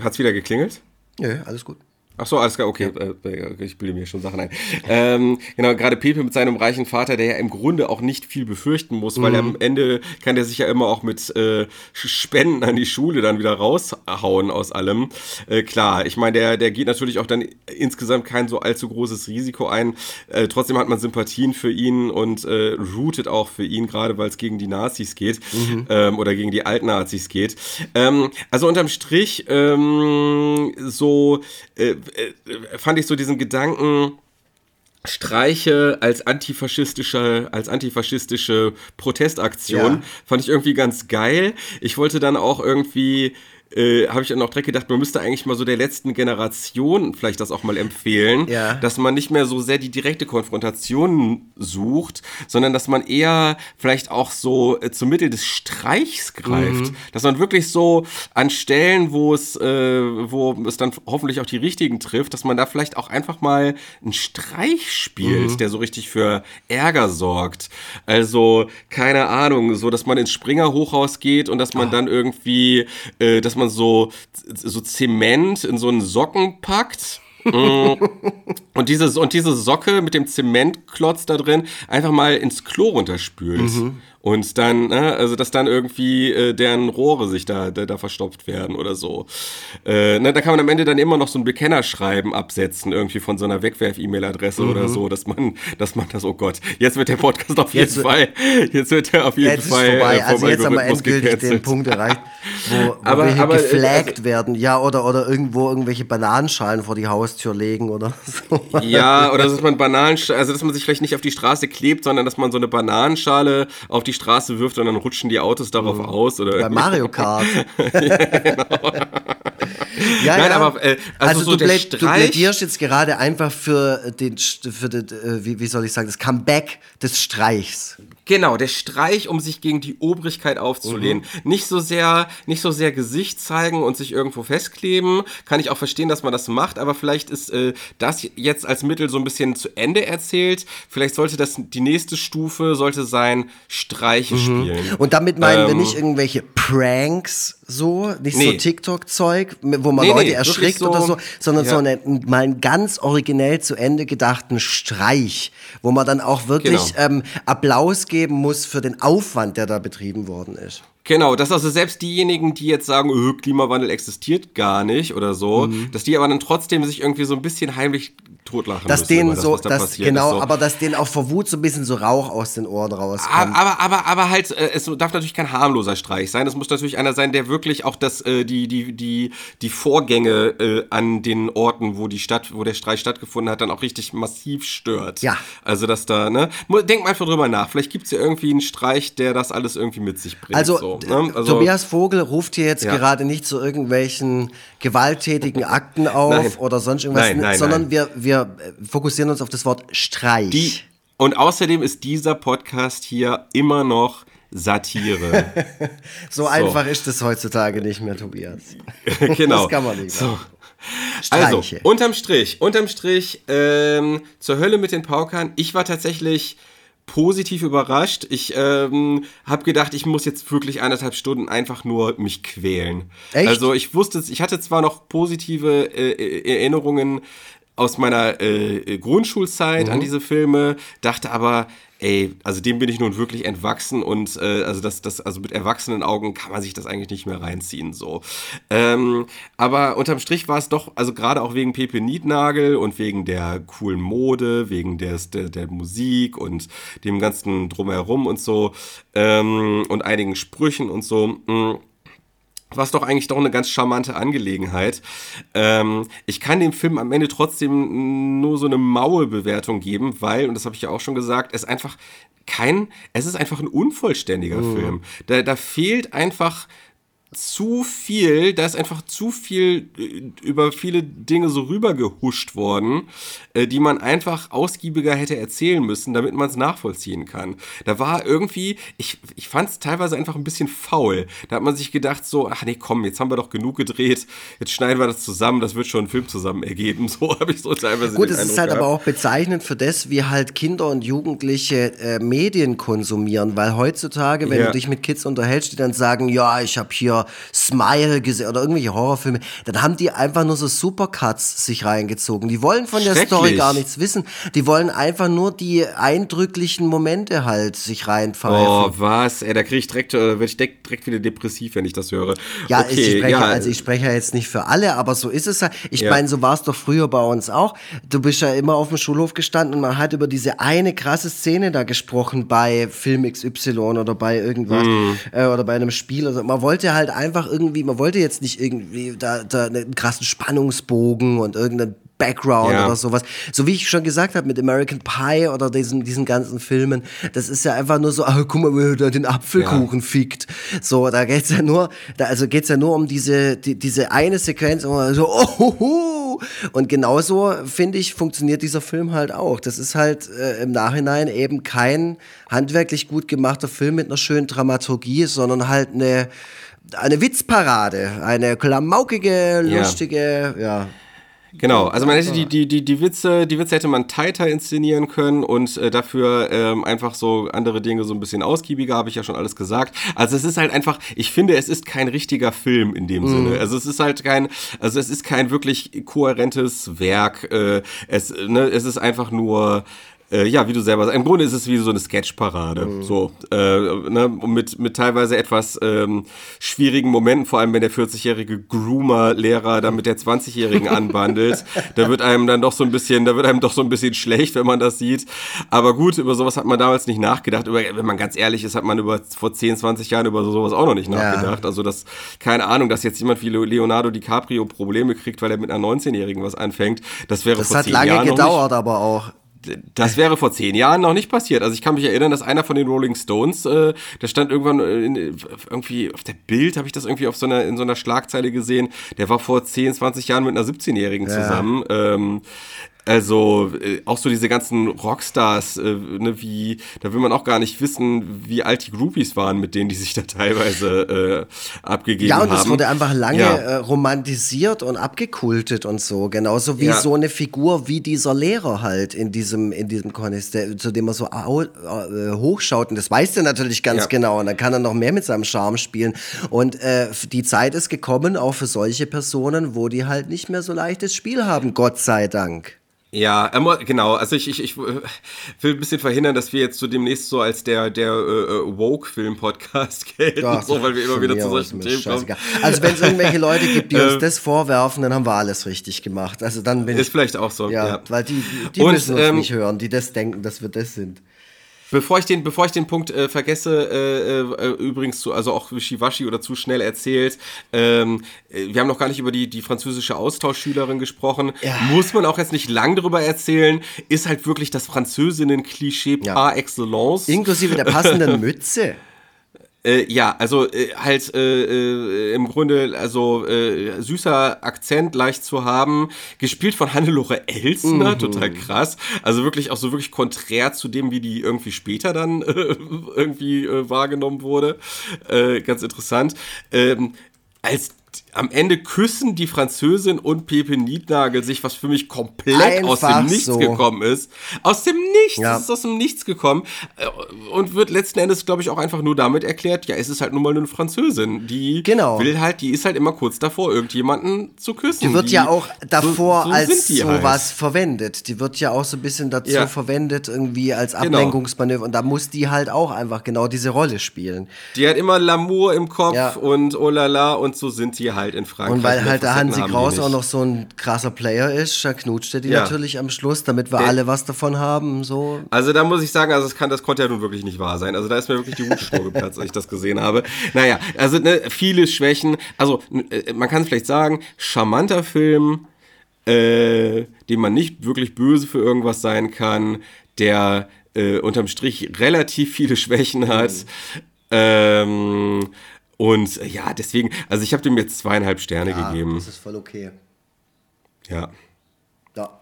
hat's wieder geklingelt? Nö, alles gut. Ach so, alles klar, okay, ja. Äh, ich bilde mir schon Sachen ein. Ähm, genau, gerade Pepe mit seinem reichen Vater, der ja im Grunde auch nicht viel befürchten muss, weil mhm. am Ende kann der sich ja immer auch mit äh, Spenden an die Schule dann wieder raushauen aus allem. Äh, klar, ich meine, der, der geht natürlich auch dann insgesamt kein so allzu großes Risiko ein. Äh, trotzdem hat man Sympathien für ihn und äh, rootet auch für ihn, gerade weil es gegen die Nazis geht mhm. ähm, oder gegen die Altnazis geht. Ähm, also unterm Strich ähm, so äh, äh, fand ich so diesen Gedanken, Streiche als antifaschistische, als antifaschistische Protestaktion ja. fand ich irgendwie ganz geil. Ich wollte dann auch irgendwie äh, habe ich dann auch direkt gedacht, man müsste eigentlich mal so der letzten Generation vielleicht das auch mal empfehlen, ja. dass man nicht mehr so sehr die direkte Konfrontation sucht, sondern dass man eher vielleicht auch so äh, zum Mittel des Streichs greift, mhm. dass man wirklich so an Stellen, wo es, äh, wo es dann hoffentlich auch die richtigen trifft, dass man da vielleicht auch einfach mal einen Streich spielt, mhm. der so richtig für Ärger sorgt. Also keine Ahnung, so dass man ins Springer Hochhaus geht und dass man oh. dann irgendwie, äh, dass man so, so Zement in so einen Socken packt. Mm. und, dieses, und diese Socke mit dem Zementklotz da drin einfach mal ins Klo runterspült. Mhm. Und dann, ne, also dass dann irgendwie äh, deren Rohre sich da, da, da verstopft werden oder so. Äh, ne, da kann man am Ende dann immer noch so ein Bekennerschreiben absetzen, irgendwie von so einer Wegwerf-E-Mail-Adresse mhm. oder so, dass man, dass man das, oh Gott, jetzt wird der Podcast auf jeden jetzt, Fall, jetzt wird der auf jeden jetzt Fall. Ist vorbei. Äh, also jetzt haben wir endgültig gecancelt. den Punkt erreicht, wo, wo aber, wir hier aber, geflaggt also, werden. Ja, oder, oder irgendwo irgendwelche Bananenschalen vor die Haustür legen oder so. Ja, oder dass man Bananenschalen, also dass man sich vielleicht nicht auf die Straße klebt, sondern dass man so eine Bananenschale auf die Straße wirft und dann rutschen die Autos darauf mhm. aus. Oder Bei Mario Kart. ja, genau. ja, Nein, ja. aber äh, also, also so du, pläd, du plädierst jetzt gerade einfach für den, für den äh, wie, wie soll ich sagen, das Comeback des Streichs. Genau, der Streich, um sich gegen die Obrigkeit aufzulehnen. Mhm. Nicht so sehr, nicht so sehr Gesicht zeigen und sich irgendwo festkleben. Kann ich auch verstehen, dass man das macht, aber vielleicht ist äh, das jetzt als Mittel so ein bisschen zu Ende erzählt. Vielleicht sollte das die nächste Stufe sollte sein Streiche mhm. spielen. Und damit meinen ähm, wir nicht irgendwelche Pranks so, nicht nee. so TikTok-Zeug, wo man nee, Leute nee, erschrickt so, oder so, sondern ja. so eine, mal einen ganz originell zu Ende gedachten Streich, wo man dann auch wirklich genau. ähm, Applaus geben muss für den Aufwand, der da betrieben worden ist. Genau, dass also selbst diejenigen, die jetzt sagen, öh, Klimawandel existiert gar nicht oder so, mhm. dass die aber dann trotzdem sich irgendwie so ein bisschen heimlich totlachen dass denen so, das, da dass, genau, so. aber dass denen auch vor Wut so ein bisschen so Rauch aus den Ohren rauskommt. Aber, aber, aber, halt, äh, es darf natürlich kein harmloser Streich sein. Es muss natürlich einer sein, der wirklich auch das, äh, die, die, die, die Vorgänge äh, an den Orten, wo die Stadt, wo der Streich stattgefunden hat, dann auch richtig massiv stört. Ja. Also, dass da, ne, denk mal einfach drüber nach. Vielleicht gibt es ja irgendwie einen Streich, der das alles irgendwie mit sich bringt. Also, so, ne? also Tobias Vogel ruft hier jetzt ja. gerade nicht zu irgendwelchen gewalttätigen Akten auf nein. oder sonst irgendwas, nein, nein, sondern wir, wir fokussieren uns auf das Wort Streich. Die, und außerdem ist dieser Podcast hier immer noch Satire. so, so, einfach ist es heutzutage nicht mehr, Tobias. genau. Das kann man nicht. So. Also, unterm Strich, unterm Strich, ähm, zur Hölle mit den Paukern. Ich war tatsächlich positiv überrascht. Ich ähm, habe gedacht, ich muss jetzt wirklich eineinhalb Stunden einfach nur mich quälen. Echt? Also ich wusste, ich hatte zwar noch positive äh, äh Erinnerungen aus meiner äh, Grundschulzeit mhm. an diese Filme, dachte aber, ey, also dem bin ich nun wirklich entwachsen und äh, also das, das, also mit erwachsenen Augen kann man sich das eigentlich nicht mehr reinziehen. so. Ähm, aber unterm Strich war es doch, also gerade auch wegen Pepe Niednagel und wegen der coolen Mode, wegen des, der, der Musik und dem ganzen drumherum und so ähm, und einigen Sprüchen und so. Mh, mm, was doch eigentlich doch eine ganz charmante Angelegenheit. Ähm, ich kann dem Film am Ende trotzdem nur so eine maue Bewertung geben, weil, und das habe ich ja auch schon gesagt, es einfach kein, es ist einfach ein unvollständiger mhm. Film. Da, da fehlt einfach zu viel, da ist einfach zu viel äh, über viele Dinge so rübergehuscht worden, äh, die man einfach ausgiebiger hätte erzählen müssen, damit man es nachvollziehen kann. Da war irgendwie, ich, ich fand es teilweise einfach ein bisschen faul. Da hat man sich gedacht so, ach nee, komm, jetzt haben wir doch genug gedreht, jetzt schneiden wir das zusammen, das wird schon einen Film zusammen ergeben. So habe ich so teilweise Gut, es ist halt gehabt. aber auch bezeichnend für das, wie halt Kinder und Jugendliche äh, Medien konsumieren, weil heutzutage, wenn ja. du dich mit Kids unterhältst, die dann sagen, ja, ich habe hier Smile gesehen oder irgendwelche Horrorfilme, dann haben die einfach nur so Supercuts sich reingezogen. Die wollen von der Story gar nichts wissen. Die wollen einfach nur die eindrücklichen Momente halt sich reinpfeifen. Oh, was? Ey, da kriege ich direkt, äh, werde ich direkt wieder depressiv, wenn ich das höre. Ja, okay, ich spreche, ja. also ich spreche ja jetzt nicht für alle, aber so ist es ja. Ich ja. meine, so war es doch früher bei uns auch. Du bist ja immer auf dem Schulhof gestanden und man hat über diese eine krasse Szene da gesprochen bei Film XY oder bei irgendwas mm. äh, oder bei einem Spiel. Also man wollte halt einfach irgendwie, man wollte jetzt nicht irgendwie da, da einen krassen Spannungsbogen und irgendeinen Background ja. oder sowas. So wie ich schon gesagt habe mit American Pie oder diesen, diesen ganzen Filmen, das ist ja einfach nur so, ah, guck mal, wie er den Apfelkuchen ja. fickt. So, da geht's ja nur, da, also geht's ja nur um diese, die, diese eine Sequenz, wo man so, oh, ho, ho. und genauso, finde ich, funktioniert dieser Film halt auch. Das ist halt äh, im Nachhinein eben kein handwerklich gut gemachter Film mit einer schönen Dramaturgie, sondern halt eine, eine Witzparade, eine klamaukige, lustige, ja. ja. Genau, also man hätte die, die, die, die Witze, die Witze hätte man tighter inszenieren können und äh, dafür ähm, einfach so andere Dinge so ein bisschen ausgiebiger, habe ich ja schon alles gesagt. Also es ist halt einfach, ich finde, es ist kein richtiger Film in dem mhm. Sinne. Also es ist halt kein, also es ist kein wirklich kohärentes Werk. Äh, es, ne, es ist einfach nur äh, ja, wie du selber sagst, im Grunde ist es wie so eine Sketchparade. Mhm. So, äh, ne, mit, mit teilweise etwas ähm, schwierigen Momenten, vor allem wenn der 40-jährige Groomer-Lehrer da mit der 20-jährigen anbandelt. da wird einem dann doch so ein bisschen, da wird einem doch so ein bisschen schlecht, wenn man das sieht. Aber gut, über sowas hat man damals nicht nachgedacht. Über, wenn man ganz ehrlich ist, hat man über vor 10, 20 Jahren über sowas auch noch nicht nachgedacht. Ja. Also das, keine Ahnung, dass jetzt jemand wie Leonardo DiCaprio Probleme kriegt, weil er mit einer 19-Jährigen was anfängt. Das wäre das vor 10 Jahren. Das hat lange gedauert, aber auch das wäre vor zehn Jahren noch nicht passiert. Also ich kann mich erinnern, dass einer von den Rolling Stones, äh, der stand irgendwann in, irgendwie auf der Bild, habe ich das irgendwie auf so einer, in so einer Schlagzeile gesehen, der war vor 10, 20 Jahren mit einer 17-Jährigen ja. zusammen. Ähm, also äh, auch so diese ganzen Rockstars, äh, ne, wie, da will man auch gar nicht wissen, wie alt die Groupies waren, mit denen die sich da teilweise äh, abgegeben haben. Ja, und es wurde einfach lange ja. äh, romantisiert und abgekultet und so. Genauso wie ja. so eine Figur wie dieser Lehrer halt in diesem, in diesem Contest, der, zu dem er so äh, hochschaut. Und das weiß er natürlich ganz ja. genau. Und dann kann er noch mehr mit seinem Charme spielen. Und äh, die Zeit ist gekommen, auch für solche Personen, wo die halt nicht mehr so leichtes Spiel haben, Gott sei Dank. Ja, genau. Also ich, ich, ich will ein bisschen verhindern, dass wir jetzt so demnächst so als der, der äh, Woke-Film-Podcast gelten, ja, so, weil wir immer wieder zu solchen Themen kommen. Also wenn es irgendwelche Leute gibt, die uns ähm, das vorwerfen, dann haben wir alles richtig gemacht. Also dann bin Ist ich, vielleicht auch so, ja. ja. Weil die, die Und, müssen uns ähm, nicht hören, die das denken, dass wir das sind. Bevor ich den, bevor ich den Punkt äh, vergesse, äh, äh, übrigens zu, also auch Wischiwaschi oder zu schnell erzählt, ähm, äh, wir haben noch gar nicht über die, die französische Austauschschülerin gesprochen. Ja. Muss man auch jetzt nicht lang darüber erzählen, ist halt wirklich das Französinnen-Klischee ja. par excellence. Inklusive der passenden Mütze. Äh, ja, also äh, halt äh, äh, im Grunde, also äh, süßer Akzent leicht zu haben, gespielt von Hannelore Elsner, mhm. total krass. Also wirklich auch so wirklich konträr zu dem, wie die irgendwie später dann äh, irgendwie wahrgenommen wurde. Ganz interessant. Ähm, als am Ende küssen die Französin und Pepe Niednagel sich, was für mich komplett Einfach aus dem Nichts so. gekommen ist. Aus dem Nichts, ja. ist aus dem Nichts gekommen äh, und wird letzten Endes, glaube ich, auch einfach nur damit erklärt, ja, es ist halt nun mal eine Französin, die genau. will halt, die ist halt immer kurz davor, irgendjemanden zu küssen. Die wird die, ja auch davor so, so als sowas halt. verwendet. Die wird ja auch so ein bisschen dazu ja. verwendet, irgendwie als genau. Ablenkungsmanöver und da muss die halt auch einfach genau diese Rolle spielen. Die hat immer L'amour im Kopf ja. und oh la la und so sind die halt in Frankreich. Und weil halt der Hansi Kraus auch noch so ein krasser Player ist, da knutscht er die ja. natürlich am Schluss, damit wir der, alle was davon haben. So. Also da muss ich sagen, also das, kann, das konnte ja nun wirklich nicht wahr sein. Also da ist mir wirklich die Hutschnur geplatzt, als ich das gesehen habe. Naja, also ne, viele Schwächen. Also äh, man kann es vielleicht sagen, charmanter Film, äh, dem man nicht wirklich böse für irgendwas sein kann, der äh, unterm Strich relativ viele Schwächen hat. Mhm. Ähm, Und äh, ja, deswegen, also ich habe dem jetzt zweieinhalb Sterne Ja, gegeben. das ist voll okay. Ja. Ja.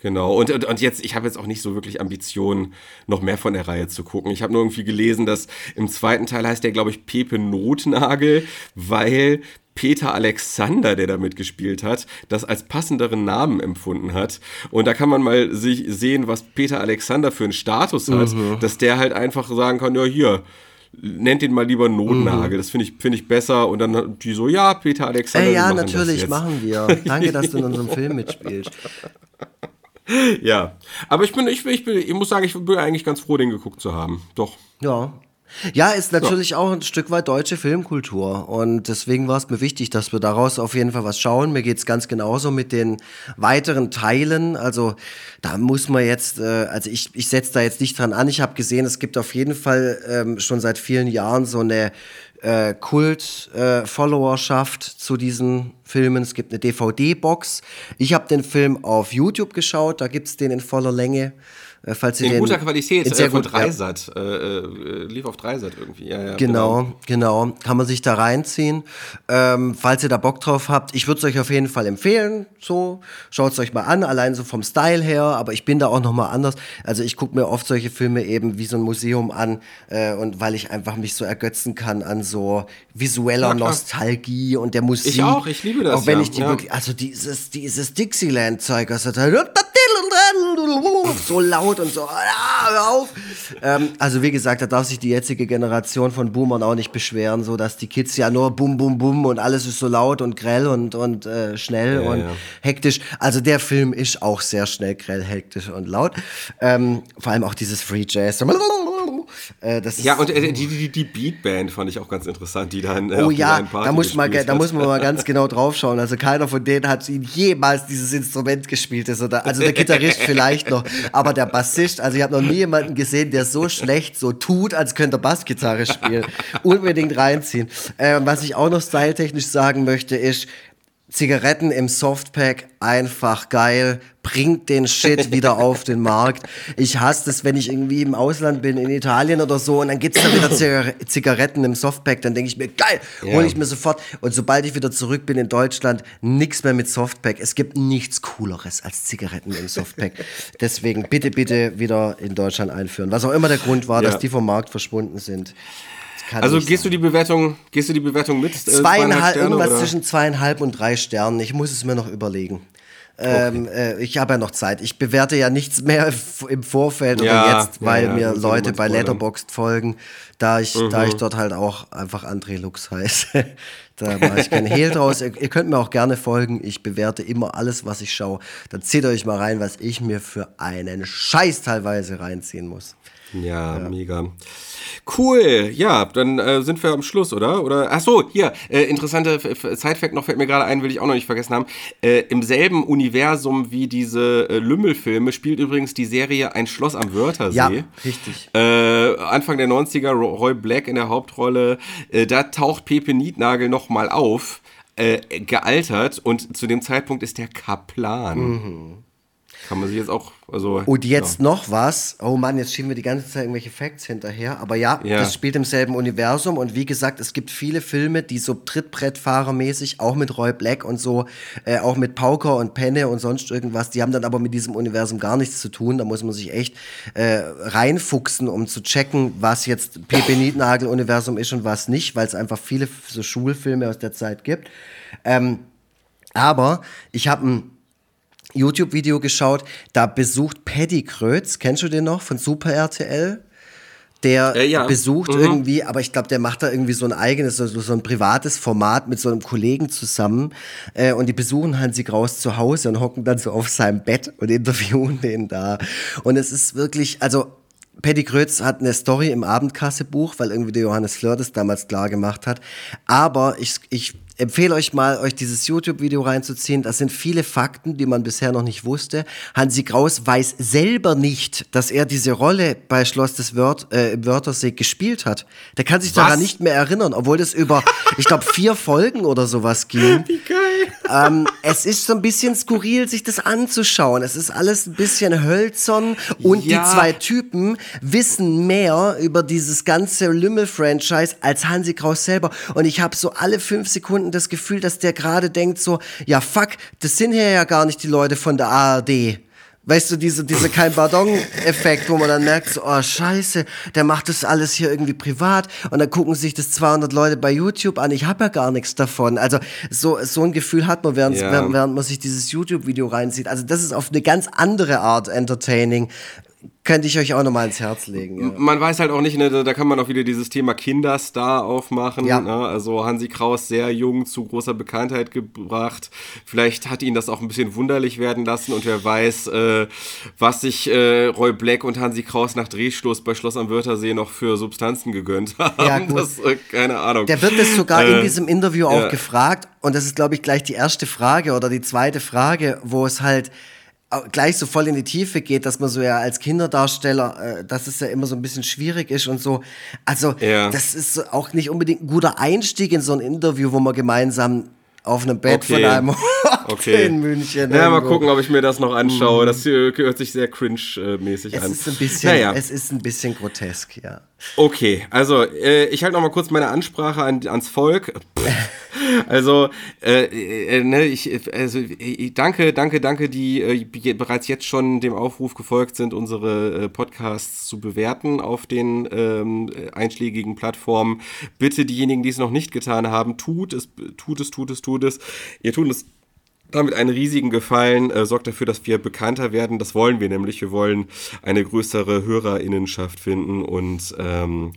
Genau, und, und, und jetzt, ich habe jetzt auch nicht so wirklich Ambitionen, noch mehr von der Reihe zu gucken. Ich habe nur irgendwie gelesen, dass im zweiten Teil heißt der, glaube ich, Pepe Notnagel, weil Peter Alexander, der da mitgespielt hat, das als passenderen Namen empfunden hat. Und da kann man mal sich sehen, was Peter Alexander für einen Status hat, dass der halt einfach sagen kann, ja hier, nennt den mal lieber Notnagel, das finde ich, finde ich besser. Und dann die so, ja, Peter Alexander. Wir ja, natürlich, machen wir. Danke, dass du in unserem Film mitspielst. Ja, aber ich bin, ich, bin- ich, bin, ich muss sagen, ich bin eigentlich ganz froh, den geguckt zu haben. Doch. Ja. Ja, ist natürlich auch ein Stück weit deutsche Filmkultur. Und deswegen war es mir wichtig, dass wir daraus auf jeden Fall was schauen. Mir geht's ganz genauso mit den weiteren Teilen. Also da muss man jetzt, äh, also ich, ich setze da jetzt nicht dran an. Ich habe gesehen, es gibt auf jeden Fall ähm, schon seit vielen Jahren so eine äh, Kult-Followerschaft zu diesen Filmen. Es gibt eine DVD-Box. Ich habe den Film auf YouTube geschaut, da gibt's den in voller Länge. Äh, falls ihr In den, guter Qualität, in sehr äh, gut, ja. Dreisat. Äh, äh, lief auf Dreisat irgendwie. Ja, ja, Genau, genau. Kann man sich da reinziehen. Ähm, falls ihr da Bock drauf habt, ich würde es euch auf jeden Fall empfehlen. So, schaut es euch mal an, allein so vom Style her. Aber ich bin da auch noch mal anders. Also ich gucke mir oft solche Filme eben wie so ein Museum an äh, und weil ich einfach mich so ergötzen kann an so visueller Ja. Nostalgie und der Musik. Ich auch, ich liebe das, Auch wenn ja, ich die ja. wirklich, also dieses dieses Dixieland-Zeug, also so laut und so, ah, hör auf. Ähm, also wie gesagt, da darf sich die jetzige Generation von Boomern auch nicht beschweren, so dass die Kids ja nur bum bum bum und alles ist so laut und grell und und äh, schnell Ja, und ja. hektisch. Also der Film ist auch sehr schnell grell, hektisch und laut. Ähm, vor allem auch dieses Free Jazz. Äh, Ja, und äh, die, die, die Beatband fand ich auch ganz interessant, die dann. Äh, Oh ja, da muss, man, da muss man mal ganz genau drauf schauen. Also keiner von denen hat ihn jemals dieses Instrument gespielt. Ist oder, also der Gitarrist vielleicht noch, aber der Bassist, also ich habe noch nie jemanden gesehen, der so schlecht so tut, als könnte er Bassgitarre spielen. Unbedingt reinziehen. Ähm, was ich auch noch styletechnisch sagen möchte, ist, Zigaretten im Softpack, einfach geil. Bringt den Shit wieder auf den Markt. Ich hasse es, wenn ich irgendwie im Ausland bin, in Italien oder so, und dann gibt's da wieder Zigar Zigaretten im Softpack. Dann denke ich mir, geil, hole ich mir sofort. Und sobald ich wieder zurück bin in Deutschland, nix mehr mit Softpack. Es gibt nichts Cooleres als Zigaretten im Softpack. Deswegen bitte, bitte wieder in Deutschland einführen. Was auch immer der Grund war, Ja. dass die vom Markt verschwunden sind. Kann Also gehst sein. du die Bewertung, gehst du die Bewertung mit? Äh, Zweieinhalb, Sterne, irgendwas oder? zwischen zweieinhalb und drei Sternen. Ich muss es mir noch überlegen. Ähm, äh, ich habe ja noch Zeit. Ich bewerte ja nichts mehr im Vorfeld Ja, oder jetzt, ja, weil ja, mir kannst du Leute bei. Letterboxd folgen, da ich, da Mhm. ich dort halt auch einfach André Lux heiße. da mache ich keinen Hehl draus. Ihr, ihr könnt mir auch gerne folgen. Ich bewerte immer alles, was ich schaue. Dann zieht euch mal rein, was ich mir für einen Scheiß teilweise reinziehen muss. Ja, mega. Cool, ja, dann äh, sind wir am Schluss, oder? Oder ach so, hier äh, interessante Sidefact noch fällt mir gerade ein, will ich auch noch nicht vergessen haben. Äh, Im selben Universum wie diese äh, Lümmelfilme spielt übrigens die Serie Ein Schloss am Wörthersee. Ja, richtig. Äh, Anfang der 90er, Ro- Roy Black in der Hauptrolle. Äh, da taucht Pepe Nietnagel nochmal auf, äh, gealtert und zu dem Zeitpunkt ist der Kaplan. Kann man sich jetzt auch, also. Und jetzt noch was. Oh Mann, jetzt schieben wir die ganze Zeit irgendwelche Facts hinterher. Aber ja, Ja. das spielt im selben Universum. Und wie gesagt, es gibt viele Filme, die so Trittbrettfahrermäßig, auch mit Roy Black und so, äh, auch mit Pauker und Penne und sonst irgendwas, die haben dann aber mit diesem Universum gar nichts zu tun. Da muss man sich echt äh, reinfuchsen, um zu checken, was jetzt Pepe Nietnagel-Universum ist und was nicht, weil es einfach viele so Schulfilme aus der Zeit gibt. Ähm, aber ich habe ein YouTube-Video geschaut, da besucht Paddy Krötz, kennst du den noch von Super RTL? Der Äh, ja. besucht Mhm. irgendwie, aber ich glaube, der macht da irgendwie so ein eigenes, so, so ein privates Format mit so einem Kollegen zusammen. Äh, und die besuchen Hansi Kraus zu Hause und hocken dann so auf seinem Bett und interviewen den da. Und es ist wirklich, also Paddy Krötz hat eine Story im Abendkassebuch, weil irgendwie der Johannes Fleur das damals klar gemacht hat. Aber ich, ich empfehle euch mal, euch dieses YouTube-Video reinzuziehen. Das sind viele Fakten, die man bisher noch nicht wusste. Hansi Kraus weiß selber nicht, dass er diese Rolle bei Schloss des Wörth, äh, im Wörthersee gespielt hat. Der kann sich daran nicht mehr erinnern, obwohl das über, ich glaube, vier Folgen oder sowas ging. Wie geil. ähm, es ist so ein bisschen skurril, sich das anzuschauen. Es ist alles ein bisschen hölzern und ja. die zwei Typen wissen mehr über dieses ganze Lümmel-Franchise als Hansi Kraus selber. Und ich habe so alle fünf Sekunden das Gefühl, dass der gerade denkt so, ja fuck, das sind hier ja gar nicht die Leute von der ARD. Weißt du, diese, diese kein Pardon-Effekt, wo man dann merkt, so, oh scheiße, der macht das alles hier irgendwie privat und dann gucken sich das 200 Leute bei YouTube an, ich habe ja gar nichts davon. Also so, so ein Gefühl hat man, während, ja. während, während man sich dieses YouTube-Video reinzieht. Also das ist auf eine ganz andere Art entertaining könnte ich euch auch nochmal ins Herz legen. Ja. Man weiß halt auch nicht, ne, da kann man auch wieder dieses Thema Kinderstar aufmachen. Ja. Ne? Also Hansi Kraus sehr jung zu großer Bekanntheit gebracht. Vielleicht hat ihn das auch ein bisschen wunderlich werden lassen und wer weiß, äh, was sich äh, Roy Black und Hansi Kraus nach Drehschluss bei Schloss am Wörthersee noch für Substanzen gegönnt haben. Ja, gut. Das, äh, keine Ahnung. Der wird es sogar in äh, diesem Interview auch gefragt und das ist, glaube ich, gleich die erste Frage oder die zweite Frage, wo es halt gleich so voll in die Tiefe geht, dass man so ja als Kinderdarsteller, äh, dass es ja immer so ein bisschen schwierig ist und so. Also ja. das ist auch nicht unbedingt ein guter Einstieg in so ein Interview, wo man gemeinsam auf einem Bett okay. von einem okay. in München. Ja, irgendwo. mal gucken, ob ich mir das noch anschaue. Das hört sich sehr cringe-mäßig an. Ist ein bisschen, naja. Es ist ein bisschen grotesk, ja. Okay, also äh, ich halte noch mal kurz meine Ansprache an, ans Volk. also, äh, äh, ne, ich, also ich danke, danke, danke, die äh, bereits jetzt schon dem Aufruf gefolgt sind, unsere äh, Podcasts zu bewerten auf den ähm, einschlägigen Plattformen. Bitte diejenigen, die es noch nicht getan haben, tut es, tut es, tut es, tut es. Ihr tut es damit einen riesigen Gefallen, äh, sorgt dafür, dass wir bekannter werden. Das wollen wir nämlich. Wir wollen eine größere Hörerinnenschaft finden und ähm,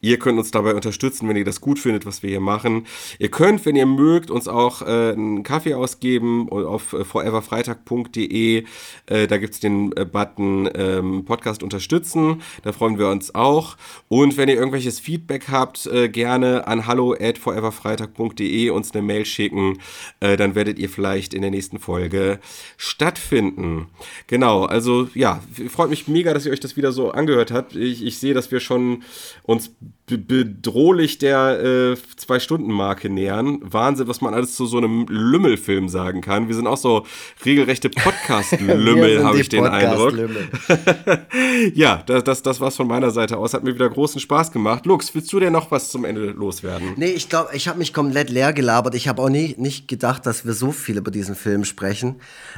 ihr könnt uns dabei unterstützen, wenn ihr das gut findet, was wir hier machen. Ihr könnt, wenn ihr mögt, uns auch äh, einen Kaffee ausgeben auf äh, foreverfreitag.de. Äh, da gibt's den äh, Button ähm, Podcast unterstützen. Da freuen wir uns auch. Und wenn ihr irgendwelches Feedback habt, äh, gerne an hallo at foreverfreitag.de uns eine Mail schicken. Dann werdet ihr vielleicht vielleicht in der nächsten Folge stattfinden. Genau, also ja, freut mich mega, dass ihr euch das wieder so angehört habt. Ich, ich sehe, dass wir schon uns bedrohlich der äh, Zwei-Stunden-Marke nähern. Wahnsinn, was man alles zu so einem Lümmelfilm sagen kann. Wir sind auch so regelrechte Podcast-Lümmel, habe ich den Eindruck. ja, das, das, das war's von meiner Seite aus. Hat mir wieder großen Spaß gemacht. Lux, willst du denn noch was zum Ende loswerden? Nee, ich glaube, ich habe mich komplett leer gelabert. Ich habe auch nie, nicht gedacht, dass wir so viel über diesen Film sprechen.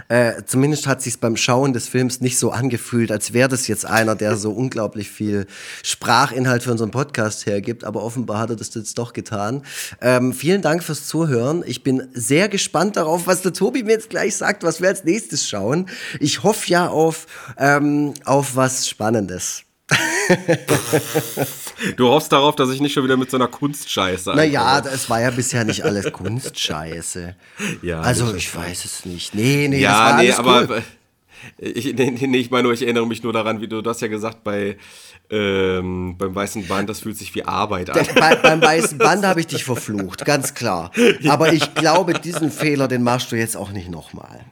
Äh, zumindest hat sich beim Schauen des Films nicht so angefühlt, als wäre das jetzt einer, der so unglaublich viel Sprachinhalt für unseren Podcast hergibt. Aber offenbar hat er das jetzt doch getan. Ähm, vielen Dank fürs Zuhören. Ich bin sehr gespannt darauf, was der Tobi mir jetzt gleich sagt, was wir als nächstes schauen. Ich hoffe ja auf, ähm, auf was Spannendes. du hoffst darauf, dass ich nicht schon wieder mit so einer Kunstscheiße Naja, es war ja bisher nicht alles Kunstscheiße. ja, also ich weiß es nicht. Nee, nee, ja, nee, aber cool. Ich, nee, nee, ich meine nur, ich erinnere mich nur daran, wie du das ja gesagt bei ähm, beim weißen Band, das fühlt sich wie Arbeit an. Bei, beim weißen Band habe ich dich verflucht, ganz klar. Aber ich glaube, diesen Fehler, den machst du jetzt auch nicht nochmal.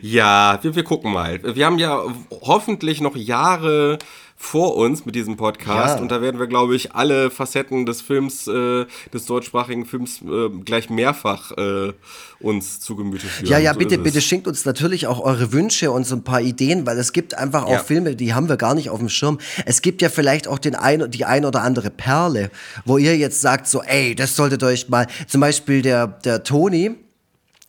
Ja, wir, wir gucken mal. Wir haben ja hoffentlich noch Jahre vor uns mit diesem Podcast ja. und da werden wir, glaube ich, alle Facetten des Films, äh, des deutschsprachigen Films äh, gleich mehrfach äh, uns zu Gemüte führen. Ja, ja, so bitte, bitte schenkt uns natürlich auch eure Wünsche und so ein paar Ideen, weil es gibt einfach auch ja. Filme, die haben wir gar nicht auf dem Schirm. Es gibt ja vielleicht auch den ein, die ein oder andere Perle, wo ihr jetzt sagt so, ey, das solltet euch mal, zum Beispiel der, der Toni,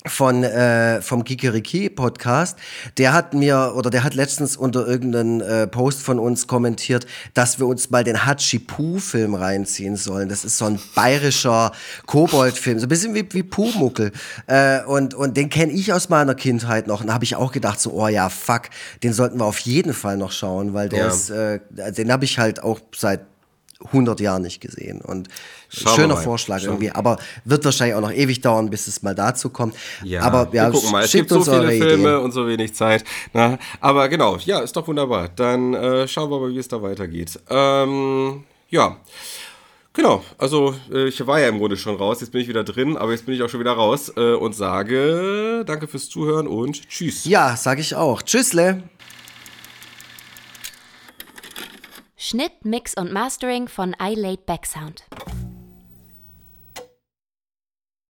von äh, vom Kikeriki Podcast, der hat mir oder der hat letztens unter irgendeinem äh, Post von uns kommentiert, dass wir uns mal den Hachipu Film reinziehen sollen. Das ist so ein bayerischer Kobold-Film, so ein bisschen wie wie Pumuckel. Äh, und und den kenne ich aus meiner Kindheit noch. Und da habe ich auch gedacht so, oh ja, fuck, den sollten wir auf jeden Fall noch schauen, weil der ja. ist, äh, den habe ich halt auch seit 100 Jahren nicht gesehen. Und Schauen schöner Vorschlag Schauen. irgendwie, aber wird wahrscheinlich auch noch ewig dauern, bis es mal dazu kommt. Ja, aber ja, wir gucken mal. Es gibt so viele Filme Ideen. und so wenig Zeit. Na, aber genau, ja, ist doch wunderbar. Dann äh, schauen wir mal, wie es da weitergeht. Ähm, ja. Genau, also äh, ich war ja im Grunde schon raus, jetzt bin ich wieder drin, aber jetzt bin ich auch schon wieder raus äh, und sage danke fürs Zuhören und tschüss. Ja, sage ich auch. Tschüssle. Schnitt, Mix und Mastering von iLaid Backsound.